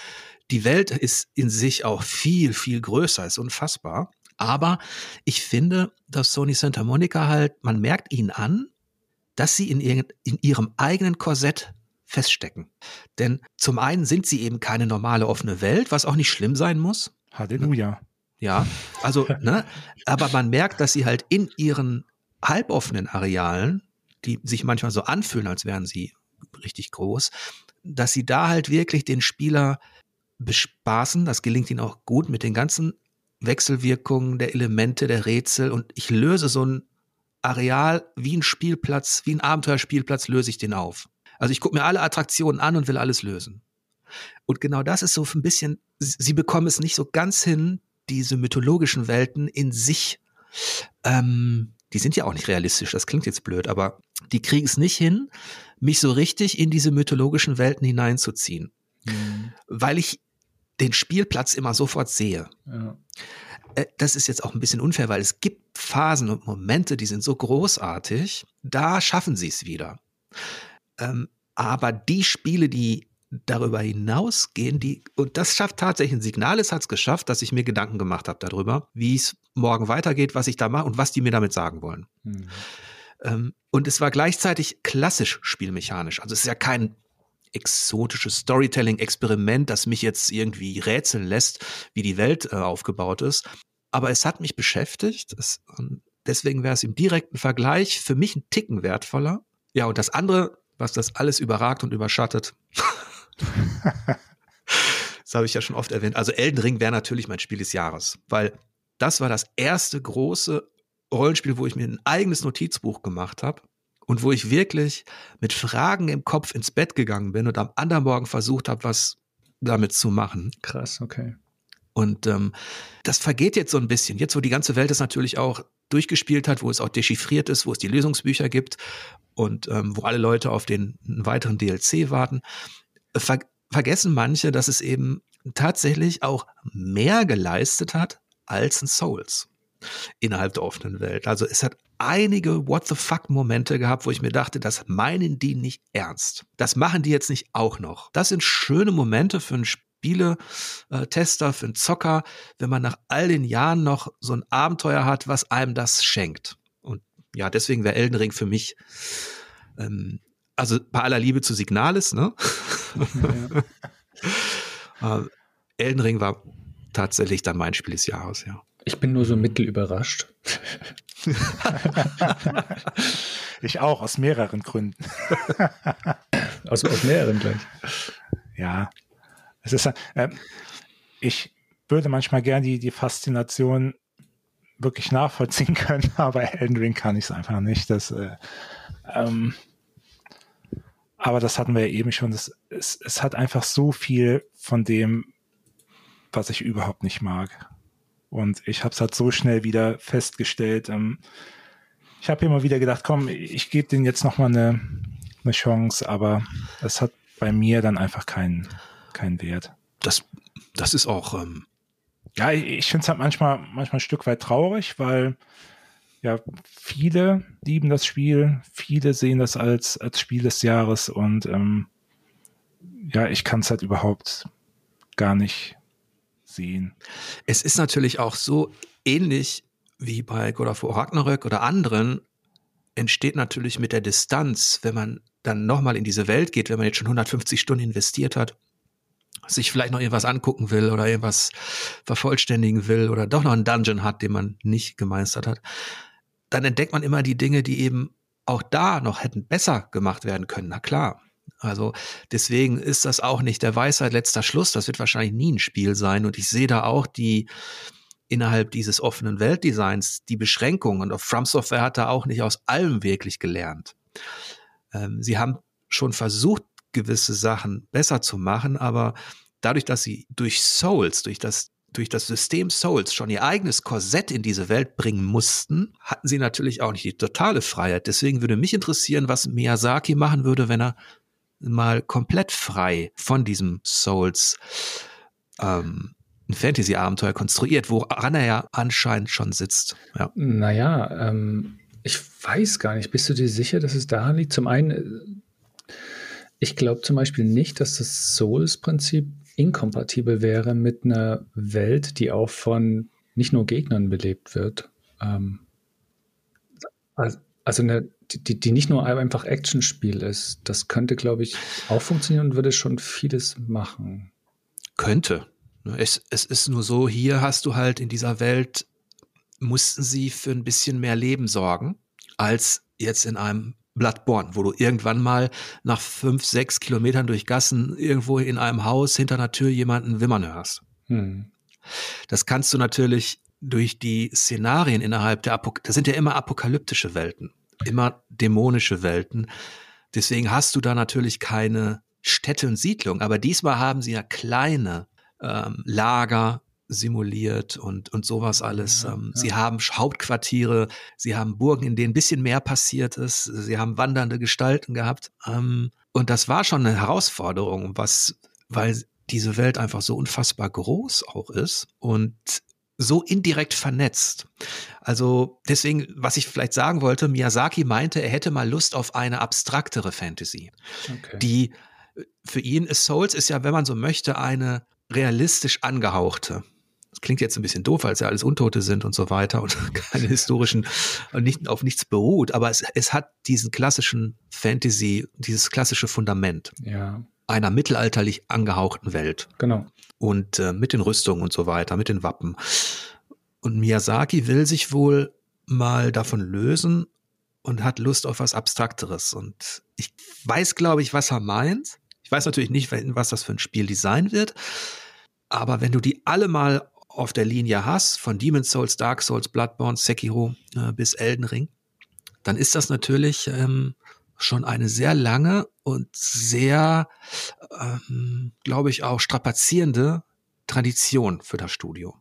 die Welt ist in sich auch viel, viel größer, ist unfassbar. Aber ich finde, dass Sony Santa Monica halt, man merkt ihnen an, dass sie in, in ihrem eigenen Korsett feststecken. Denn zum einen sind sie eben keine normale offene Welt, was auch nicht schlimm sein muss. Halleluja. Ja, also, ne, aber man merkt, dass sie halt in ihren halboffenen Arealen, die sich manchmal so anfühlen, als wären sie richtig groß, dass sie da halt wirklich den Spieler bespaßen. Das gelingt ihnen auch gut mit den ganzen Wechselwirkungen der Elemente, der Rätsel. Und ich löse so ein Areal wie ein Spielplatz, wie ein Abenteuerspielplatz, löse ich den auf. Also ich gucke mir alle Attraktionen an und will alles lösen. Und genau das ist so ein bisschen, sie bekommen es nicht so ganz hin, diese mythologischen Welten in sich, ähm, die sind ja auch nicht realistisch, das klingt jetzt blöd, aber die kriegen es nicht hin, mich so richtig in diese mythologischen Welten hineinzuziehen. Mhm. Weil ich den Spielplatz immer sofort sehe. Ja. Äh, das ist jetzt auch ein bisschen unfair, weil es gibt Phasen und Momente, die sind so großartig, da schaffen sie es wieder. Ähm, aber die Spiele, die darüber hinausgehen, die, und das schafft tatsächlich ein Signal, es hat es geschafft, dass ich mir Gedanken gemacht habe darüber, wie es morgen weitergeht, was ich da mache und was die mir damit sagen wollen. Mhm. Ähm, und es war gleichzeitig klassisch spielmechanisch. Also es ist ja kein exotisches Storytelling-Experiment, das mich jetzt irgendwie rätseln lässt, wie die Welt äh, aufgebaut ist. Aber es hat mich beschäftigt. Es, deswegen wäre es im direkten Vergleich für mich ein Ticken wertvoller. Ja, und das andere, was das alles überragt und überschattet, das habe ich ja schon oft erwähnt. Also Elden Ring wäre natürlich mein Spiel des Jahres, weil das war das erste große Rollenspiel, wo ich mir ein eigenes Notizbuch gemacht habe und wo ich wirklich mit Fragen im Kopf ins Bett gegangen bin und am anderen Morgen versucht habe, was damit zu machen. Krass, okay. Und ähm, das vergeht jetzt so ein bisschen. Jetzt, wo die ganze Welt es natürlich auch durchgespielt hat, wo es auch dechiffriert ist, wo es die Lösungsbücher gibt und ähm, wo alle Leute auf den weiteren DLC warten, ver vergessen manche, dass es eben tatsächlich auch mehr geleistet hat als ein Souls innerhalb der offenen Welt. Also es hat einige What the fuck Momente gehabt, wo ich mir dachte, das meinen die nicht ernst. Das machen die jetzt nicht auch noch. Das sind schöne Momente für Spiele-Tester, für einen Zocker, wenn man nach all den Jahren noch so ein Abenteuer hat, was einem das schenkt. Und ja, deswegen wäre Elden Ring für mich ähm, also bei aller Liebe zu Signalis, ne? Ja. äh, Elden Ring war tatsächlich dann mein Spiel des Jahres, ja. Ich bin nur so mittel überrascht. ich auch, aus mehreren Gründen. aus, aus mehreren gleich. Ja. Es ist, äh, ich würde manchmal gern die, die Faszination wirklich nachvollziehen können, aber Elden Ring kann ich es einfach nicht. Das, äh, ähm, aber das hatten wir ja eben schon. Das, es, es hat einfach so viel von dem, was ich überhaupt nicht mag. Und ich habe es halt so schnell wieder festgestellt. Ähm, ich habe immer wieder gedacht, komm, ich gebe denen jetzt noch mal eine, eine Chance, aber es hat bei mir dann einfach keinen keinen Wert. Das, das ist auch. Ähm ja, ich, finde es halt manchmal, manchmal ein Stück weit traurig, weil ja, viele lieben das Spiel, viele sehen das als, als Spiel des Jahres und ähm, ja, ich kann es halt überhaupt gar nicht sehen. Es ist natürlich auch so ähnlich wie bei God of War Ragnarök oder anderen, entsteht natürlich mit der Distanz, wenn man dann nochmal in diese Welt geht, wenn man jetzt schon 150 Stunden investiert hat, sich vielleicht noch irgendwas angucken will oder irgendwas vervollständigen will oder doch noch einen Dungeon hat, den man nicht gemeistert hat, dann entdeckt man immer die Dinge, die eben auch da noch hätten besser gemacht werden können. Na klar. Also deswegen ist das auch nicht der Weisheit letzter Schluss. Das wird wahrscheinlich nie ein Spiel sein. Und ich sehe da auch die innerhalb dieses offenen Weltdesigns die Beschränkungen. Und From Software hat da auch nicht aus allem wirklich gelernt. Ähm, sie haben schon versucht, gewisse Sachen besser zu machen, aber dadurch, dass sie durch Souls, durch das durch das System Souls schon ihr eigenes Korsett in diese Welt bringen mussten, hatten sie natürlich auch nicht die totale Freiheit. Deswegen würde mich interessieren, was Miyazaki machen würde, wenn er mal komplett frei von diesem Souls ähm, ein Fantasy-Abenteuer konstruiert, woran er ja anscheinend schon sitzt. Ja. Naja, ähm, ich weiß gar nicht. Bist du dir sicher, dass es daran liegt? Zum einen, ich glaube zum Beispiel nicht, dass das Souls-Prinzip inkompatibel wäre mit einer Welt, die auch von nicht nur Gegnern belebt wird. Ähm, also eine, die, die nicht nur einfach Actionspiel ist. Das könnte, glaube ich, auch funktionieren und würde schon vieles machen. Könnte. Es, es ist nur so, hier hast du halt in dieser Welt, mussten sie für ein bisschen mehr Leben sorgen, als jetzt in einem Bloodborne, wo du irgendwann mal nach fünf, sechs Kilometern durch Gassen irgendwo in einem Haus hinter einer Tür jemanden wimmern hörst. Hm. Das kannst du natürlich durch die Szenarien innerhalb der Apok das sind ja immer apokalyptische Welten, immer dämonische Welten. Deswegen hast du da natürlich keine Städte und Siedlungen, aber diesmal haben sie ja kleine ähm, Lager, simuliert und, und sowas alles. Ja, ähm, ja. Sie haben Hauptquartiere, sie haben Burgen, in denen ein bisschen mehr passiert ist, sie haben wandernde Gestalten gehabt. Ähm, und das war schon eine Herausforderung, was, weil diese Welt einfach so unfassbar groß auch ist und so indirekt vernetzt. Also deswegen, was ich vielleicht sagen wollte, Miyazaki meinte, er hätte mal Lust auf eine abstraktere Fantasy, okay. die für ihn ist Souls ist ja, wenn man so möchte, eine realistisch angehauchte das klingt jetzt ein bisschen doof, es ja alles Untote sind und so weiter und keine historischen und nicht auf nichts beruht, aber es, es hat diesen klassischen Fantasy, dieses klassische Fundament. Ja. Einer mittelalterlich angehauchten Welt. Genau. Und äh, mit den Rüstungen und so weiter, mit den Wappen. Und Miyazaki will sich wohl mal davon lösen und hat Lust auf was Abstrakteres. Und ich weiß, glaube ich, was er meint. Ich weiß natürlich nicht, was das für ein Spiel design wird. Aber wenn du die alle mal auf der Linie hast, von Demon's Souls, Dark Souls, Bloodborne, Sekiro äh, bis Elden Ring, dann ist das natürlich ähm, schon eine sehr lange und sehr, ähm, glaube ich, auch strapazierende Tradition für das Studio.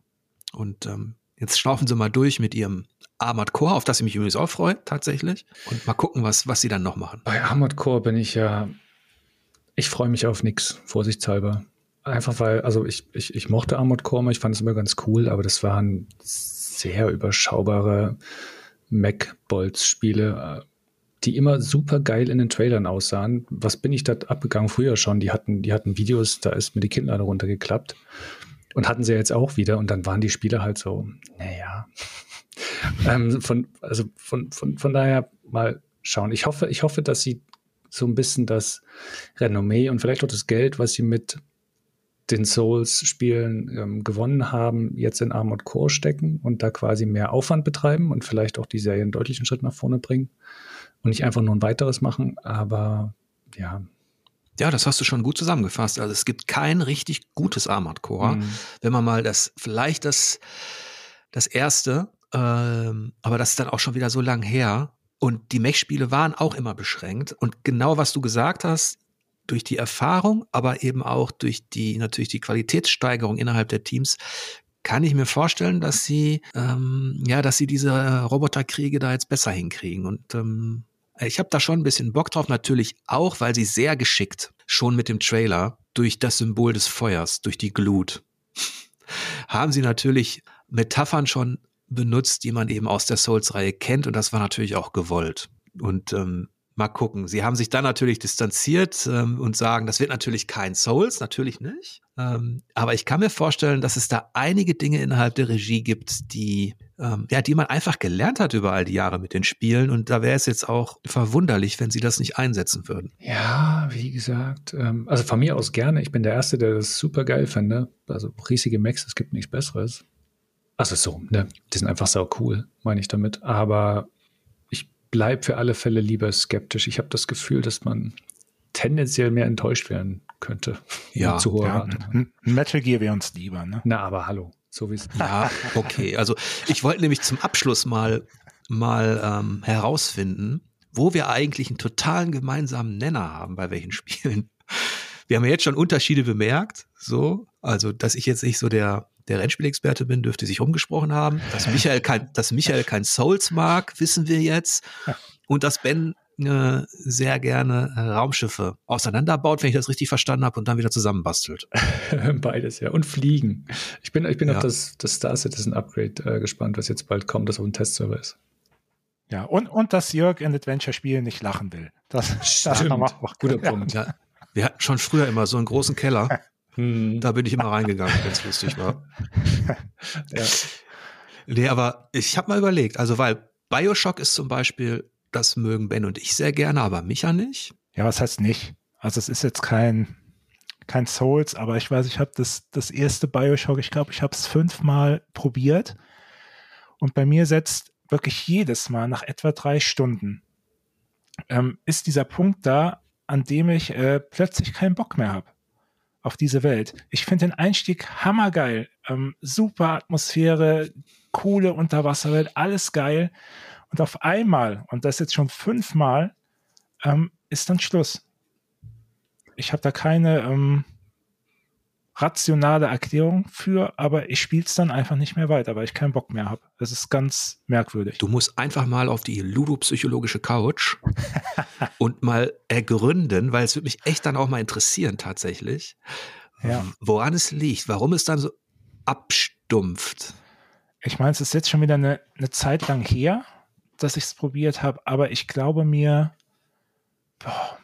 Und ähm, jetzt schnaufen sie mal durch mit ihrem Armored Core, auf das ich mich übrigens auch freue, tatsächlich. Und mal gucken, was, was sie dann noch machen. Bei Armored Core bin ich ja, ich freue mich auf nichts, vorsichtshalber. Einfach weil, also ich, ich, ich mochte Armored Core, ich fand es immer ganz cool, aber das waren sehr überschaubare Mac-Bolts-Spiele, äh, die immer super geil in den Trailern aussahen. Was bin ich da abgegangen früher schon? Die hatten, die hatten Videos, da ist mir die Kinnlade runtergeklappt. Und hatten sie jetzt auch wieder und dann waren die Spiele halt so, naja. ähm, von, also von, von, von daher mal schauen. Ich hoffe, ich hoffe, dass sie so ein bisschen das Renommee und vielleicht auch das Geld, was sie mit den Souls-Spielen ähm, gewonnen haben, jetzt in Armored Core stecken und da quasi mehr Aufwand betreiben und vielleicht auch die Serie einen deutlichen Schritt nach vorne bringen und nicht einfach nur ein weiteres machen, aber ja. Ja, das hast du schon gut zusammengefasst. Also es gibt kein richtig gutes Armored Core. Mhm. Wenn man mal das, vielleicht das, das erste, ähm, aber das ist dann auch schon wieder so lang her. Und die Mech-Spiele waren auch immer beschränkt. Und genau was du gesagt hast, durch die Erfahrung, aber eben auch durch die natürlich die Qualitätssteigerung innerhalb der Teams kann ich mir vorstellen, dass sie ähm, ja, dass sie diese Roboterkriege da jetzt besser hinkriegen und ähm, ich habe da schon ein bisschen Bock drauf, natürlich auch, weil sie sehr geschickt schon mit dem Trailer durch das Symbol des Feuers, durch die Glut, haben sie natürlich Metaphern schon benutzt, die man eben aus der Souls-Reihe kennt und das war natürlich auch gewollt. Und ähm, Mal gucken. Sie haben sich dann natürlich distanziert ähm, und sagen, das wird natürlich kein Souls, natürlich nicht. Ähm, aber ich kann mir vorstellen, dass es da einige Dinge innerhalb der Regie gibt, die, ähm, ja, die man einfach gelernt hat über all die Jahre mit den Spielen. Und da wäre es jetzt auch verwunderlich, wenn sie das nicht einsetzen würden. Ja, wie gesagt, ähm, also von mir aus gerne. Ich bin der Erste, der das super geil finde. Also riesige Max, es gibt nichts Besseres. Also so, ne? Die sind einfach sau cool, meine ich damit. Aber bleib für alle Fälle lieber skeptisch. Ich habe das Gefühl, dass man tendenziell mehr enttäuscht werden könnte. Ja, zu hohe ja, Metal Gear wäre uns lieber, ne? Na, aber hallo, so wie es. Ja, okay. Also ich wollte nämlich zum Abschluss mal mal ähm, herausfinden, wo wir eigentlich einen totalen gemeinsamen Nenner haben bei welchen Spielen. Wir haben ja jetzt schon Unterschiede bemerkt, so, also dass ich jetzt nicht so der der Rennspielexperte bin, dürfte sich rumgesprochen haben. Dass Michael kein, dass Michael kein Souls mag, wissen wir jetzt. Und dass Ben äh, sehr gerne äh, Raumschiffe auseinanderbaut, wenn ich das richtig verstanden habe, und dann wieder zusammenbastelt. Beides, ja. Und fliegen. Ich bin, ich bin ja. auf das, das Star Citizen Upgrade äh, gespannt, was jetzt bald kommt, das auf dem Testserver ist. Ja, und, und dass Jörg in Adventure-Spielen nicht lachen will. Das, das Guter Punkt. Ja. Wir hatten schon früher immer so einen großen Keller. Hm. Da bin ich immer reingegangen, wenn es lustig war. ja. Nee, aber ich habe mal überlegt, also weil Bioshock ist zum Beispiel, das mögen Ben und ich sehr gerne, aber Micha nicht. Ja, was heißt nicht? Also es ist jetzt kein, kein Souls, aber ich weiß, ich habe das, das erste Bioshock, ich glaube, ich habe es fünfmal probiert. Und bei mir setzt wirklich jedes Mal nach etwa drei Stunden ähm, ist dieser Punkt da, an dem ich äh, plötzlich keinen Bock mehr habe auf diese Welt. Ich finde den Einstieg hammergeil. Ähm, super Atmosphäre, coole Unterwasserwelt, alles geil. Und auf einmal, und das jetzt schon fünfmal, ähm, ist dann Schluss. Ich habe da keine ähm, rationale Erklärung für, aber ich spiele es dann einfach nicht mehr weiter, weil ich keinen Bock mehr habe. Das ist ganz merkwürdig. Du musst einfach mal auf die ludopsychologische Couch und mal ergründen, weil es würde mich echt dann auch mal interessieren tatsächlich, ja. woran es liegt, warum es dann so abstumpft. Ich meine, es ist jetzt schon wieder eine, eine Zeit lang her, dass ich es probiert habe, aber ich glaube mir, boah,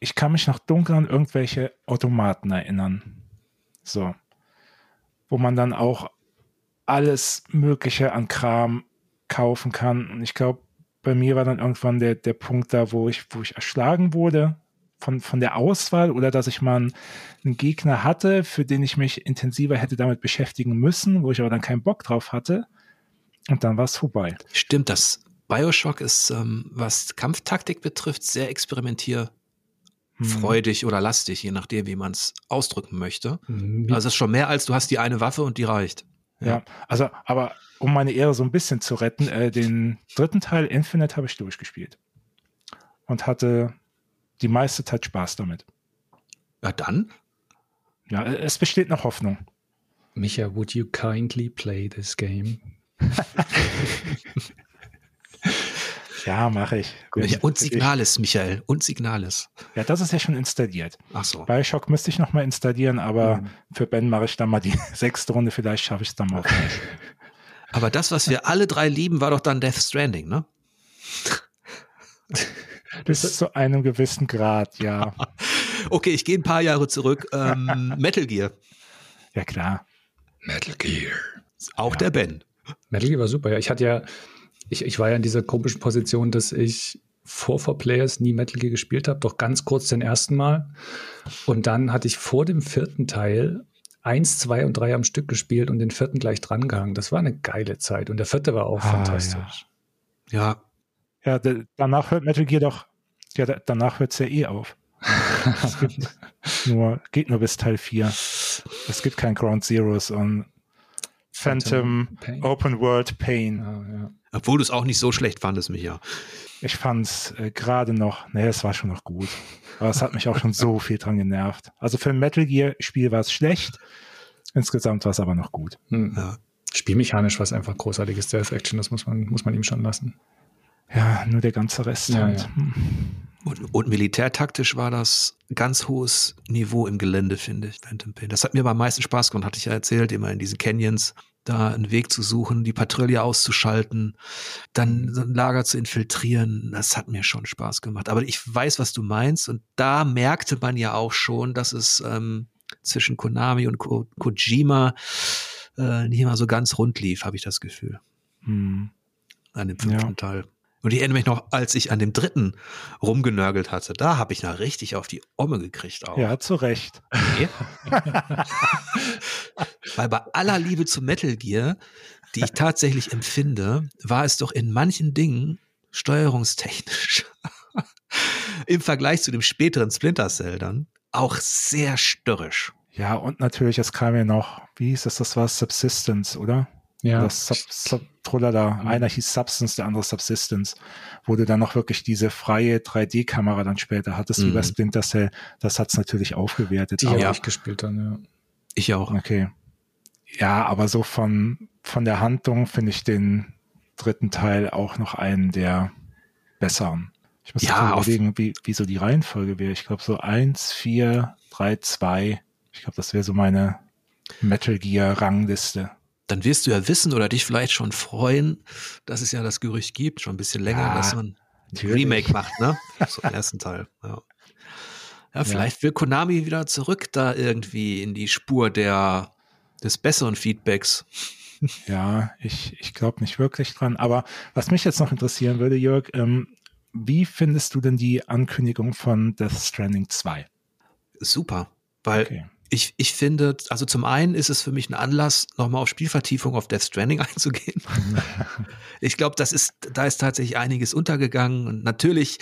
ich kann mich noch dunkel an irgendwelche Automaten erinnern. So. Wo man dann auch alles Mögliche an Kram kaufen kann. Und ich glaube, bei mir war dann irgendwann der, der Punkt da, wo ich, wo ich erschlagen wurde von, von der Auswahl oder dass ich mal einen, Gegner hatte, für den ich mich intensiver hätte damit beschäftigen müssen, wo ich aber dann keinen Bock drauf hatte. Und dann war es vorbei. Stimmt, das Bioshock ist, ähm, was Kampftaktik betrifft, sehr experimentier. Freudig oder lastig, je nachdem, wie man es ausdrücken möchte. Mhm. Also es ist schon mehr als du hast die eine Waffe und die reicht. Ja, ja also, aber um meine Ehre so ein bisschen zu retten, äh, den dritten Teil Infinite habe ich durchgespielt. Und hatte die meiste Zeit Spaß damit. Ja, dann? Ja, es besteht noch Hoffnung. Micha, would you kindly play this game? Ja, mache ich. Gut. Und Signales, Michael. Und Signales. Ja, das ist ja schon installiert. Ach so. Bioshock müsste ich noch mal installieren, aber mhm. für Ben mache ich dann mal die sechste Runde. Vielleicht schaffe ich es dann mal. aber das, was wir alle drei lieben, war doch dann Death Stranding, ne? Bis zu einem gewissen Grad, ja. okay, ich gehe ein paar Jahre zurück. Ähm, Metal Gear. Ja, klar. Metal Gear. Auch ja. der Ben. Metal Gear war super. Ja, ich hatte ja ich, ich war ja in dieser komischen Position, dass ich vor For Players nie Metal Gear gespielt habe, doch ganz kurz den ersten Mal. Und dann hatte ich vor dem vierten Teil eins, zwei und drei am Stück gespielt und den vierten gleich drangehangen. Das war eine geile Zeit. Und der vierte war auch ah, fantastisch. Ja. Ja, ja danach hört Metal Gear doch, ja, danach hört es ja eh auf. es gibt nur, geht nur bis Teil 4. Es gibt kein Ground Zeroes und Phantom, Phantom Open World Pain. Ah, ja. Obwohl du es auch nicht so schlecht fandest, Micha. Ich fand es äh, gerade noch, nee, es war schon noch gut. Aber es hat mich auch schon so viel dran genervt. Also für ein Metal Gear Spiel war es schlecht. Insgesamt war es aber noch gut. Hm. Ja. Spielmechanisch war es einfach großartiges Stealth Action, das muss man, muss man ihm schon lassen. Ja, nur der ganze Rest ja, halt. Ja. Hm. Und, und, militärtaktisch war das ganz hohes Niveau im Gelände, finde ich, Phantom Pain. Das hat mir aber am meisten Spaß gemacht, hatte ich ja erzählt, immer in diesen Canyons da einen Weg zu suchen, die Patrouille auszuschalten, dann so ein Lager zu infiltrieren. Das hat mir schon Spaß gemacht. Aber ich weiß, was du meinst. Und da merkte man ja auch schon, dass es ähm, zwischen Konami und Ko Kojima äh, nicht immer so ganz rund lief, habe ich das Gefühl. Hm. An dem fünften ja. Teil. Und ich erinnere mich noch, als ich an dem dritten rumgenörgelt hatte, da habe ich noch richtig auf die Omme gekriegt auch. Ja, zu Recht. Okay. Weil bei aller Liebe zu Metal Gear, die ich tatsächlich empfinde, war es doch in manchen Dingen steuerungstechnisch im Vergleich zu dem späteren Splinter Cell dann auch sehr störrisch. Ja, und natürlich, es kam ja noch, wie hieß das, das war Subsistence, oder? Ja. Das Sub, Sub, Trullala. Mhm. Einer hieß Substance, der andere Subsistence, wo du dann noch wirklich diese freie 3D-Kamera dann später hattest, mhm. wie bei. Splinter Cell. Das hat's natürlich aufgewertet. Die habe ich gespielt dann, ja. Ich auch. Okay. Ja, aber so von, von der Handlung finde ich den dritten Teil auch noch einen der besseren. Ich muss ja, überlegen, wie, wie so die Reihenfolge wäre. Ich glaube so eins, vier, drei, zwei. Ich glaube, das wäre so meine Metal Gear Rangliste dann wirst du ja wissen oder dich vielleicht schon freuen, dass es ja das Gerücht gibt, schon ein bisschen länger, ja, dass man ein Remake macht, ne? Zum ersten Teil. Ja. ja, vielleicht will Konami wieder zurück da irgendwie in die Spur der, des besseren Feedbacks. Ja, ich, ich glaube nicht wirklich dran. Aber was mich jetzt noch interessieren würde, Jörg, ähm, wie findest du denn die Ankündigung von Death Stranding 2? Super, weil okay ich, ich finde, also zum einen ist es für mich ein Anlass, nochmal auf Spielvertiefung auf Death Stranding einzugehen. ich glaube, das ist, da ist tatsächlich einiges untergegangen und natürlich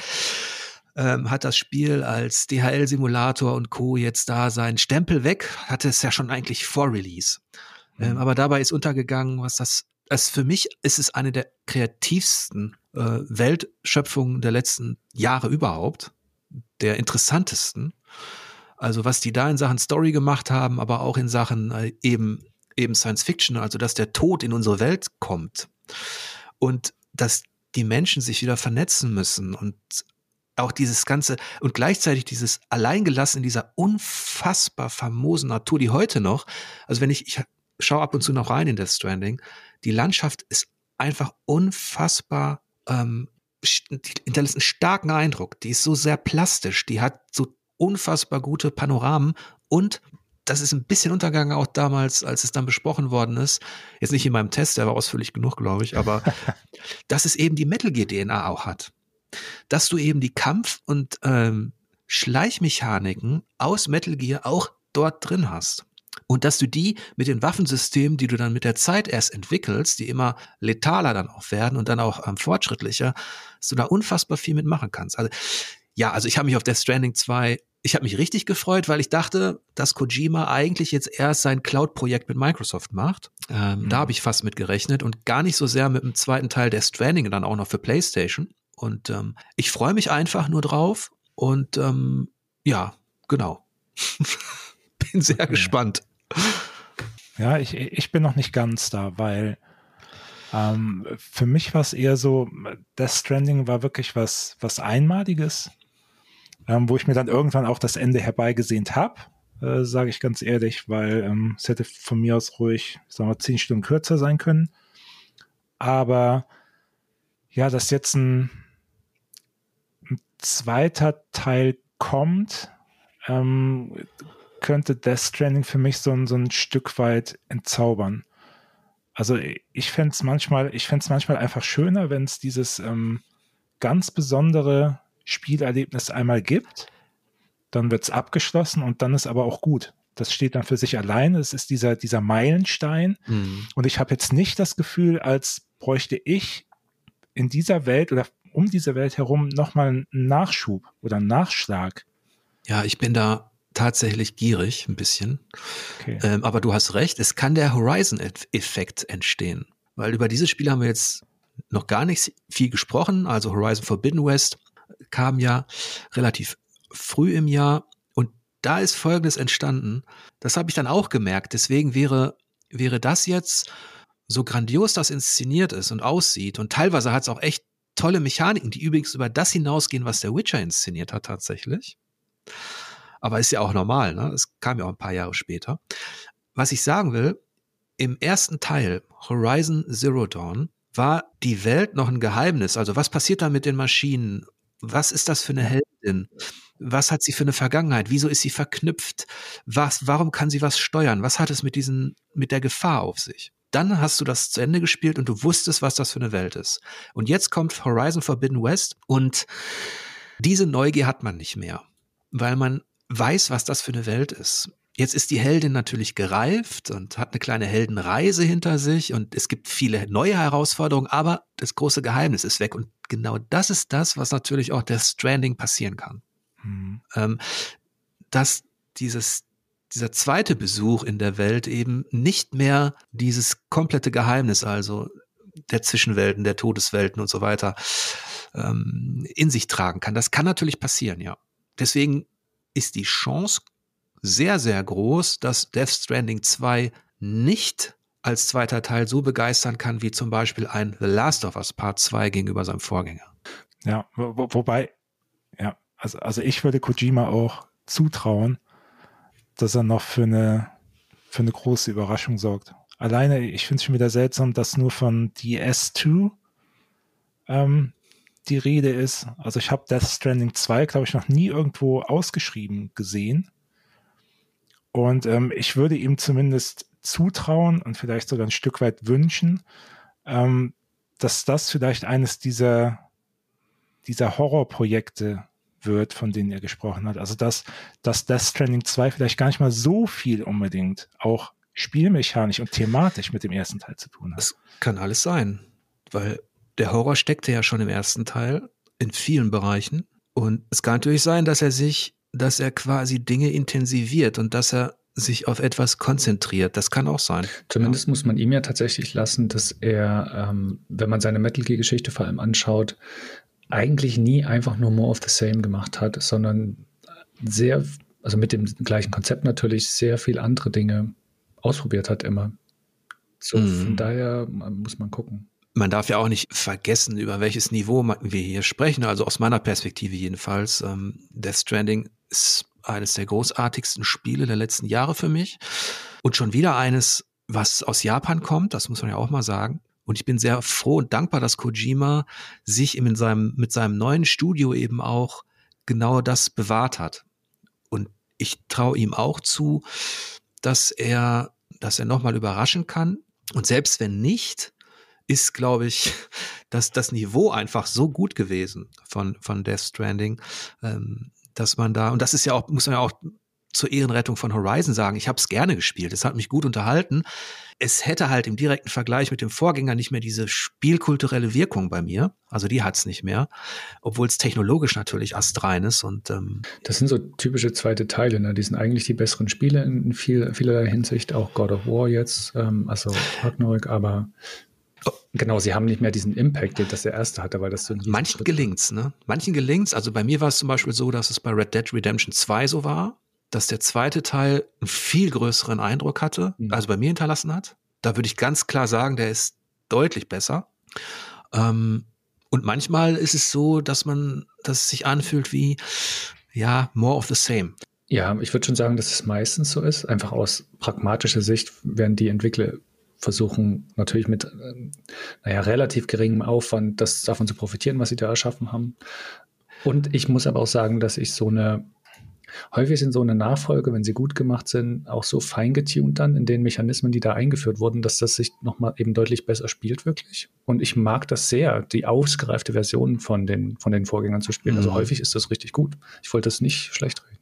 ähm, hat das Spiel als DHL-Simulator und Co. jetzt da seinen Stempel weg, hatte es ja schon eigentlich vor Release. Ähm, mhm. aber dabei ist untergegangen, was das, es für mich ist es eine der kreativsten äh, Weltschöpfungen der letzten Jahre überhaupt, der interessantesten. Also was die da in Sachen Story gemacht haben, aber auch in Sachen äh, eben, eben Science Fiction, also dass der Tod in unsere Welt kommt und dass die Menschen sich wieder vernetzen müssen und auch dieses ganze und gleichzeitig dieses alleingelassen in dieser unfassbar famosen Natur, die heute noch, also wenn ich, ich schaue ab und zu noch rein in Death Stranding, die Landschaft ist einfach unfassbar, ähm, hinterlässt einen starken Eindruck. Die ist so sehr plastisch, die hat so unfassbar gute Panoramen und das ist ein bisschen untergegangen auch damals, als es dann besprochen worden ist. Jetzt nicht in meinem Test, der war ausführlich genug, glaube ich, aber dass es eben die Metal Gear DNA auch hat. Dass du eben die Kampf- und ähm, Schleichmechaniken aus Metal Gear auch dort drin hast. Und dass du die mit den Waffensystemen, die du dann mit der Zeit erst entwickelst, die immer letaler dann auch werden und dann auch ähm, fortschrittlicher, dass du da unfassbar viel mitmachen kannst. Also ja, also ich habe mich auf Death Stranding 2 ich habe mich richtig gefreut, weil ich dachte, dass Kojima eigentlich jetzt erst sein Cloud-Projekt mit Microsoft macht. Ähm, mhm. Da habe ich fast mit gerechnet und gar nicht so sehr mit dem zweiten Teil der Stranding dann auch noch für PlayStation. Und ähm, ich freue mich einfach nur drauf und ähm, ja, genau. bin sehr okay. gespannt. Ja, ich, ich bin noch nicht ganz da, weil ähm, für mich war es eher so, Death Stranding war wirklich was, was Einmaliges ähm, wo ich mir dann irgendwann auch das Ende herbeigesehnt habe, äh, sage ich ganz ehrlich, weil ähm, es hätte von mir aus ruhig, sagen wir, zehn Stunden kürzer sein können. Aber ja, dass jetzt ein, ein zweiter Teil kommt, ähm, könnte Death Stranding für mich so ein, so ein Stück weit entzaubern. Also ich fände es manchmal, manchmal einfach schöner, wenn es dieses ähm, ganz besondere Spielerlebnis einmal gibt, dann wird es abgeschlossen und dann ist aber auch gut. Das steht dann für sich alleine. Es ist dieser, dieser Meilenstein. Mhm. Und ich habe jetzt nicht das Gefühl, als bräuchte ich in dieser Welt oder um diese Welt herum nochmal einen Nachschub oder einen Nachschlag. Ja, ich bin da tatsächlich gierig ein bisschen. Okay. Ähm, aber du hast recht, es kann der Horizon-Effekt entstehen. Weil über dieses Spiel haben wir jetzt noch gar nicht viel gesprochen. Also Horizon Forbidden West kam ja relativ früh im Jahr und da ist Folgendes entstanden. Das habe ich dann auch gemerkt. Deswegen wäre, wäre das jetzt so grandios das inszeniert ist und aussieht und teilweise hat es auch echt tolle Mechaniken, die übrigens über das hinausgehen, was der Witcher inszeniert hat tatsächlich. Aber ist ja auch normal, ne? Es kam ja auch ein paar Jahre später. Was ich sagen will, im ersten Teil, Horizon Zero Dawn, war die Welt noch ein Geheimnis. Also was passiert da mit den Maschinen? Was ist das für eine Heldin? Was hat sie für eine Vergangenheit? Wieso ist sie verknüpft? Was, warum kann sie was steuern? Was hat es mit diesen, mit der Gefahr auf sich? Dann hast du das zu Ende gespielt und du wusstest, was das für eine Welt ist. Und jetzt kommt Horizon Forbidden West und diese Neugier hat man nicht mehr, weil man weiß, was das für eine Welt ist. Jetzt ist die Heldin natürlich gereift und hat eine kleine Heldenreise hinter sich und es gibt viele neue Herausforderungen, aber das große Geheimnis ist weg. Und genau das ist das, was natürlich auch der Stranding passieren kann. Mhm. Ähm, dass dieses, dieser zweite Besuch in der Welt eben nicht mehr dieses komplette Geheimnis, also der Zwischenwelten, der Todeswelten und so weiter, ähm, in sich tragen kann. Das kann natürlich passieren, ja. Deswegen ist die Chance sehr, sehr groß, dass Death Stranding 2 nicht als zweiter Teil so begeistern kann, wie zum Beispiel ein The Last of Us Part 2 gegenüber seinem Vorgänger. Ja, wo, wobei, ja, also, also ich würde Kojima auch zutrauen, dass er noch für eine, für eine große Überraschung sorgt. Alleine, ich finde es schon wieder seltsam, dass nur von DS2 ähm, die Rede ist. Also ich habe Death Stranding 2, glaube ich, noch nie irgendwo ausgeschrieben gesehen. Und ähm, ich würde ihm zumindest zutrauen und vielleicht sogar ein Stück weit wünschen, ähm, dass das vielleicht eines dieser, dieser Horrorprojekte wird, von denen er gesprochen hat. Also dass, dass Death Stranding 2 vielleicht gar nicht mal so viel unbedingt auch spielmechanisch und thematisch mit dem ersten Teil zu tun hat. Das kann alles sein, weil der Horror steckte ja schon im ersten Teil in vielen Bereichen. Und es kann natürlich sein, dass er sich dass er quasi Dinge intensiviert und dass er sich auf etwas konzentriert. Das kann auch sein. Zumindest ja. muss man ihm ja tatsächlich lassen, dass er, ähm, wenn man seine Metal Gear-Geschichte vor allem anschaut, eigentlich nie einfach nur More of the Same gemacht hat, sondern sehr, also mit dem gleichen Konzept natürlich, sehr viel andere Dinge ausprobiert hat immer. So, mhm. von daher muss man gucken man darf ja auch nicht vergessen, über welches Niveau wir hier sprechen. Also aus meiner Perspektive jedenfalls. Ähm, Death Stranding ist eines der großartigsten Spiele der letzten Jahre für mich. Und schon wieder eines, was aus Japan kommt, das muss man ja auch mal sagen. Und ich bin sehr froh und dankbar, dass Kojima sich in seinem, mit seinem neuen Studio eben auch genau das bewahrt hat. Und ich traue ihm auch zu, dass er, dass er nochmal überraschen kann. Und selbst wenn nicht, ist, glaube ich, dass das Niveau einfach so gut gewesen von, von Death Stranding, ähm, dass man da, und das ist ja auch, muss man ja auch zur Ehrenrettung von Horizon sagen, ich habe es gerne gespielt, es hat mich gut unterhalten. Es hätte halt im direkten Vergleich mit dem Vorgänger nicht mehr diese spielkulturelle Wirkung bei mir. Also die hat's nicht mehr, obwohl es technologisch natürlich astrein ist. Und ähm das sind so typische zweite Teile, ne? Die sind eigentlich die besseren Spiele in viel, vielerlei Hinsicht, auch God of War jetzt, ähm, also Ragnarök, aber Genau, sie haben nicht mehr diesen Impact, den das der erste hatte, weil das so Manchen gelingt's, ne? Manchen gelingt's. Also bei mir war es zum Beispiel so, dass es bei Red Dead Redemption 2 so war, dass der zweite Teil einen viel größeren Eindruck hatte, mhm. also bei mir hinterlassen hat. Da würde ich ganz klar sagen, der ist deutlich besser. Ähm, und manchmal ist es so, dass man, dass es sich anfühlt wie, ja, more of the same. Ja, ich würde schon sagen, dass es meistens so ist. Einfach aus pragmatischer Sicht werden die Entwickler versuchen natürlich mit, äh, naja, relativ geringem Aufwand das davon zu profitieren, was sie da erschaffen haben. Und ich muss aber auch sagen, dass ich so eine, häufig sind so eine Nachfolge, wenn sie gut gemacht sind, auch so fein getuned dann in den Mechanismen, die da eingeführt wurden, dass das sich nochmal eben deutlich besser spielt, wirklich. Und ich mag das sehr, die ausgereifte Version von den, von den Vorgängern zu spielen. Also mhm. Also häufig ist das richtig gut. Ich wollte das nicht schlecht reden.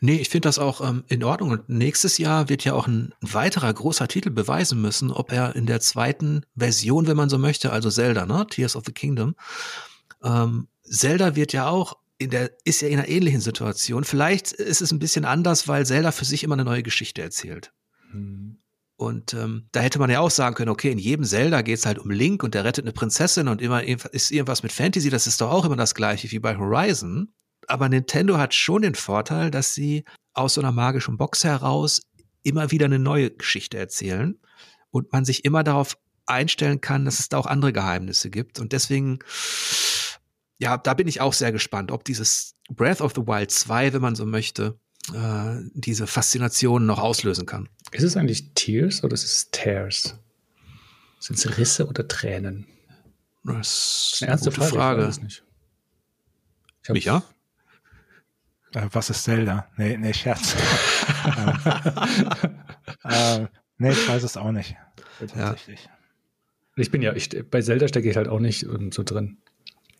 Nee, ich finde das auch ähm, in Ordnung. Und nächstes Jahr wird ja auch ein weiterer großer Titel beweisen müssen, ob er in der zweiten Version, wenn man so möchte, also Zelda, ne, Tears of the Kingdom, ähm, Zelda wird ja auch in der, ist ja in einer ähnlichen Situation. Vielleicht ist es ein bisschen anders, weil Zelda für sich immer eine neue Geschichte erzählt. Hm. Und ähm, da hätte man ja auch sagen können, okay, in jedem Zelda geht es halt um Link und der rettet eine Prinzessin und immer ist irgendwas mit Fantasy, das ist doch auch immer das gleiche wie bei Horizon aber Nintendo hat schon den Vorteil, dass sie aus so einer magischen Box heraus immer wieder eine neue Geschichte erzählen und man sich immer darauf einstellen kann, dass es da auch andere Geheimnisse gibt. Und deswegen, ja, da bin ich auch sehr gespannt, ob dieses Breath of the Wild 2, wenn man so möchte, äh, diese Faszination noch auslösen kann. Ist es eigentlich Tears oder ist es Tears? Sind es Risse oder Tränen? Das ist eine ernste Frage. Frage. Ich weiß nicht. Ich Micha? Äh, was ist Zelda? Nee, nee, Scherz. äh, nee, ich weiß es auch nicht. Tatsächlich. Ja. Ich bin ja, ich, bei Zelda stecke ich halt auch nicht so drin.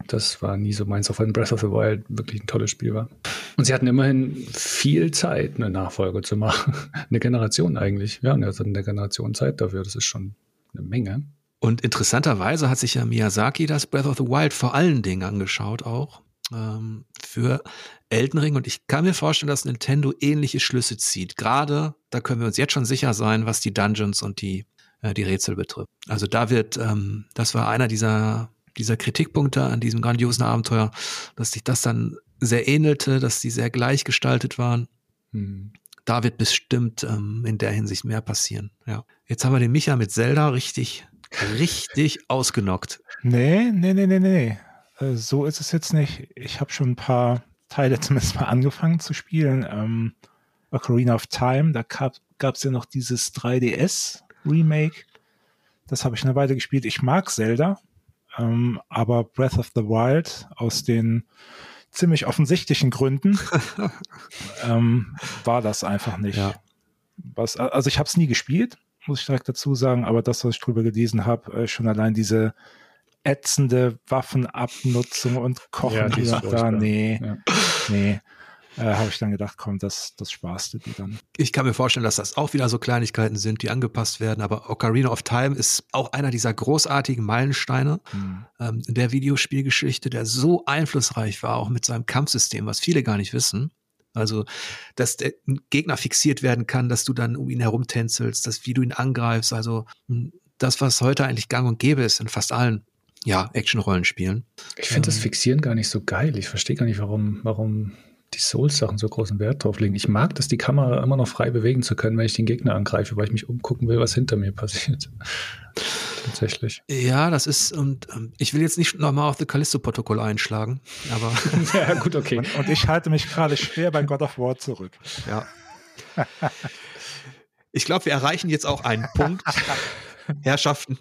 Das war nie so meins, auch wenn Breath of the Wild wirklich ein tolles Spiel war. Und sie hatten immerhin viel Zeit, eine Nachfolge zu machen. eine Generation eigentlich. Ja, und er hat eine Generation Zeit dafür. Das ist schon eine Menge. Und interessanterweise hat sich ja Miyazaki das Breath of the Wild vor allen Dingen angeschaut auch ähm, für Elden Ring. Und ich kann mir vorstellen, dass Nintendo ähnliche Schlüsse zieht. Gerade, da können wir uns jetzt schon sicher sein, was die Dungeons und die, äh, die Rätsel betrifft. Also da wird, ähm, das war einer dieser, dieser Kritikpunkte an diesem grandiosen Abenteuer, dass sich das dann sehr ähnelte, dass die sehr gleich gestaltet waren. Hm. Da wird bestimmt ähm, in der Hinsicht mehr passieren. Ja. Jetzt haben wir den Micha mit Zelda richtig, richtig ausgenockt. Nee, nee, nee, nee, nee. Äh, so ist es jetzt nicht. Ich habe schon ein paar Teile zumindest mal angefangen zu spielen. Ähm, Ocarina of Time, da gab es ja noch dieses 3DS-Remake. Das habe ich eine Weile gespielt. Ich mag Zelda, ähm, aber Breath of the Wild aus den ziemlich offensichtlichen Gründen ähm, war das einfach nicht. Ja. Was, also ich habe es nie gespielt, muss ich direkt dazu sagen, aber das, was ich drüber gelesen habe, äh, schon allein diese ätzende Waffenabnutzung und Kochen ja, da. Nee, ja. nee. Äh, habe ich dann gedacht, komm, das, das sparst du dir dann. Ich kann mir vorstellen, dass das auch wieder so Kleinigkeiten sind, die angepasst werden. Aber Ocarina of Time ist auch einer dieser großartigen Meilensteine mhm. ähm, der Videospielgeschichte, der so einflussreich war, auch mit seinem Kampfsystem, was viele gar nicht wissen. Also, dass der Gegner fixiert werden kann, dass du dann um ihn herumtänzelst, dass wie du ihn angreifst. Also das, was heute eigentlich gang und gäbe ist in fast allen ja, Action-Rollenspielen. Ich finde das ähm. Fixieren gar nicht so geil. Ich verstehe gar nicht, warum, warum die Souls-Sachen so großen Wert drauf legen. Ich mag das, die Kamera immer noch frei bewegen zu können, wenn ich den Gegner angreife, weil ich mich umgucken will, was hinter mir passiert. Tatsächlich. Ja, das ist, und ähm, ich will jetzt nicht nochmal auf das Callisto-Protokoll einschlagen, aber. ja, gut, okay. Und, und ich halte mich gerade schwer bei God of War zurück. Ja. Ich glaube, wir erreichen jetzt auch einen Punkt. Herrschaften.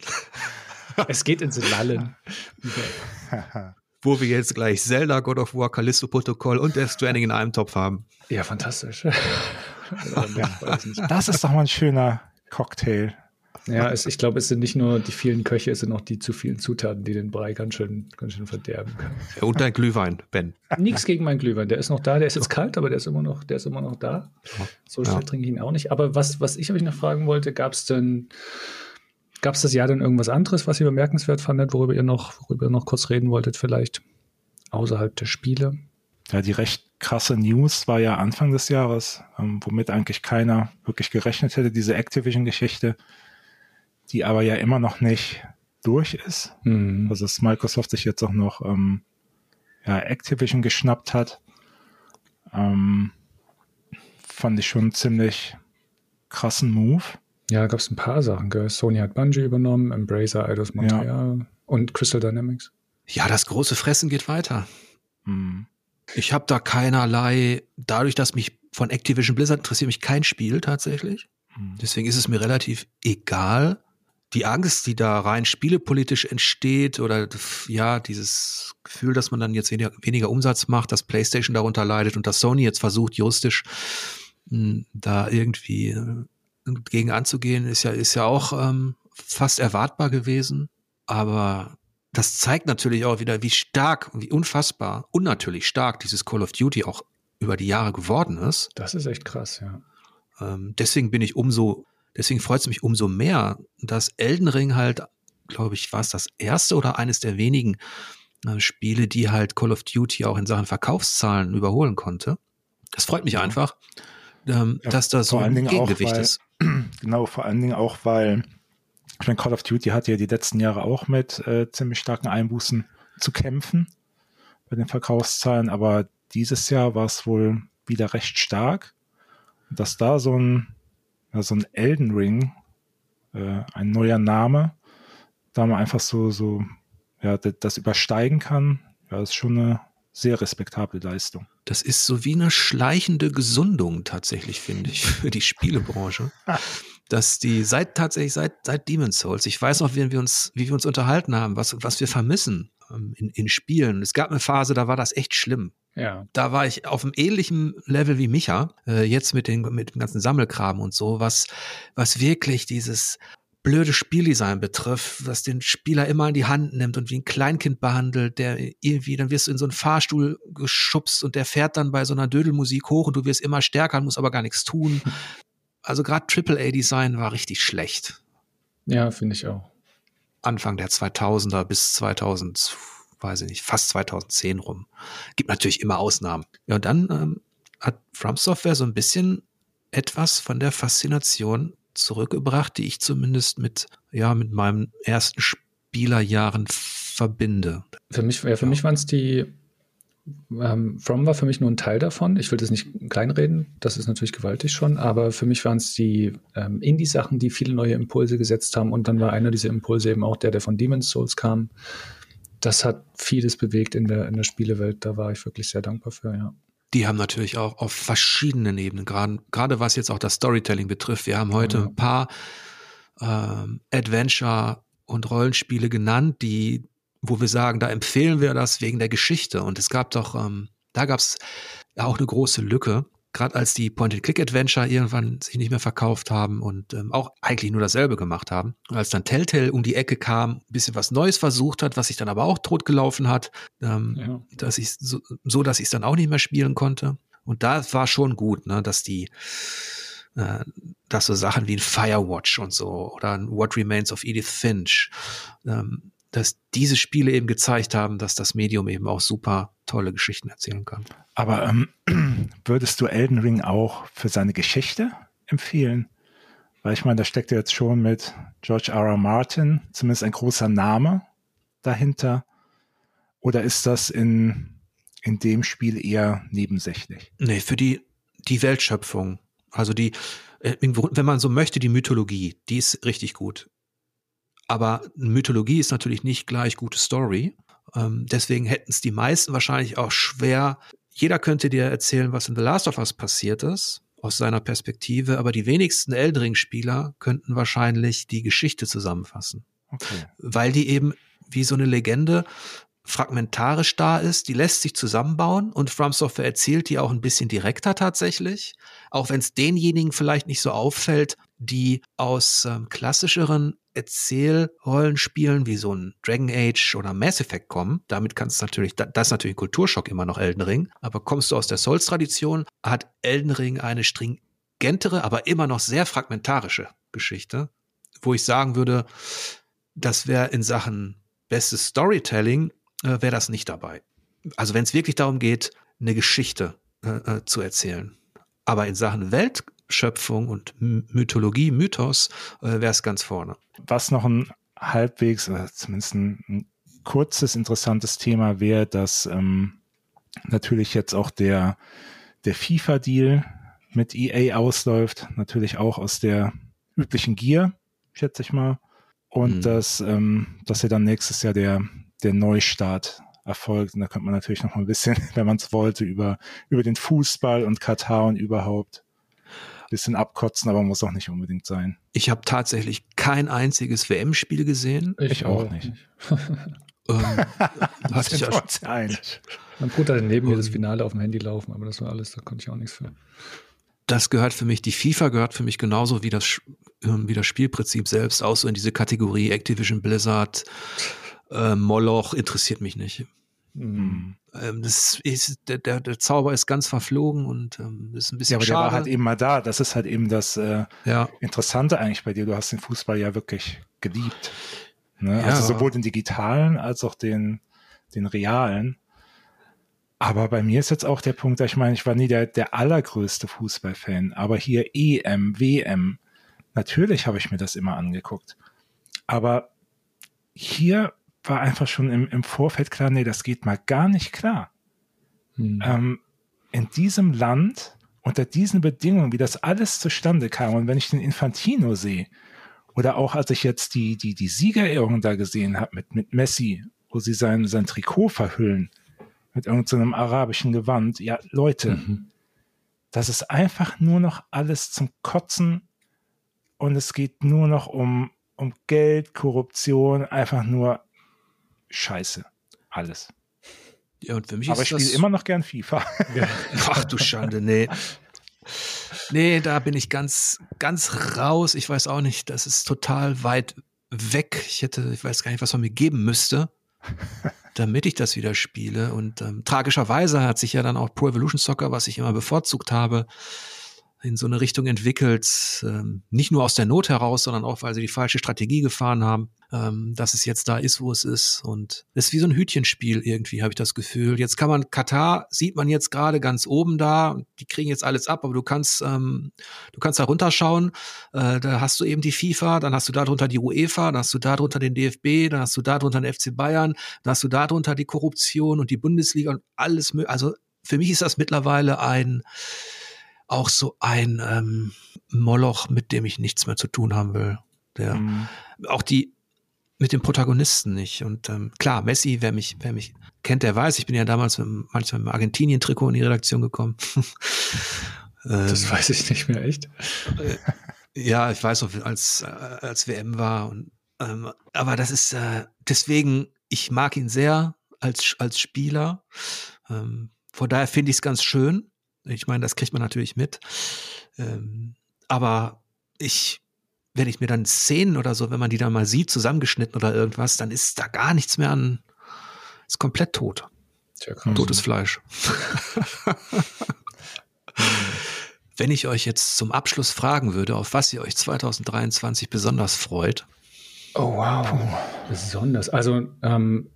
es geht ins Lallen. Wo wir jetzt gleich Zelda, God of War, Callisto-Protokoll und Death Stranding in einem Topf haben. Ja, fantastisch. das ist doch mal ein schöner Cocktail. Ja, es, ich glaube, es sind nicht nur die vielen Köche, es sind auch die zu vielen Zutaten, die den Brei ganz schön, ganz schön verderben können. Und dein Glühwein, Ben. Nichts gegen meinen Glühwein. Der ist noch da, der ist jetzt kalt, aber der ist immer noch, der ist immer noch da. So schnell ja. trinke ich ihn auch nicht. Aber was, was ich euch noch fragen wollte, gab es denn Gab es das Jahr denn irgendwas anderes, was ihr bemerkenswert fandet, worüber ihr noch, worüber ihr noch kurz reden wolltet, vielleicht außerhalb der Spiele? Ja, die recht krasse News war ja Anfang des Jahres, ähm, womit eigentlich keiner wirklich gerechnet hätte, diese Activision-Geschichte, die aber ja immer noch nicht durch ist. Mhm. Also dass Microsoft sich jetzt auch noch ähm, ja, Activision geschnappt hat, ähm, fand ich schon ziemlich krassen Move. Ja, gab es ein paar Sachen. Gell? Sony hat Bungie übernommen, Embracer, Eidos Montreal ja. und Crystal Dynamics. Ja, das große Fressen geht weiter. Hm. Ich habe da keinerlei, dadurch, dass mich von Activision Blizzard interessiert mich kein Spiel tatsächlich. Hm. Deswegen ist es mir relativ egal. Die Angst, die da rein spielepolitisch entsteht oder ja, dieses Gefühl, dass man dann jetzt weniger, weniger Umsatz macht, dass PlayStation darunter leidet und dass Sony jetzt versucht, juristisch hm, da irgendwie äh, gegen anzugehen, ist ja, ist ja auch ähm, fast erwartbar gewesen. Aber das zeigt natürlich auch wieder, wie stark und wie unfassbar, unnatürlich stark dieses Call of Duty auch über die Jahre geworden ist. Das ist echt krass, ja. Ähm, deswegen bin ich umso, deswegen freut es mich umso mehr, dass Elden Ring halt, glaube ich, war es das erste oder eines der wenigen äh, Spiele, die halt Call of Duty auch in Sachen Verkaufszahlen überholen konnte. Das freut mich einfach, ähm, ja, dass da so ein Gegengewicht weil, ist. Genau, vor allen Dingen auch, weil ich meine, Call of Duty hat ja die letzten Jahre auch mit äh, ziemlich starken Einbußen zu kämpfen bei den Verkaufszahlen, aber dieses Jahr war es wohl wieder recht stark. Dass da so ein, so ein Elden Ring, äh, ein neuer Name, da man einfach so, so, ja, das übersteigen kann, ja, ist schon eine sehr respektable Leistung. Das ist so wie eine schleichende Gesundung tatsächlich, finde ich, für die Spielebranche. dass die seit tatsächlich seit seit Demon's Souls, ich weiß noch, wie wir uns wie wir uns unterhalten haben, was was wir vermissen ähm, in, in Spielen. Es gab eine Phase, da war das echt schlimm. Ja. Da war ich auf einem ähnlichen Level wie Micha, äh, jetzt mit, den, mit dem ganzen Sammelkram und so, was, was wirklich dieses blöde Spieldesign betrifft, was den Spieler immer in die Hand nimmt und wie ein Kleinkind behandelt, der irgendwie, dann wirst du in so einen Fahrstuhl geschubst und der fährt dann bei so einer Dödelmusik hoch und du wirst immer stärker, musst aber gar nichts tun. Also gerade AAA-Design war richtig schlecht. Ja, finde ich auch. Anfang der 2000er bis 2000, weiß ich nicht, fast 2010 rum. Gibt natürlich immer Ausnahmen. Ja, und dann ähm, hat From Software so ein bisschen etwas von der Faszination zurückgebracht, die ich zumindest mit, ja, mit meinen ersten Spielerjahren verbinde. Für mich, ja, für ja. mich waren es die ähm, From war für mich nur ein Teil davon. Ich will das nicht kleinreden, das ist natürlich gewaltig schon, aber für mich waren es die ähm, Indie-Sachen, die viele neue Impulse gesetzt haben und dann war einer dieser Impulse eben auch der, der von Demon's Souls kam. Das hat vieles bewegt in der, in der Spielewelt, da war ich wirklich sehr dankbar für, ja. Die haben natürlich auch auf verschiedenen Ebenen, gerade, gerade was jetzt auch das Storytelling betrifft. Wir haben heute ein paar ähm, Adventure und Rollenspiele genannt, die wo wir sagen, da empfehlen wir das wegen der Geschichte. Und es gab doch, ähm, da gab es ja auch eine große Lücke, gerade als die Point-and-Click-Adventure irgendwann sich nicht mehr verkauft haben und ähm, auch eigentlich nur dasselbe gemacht haben. Und als dann Telltale um die Ecke kam, ein bisschen was Neues versucht hat, was sich dann aber auch totgelaufen hat, ähm, ja. dass ich so, so, dass ich es dann auch nicht mehr spielen konnte. Und da war schon gut, ne, dass die äh, dass so Sachen wie ein Firewatch und so oder ein What Remains of Edith Finch ähm, dass diese Spiele eben gezeigt haben, dass das Medium eben auch super tolle Geschichten erzählen kann. Aber ähm, würdest du Elden Ring auch für seine Geschichte empfehlen? Weil ich meine, da steckt ja jetzt schon mit George R. R. Martin zumindest ein großer Name dahinter. Oder ist das in, in dem Spiel eher nebensächlich? Nee, für die, die Weltschöpfung, also die, äh, wenn man so möchte, die Mythologie, die ist richtig gut. Aber Mythologie ist natürlich nicht gleich gute Story. Ähm, deswegen hätten es die meisten wahrscheinlich auch schwer. Jeder könnte dir erzählen, was in The Last of Us passiert ist, aus seiner Perspektive, aber die wenigsten Eldring-Spieler könnten wahrscheinlich die Geschichte zusammenfassen. Okay. Weil die eben wie so eine Legende fragmentarisch da ist, die lässt sich zusammenbauen und From Software erzählt die auch ein bisschen direkter tatsächlich, auch wenn es denjenigen vielleicht nicht so auffällt, die aus ähm, klassischeren Erzählrollenspielen wie so ein Dragon Age oder Mass Effect kommen. Damit kannst du natürlich, das ist natürlich ein Kulturschock immer noch Elden Ring. Aber kommst du aus der Souls-Tradition, hat Elden Ring eine stringentere, aber immer noch sehr fragmentarische Geschichte, wo ich sagen würde, das wäre in Sachen bestes Storytelling, äh, wäre das nicht dabei. Also wenn es wirklich darum geht, eine Geschichte äh, äh zu erzählen. Aber in Sachen Welt Schöpfung und Mythologie, Mythos, äh, wäre es ganz vorne. Was noch ein halbwegs, oder zumindest ein, ein kurzes, interessantes Thema wäre, dass ähm, natürlich jetzt auch der, der FIFA-Deal mit EA ausläuft, natürlich auch aus der üblichen Gier, schätze ich mal. Und mhm. dass, ähm, dass ja dann nächstes Jahr der, der Neustart erfolgt. Und da könnte man natürlich noch mal ein bisschen, wenn man es wollte, über, über den Fußball und Katar und überhaupt bisschen abkotzen, aber muss auch nicht unbedingt sein. Ich habe tatsächlich kein einziges WM-Spiel gesehen. Ich, ich auch, nicht. ähm, hatte ich ja. Mein Bruder hatte neben mir das Finale auf dem Handy laufen, aber das war alles, da konnte ich auch nichts für. Das gehört für mich, die FIFA gehört für mich genauso wie das, ähm, wie das Spielprinzip selbst, auch so in diese Kategorie Activision Blizzard, äh, Moloch, interessiert mich nicht. Mhm. Ähm, das ist, der, der, der Zauber ist ganz verflogen und ähm, ist ein bisschen Ja, aber schade. der war halt eben mal da. Das ist halt eben das äh, ja. Interessante eigentlich bei dir. Du hast den Fußball ja wirklich geliebt. Ne? Ja. Also sowohl den digitalen als auch den, den realen. Aber bei mir ist jetzt auch der Punkt, ich meine, ich war nie der, der allergrößte Fußballfan, aber hier EM, WM, natürlich habe ich mir das immer angeguckt. Aber hier war einfach schon im, im Vorfeld klar, nee, das geht mal gar nicht klar. Hm. Ähm, in diesem Land, unter diesen Bedingungen, wie das alles zustande kam, und wenn ich den Infantino sehe, oder auch als ich jetzt die, die, die Siegerehrung da gesehen habe mit, mit Messi, wo sie sein, sein Trikot verhüllen, mit irgendeinem arabischen Gewand. Ja, Leute, mhm. das ist einfach nur noch alles zum Kotzen und es geht nur noch um, um Geld, Korruption, einfach nur Scheiße. Alles. Ja, und für mich Aber ist ich spiele immer noch gern FIFA. Ja. Ach du Schande, nee. Nee, da bin ich ganz, ganz raus. Ich weiß auch nicht, das ist total weit weg. Ich hätte, ich weiß gar nicht, was man mir geben müsste, damit ich das wieder spiele. Und ähm, tragischerweise hat sich ja dann auch Pro Evolution Soccer, was ich immer bevorzugt habe, in so eine Richtung entwickelt, ähm, nicht nur aus der Not heraus, sondern auch, weil sie die falsche Strategie gefahren haben, ähm, dass es jetzt da ist, wo es ist. Und es ist wie so ein Hütchenspiel irgendwie, habe ich das Gefühl. Jetzt kann man, Katar sieht man jetzt gerade ganz oben da, die kriegen jetzt alles ab, aber du kannst, ähm, du kannst da runterschauen, äh, da hast du eben die FIFA, dann hast du darunter die UEFA, dann hast du darunter den DFB, dann hast du darunter den FC Bayern, dann hast du darunter die Korruption und die Bundesliga und alles, also für mich ist das mittlerweile ein, auch so ein ähm, Moloch, mit dem ich nichts mehr zu tun haben will. Der mhm. auch die mit dem Protagonisten nicht. Und ähm, klar, Messi, wer mich, wer mich kennt, der weiß, ich bin ja damals mit, manchmal mit Argentinien-Trikot in die Redaktion gekommen. das ähm, weiß ich nicht mehr echt. Äh, ja, ich weiß noch, als, äh, als WM war. Und, ähm, aber das ist äh, deswegen, ich mag ihn sehr als, als Spieler. Ähm, von daher finde ich es ganz schön. Ich meine, das kriegt man natürlich mit. Ähm, aber ich, wenn ich mir dann Szenen oder so, wenn man die dann mal sieht, zusammengeschnitten oder irgendwas, dann ist da gar nichts mehr an, ist komplett tot. Tja, Totes Fleisch. wenn ich euch jetzt zum Abschluss fragen würde, auf was ihr euch 2023 besonders freut. Oh wow, besonders. Also ähm,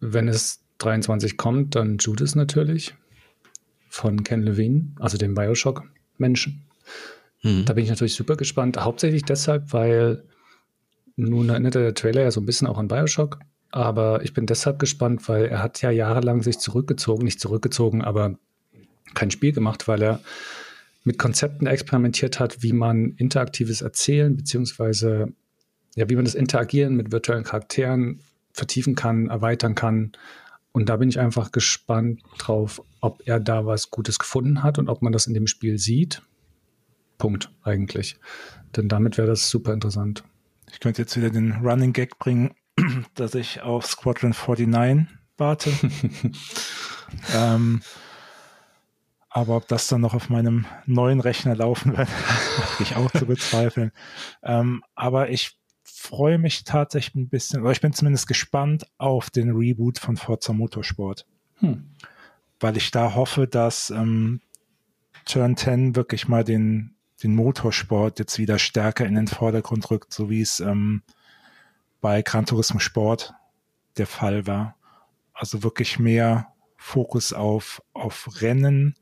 wenn es 23 kommt, dann Judas natürlich von Ken Levine, also dem Bioshock-Menschen. Mhm. Da bin ich natürlich super gespannt. Hauptsächlich deshalb, weil nun erinnert der Trailer ja so ein bisschen auch an Bioshock. Aber ich bin deshalb gespannt, weil er hat ja jahrelang sich zurückgezogen, nicht zurückgezogen, aber kein Spiel gemacht, weil er mit Konzepten experimentiert hat, wie man interaktives Erzählen beziehungsweise ja, wie man das Interagieren mit virtuellen Charakteren vertiefen kann, erweitern kann und da bin ich einfach gespannt drauf, ob er da was Gutes gefunden hat und ob man das in dem Spiel sieht. Punkt eigentlich. Denn damit wäre das super interessant. Ich könnte jetzt wieder den Running Gag bringen, dass ich auf Squadron 49 warte. ähm, aber ob das dann noch auf meinem neuen Rechner laufen wird, ich auch zu bezweifeln. Ähm, aber ich freue mich tatsächlich ein bisschen, oder ich bin zumindest gespannt auf den Reboot von Forza Motorsport. Hm. Weil ich da hoffe, dass ähm, Turn 10 wirklich mal den, den Motorsport jetzt wieder stärker in den Vordergrund rückt, so wie es ähm, bei Gran Turismo Sport der Fall war. Also wirklich mehr Fokus auf, auf Rennen,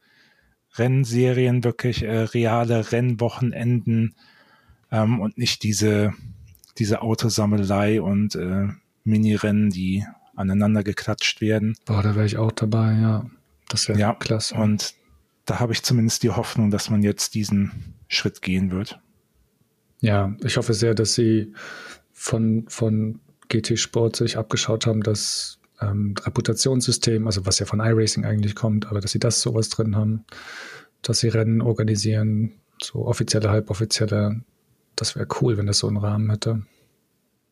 Rennserien, wirklich äh, reale Rennwochenenden ähm, und nicht diese diese Autosammelei und äh, Mini-Rennen, die aneinander geklatscht werden. Boah, da wäre ich auch dabei, ja. Das wäre ja, klasse. Und da habe ich zumindest die Hoffnung, dass man jetzt diesen Schritt gehen wird. Ja, ich hoffe sehr, dass sie von, von GT Sport sich abgeschaut haben, das ähm, Reputationssystem, also was ja von iRacing eigentlich kommt, aber dass sie das sowas drin haben, dass sie Rennen organisieren, so offizielle, halboffizielle, das wäre cool, wenn das so einen Rahmen hätte.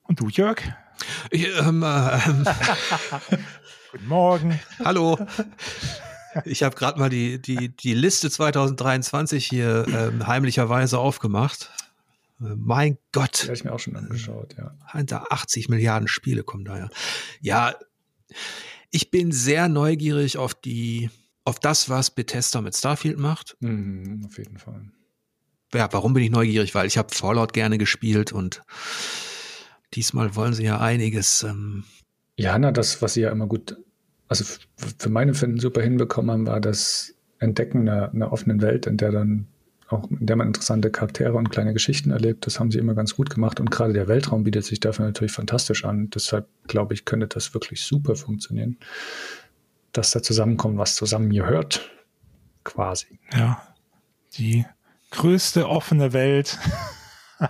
Und du, Jörg? Ich, ähm, ähm, Guten Morgen. Hallo. Ich habe gerade mal die, die, die Liste 2023 hier ähm, heimlicherweise aufgemacht. Äh, mein Gott. Habe ich mir auch schon angeschaut, ja. Hinter 80 Milliarden Spiele kommen da ja. Ja, ich bin sehr neugierig auf die, auf das, was Bethesda mit Starfield macht. Mhm, auf jeden Fall ja, warum bin ich neugierig? Weil ich habe Fallout gerne gespielt und diesmal wollen sie ja einiges. Ähm ja, na, das, was sie ja immer gut, also für meine Finden super hinbekommen haben, war das Entdecken einer, einer offenen Welt, in der dann auch, in der man interessante Charaktere und kleine Geschichten erlebt. Das haben sie immer ganz gut gemacht und gerade der Weltraum bietet sich dafür natürlich fantastisch an. Deshalb glaube ich, könnte das wirklich super funktionieren, dass da zusammenkommt, was zusammen gehört, quasi. Ja, die größte offene Welt,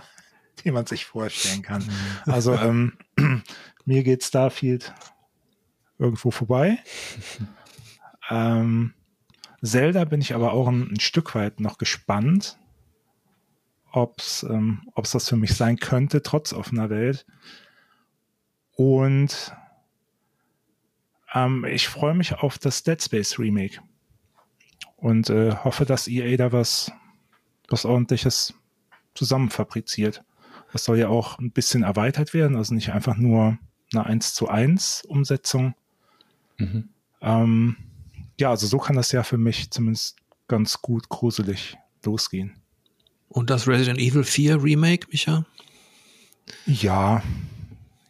die man sich vorstellen kann. Mhm. Also ähm, mir geht Starfield irgendwo vorbei. Ähm, Zelda bin ich aber auch ein, ein Stück weit noch gespannt, ob es ähm, ob's das für mich sein könnte, trotz offener Welt. Und ähm, ich freue mich auf das Dead Space Remake und äh, hoffe, dass EA da was, was ordentliches zusammenfabriziert. Das soll ja auch ein bisschen erweitert werden, also nicht einfach nur eine 1 zu 1 Umsetzung. Mhm. Ähm, ja, also so kann das ja für mich zumindest ganz gut gruselig losgehen. Und das Resident Evil 4 Remake, Micha? Ja,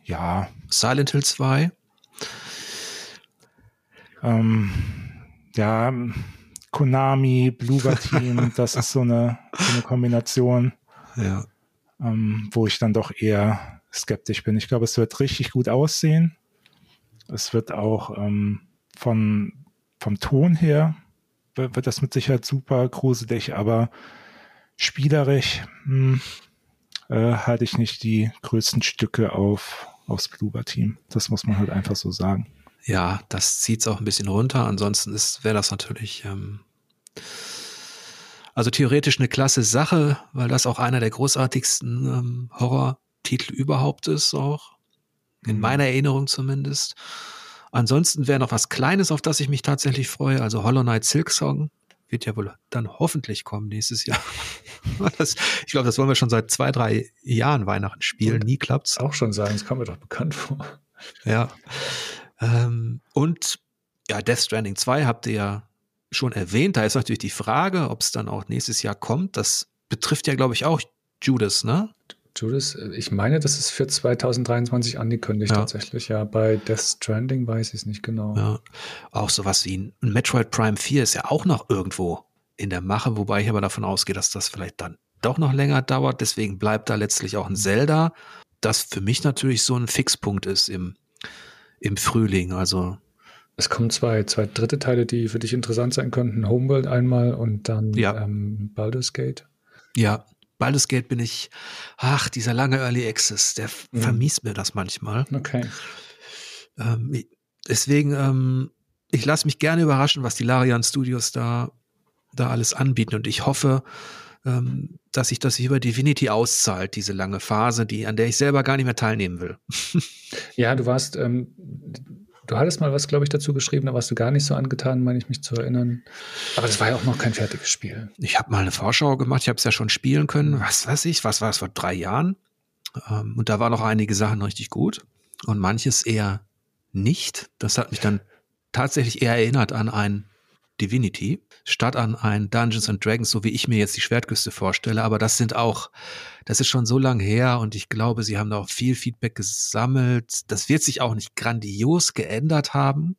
ja. Silent Hill 2? Ähm, ja, Konami, Bluebird Team, das ist so eine, so eine Kombination, ja. ähm, wo ich dann doch eher skeptisch bin. Ich glaube, es wird richtig gut aussehen. Es wird auch ähm, von, vom Ton her wird das mit Sicherheit super gruselig, aber spielerisch hm, äh, halte ich nicht die größten Stücke auf aufs Bluebird-Team. Das muss man halt einfach so sagen. Ja, das zieht es auch ein bisschen runter. Ansonsten wäre das natürlich ähm, also theoretisch eine klasse Sache, weil das auch einer der großartigsten ähm, Horror-Titel überhaupt ist, auch in mhm. meiner Erinnerung zumindest. Ansonsten wäre noch was Kleines, auf das ich mich tatsächlich freue. Also Hollow Knight Silk Song wird ja wohl dann hoffentlich kommen nächstes Jahr. das, ich glaube, das wollen wir schon seit zwei, drei Jahren Weihnachten spielen. Nie klappt's. Auch schon sagen, das kommt mir doch bekannt vor. Ja. Ähm, und ja, Death Stranding 2 habt ihr ja schon erwähnt. Da ist natürlich die Frage, ob es dann auch nächstes Jahr kommt. Das betrifft ja, glaube ich, auch Judas, ne? Judas, ich meine, das ist für 2023 angekündigt Ja. tatsächlich. Ja, bei Death Stranding weiß ich es nicht genau. Ja. Auch sowas wie ein Metroid Prime 4 ist ja auch noch irgendwo in der Mache, wobei ich aber davon ausgehe, dass das vielleicht dann doch noch länger dauert. Deswegen bleibt da letztlich auch ein Zelda, das für mich natürlich so ein Fixpunkt ist im, im Frühling. Also Es kommen zwei, zwei dritte Teile, die für dich interessant sein könnten. Homeworld einmal und dann Ja. ähm, Baldur's Gate. ja, Baldur's Gate bin ich, ach, dieser lange Early Access, der Mhm. vermisst mir das manchmal. Okay. Ähm, deswegen, ähm, ich lasse mich gerne überraschen, was die Larian Studios da, da alles anbieten. Und ich hoffe, ähm, dass sich das über Divinity auszahlt, diese lange Phase, die, an der ich selber gar nicht mehr teilnehmen will. Ja, du warst, ähm, du hattest mal was, glaube ich, dazu geschrieben, da warst du gar nicht so angetan, meine ich mich zu erinnern. Aber das war ja auch noch kein fertiges Spiel. Ich habe mal eine Vorschau gemacht, ich habe es ja schon spielen können, was weiß ich, was war es vor drei Jahren? Ähm, und da waren noch einige Sachen richtig gut und manches eher nicht. Das hat mich dann tatsächlich eher erinnert an ein Divinity, statt an ein Dungeons and Dragons, so wie ich mir jetzt die Schwertküste vorstelle. Aber das sind auch, das ist schon so lange her und ich glaube, sie haben da auch viel Feedback gesammelt. Das wird sich auch nicht grandios geändert haben,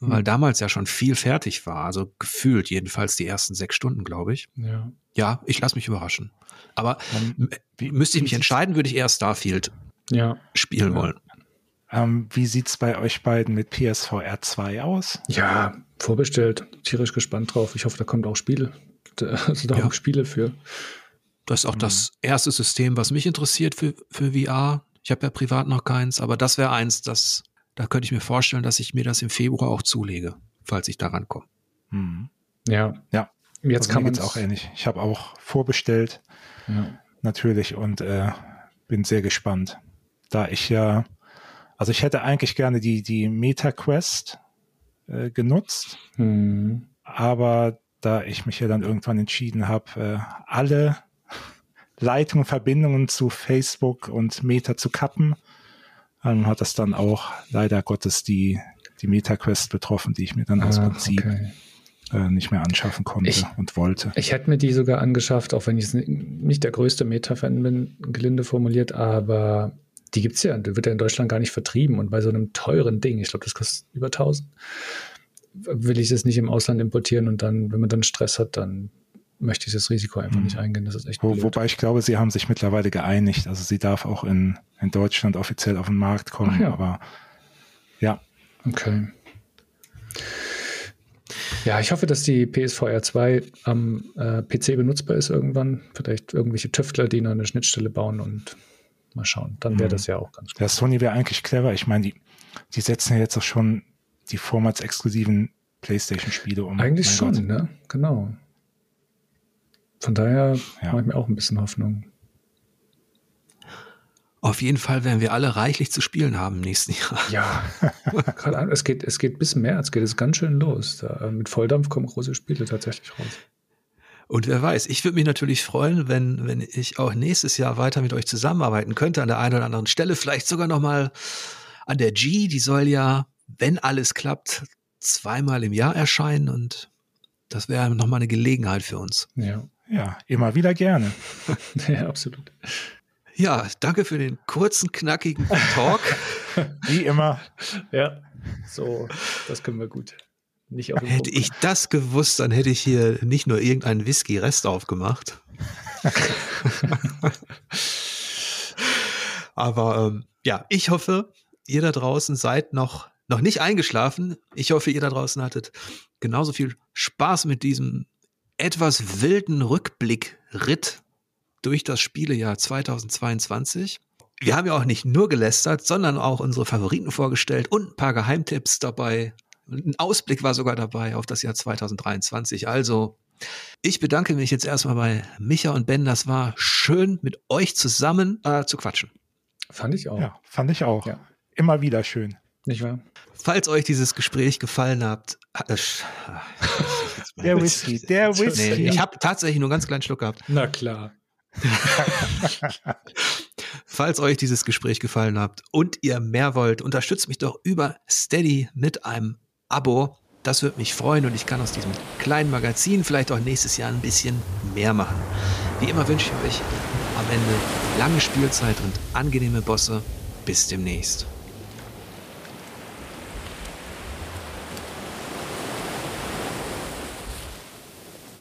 weil Hm. damals ja schon viel fertig war. Also gefühlt jedenfalls die ersten sechs Stunden, glaube ich. Ja. Ja, ich lasse mich überraschen. Aber wie- müsste ich mich entscheiden, würde ich eher Starfield Ja. spielen Ja. wollen. Ähm, wie sieht's bei euch beiden mit PSVR 2 aus? Ja, vorbestellt. Tierisch gespannt drauf. Ich hoffe, da kommt auch Spiele. Also da Ja. auch Spiele für. Das ist auch das erste System, was mich interessiert für, für VR. Ich habe ja privat noch keins, aber das wäre eins, das, da könnte ich mir vorstellen, dass ich mir das im Februar auch zulege, falls ich daran komme. Hm. Ja. Ja. Jetzt Also kann man geht's auch ähnlich. Ich habe auch vorbestellt, Ja. natürlich, und äh, bin sehr gespannt. Da ich ja, also ich hätte eigentlich gerne die, die Meta-Quest äh, genutzt, Hm. aber da ich mich ja dann irgendwann entschieden habe, äh, alle Leitungen, Verbindungen zu Facebook und Meta zu kappen, ähm, hat das dann auch leider Gottes die, die Meta-Quest betroffen, die ich mir dann aus Ah, Prinzip okay. äh, nicht mehr anschaffen konnte Ich- und wollte. Ich hätte mir die sogar angeschafft, auch wenn ich nicht der größte Meta-Fan bin, gelinde formuliert, aber die gibt's ja, die wird ja in Deutschland gar nicht vertrieben und bei so einem teuren Ding, ich glaube, das kostet über 1000, will ich es nicht im Ausland importieren und dann, wenn man dann Stress hat, dann möchte ich das Risiko einfach Mhm. nicht eingehen. Das ist echt Wo, wobei ich glaube, sie haben sich mittlerweile geeinigt. Also sie darf auch in, in Deutschland offiziell auf den Markt kommen. Ja. Aber ja, Okay. Ja, ich hoffe, dass die PSVR 2 am äh, PC benutzbar ist irgendwann. Vielleicht irgendwelche Tüftler, die noch eine Schnittstelle bauen und mal schauen. Dann wäre Mhm. das ja auch ganz gut. der Sony wäre eigentlich clever. Ich meine, die, die setzen ja jetzt auch schon die vormals exklusiven PlayStation-Spiele um. Eigentlich schon, Gott. ne? Genau. Von daher ja. mache ich mir auch ein bisschen Hoffnung. Auf jeden Fall werden wir alle reichlich zu spielen haben im nächsten Jahr. Ja, gerade es geht, es geht bis März, geht es ganz schön los. Da, äh, mit Volldampf kommen große Spiele tatsächlich raus. Und wer weiß, ich würde mich natürlich freuen, wenn, wenn ich auch nächstes Jahr weiter mit euch zusammenarbeiten könnte, an der einen oder anderen Stelle, vielleicht sogar nochmal an der G, die soll ja, wenn alles klappt, zweimal im Jahr erscheinen und das wäre nochmal eine Gelegenheit für uns. Ja. Ja, immer wieder gerne. ja, absolut. Ja, danke für den kurzen, knackigen Talk. Wie immer. Ja, so, das können wir gut. Nicht auf hätte ich das gewusst, dann hätte ich hier nicht nur irgendeinen Whisky-Rest aufgemacht. Aber ähm, ja, ich hoffe, ihr da draußen seid noch, noch nicht eingeschlafen. Ich hoffe, ihr da draußen hattet genauso viel Spaß mit diesem etwas wilden Rückblick-Ritt durch das Spielejahr 2022. Wir haben ja auch nicht nur gelästert, sondern auch unsere Favoriten vorgestellt und ein paar Geheimtipps dabei ein Ausblick war sogar dabei auf das Jahr 2023. Also, ich bedanke mich jetzt erstmal bei Micha und Ben. Das war schön, mit euch zusammen äh, zu quatschen. Fand ich auch. Ja, fand ich auch. Ja. Immer wieder schön. Nicht wahr? Falls euch dieses Gespräch gefallen hat, äh, der Whisky, der Whisky. Nee, ich habe tatsächlich nur einen ganz kleinen Schluck gehabt. Na klar. Falls euch dieses Gespräch gefallen hat und ihr mehr wollt, unterstützt mich doch über Steady mit einem Abo. Das würde mich freuen und ich kann aus diesem kleinen Magazin vielleicht auch nächstes Jahr ein bisschen mehr machen. Wie immer wünsche ich euch am Ende lange Spielzeit und angenehme Bosse. Bis demnächst.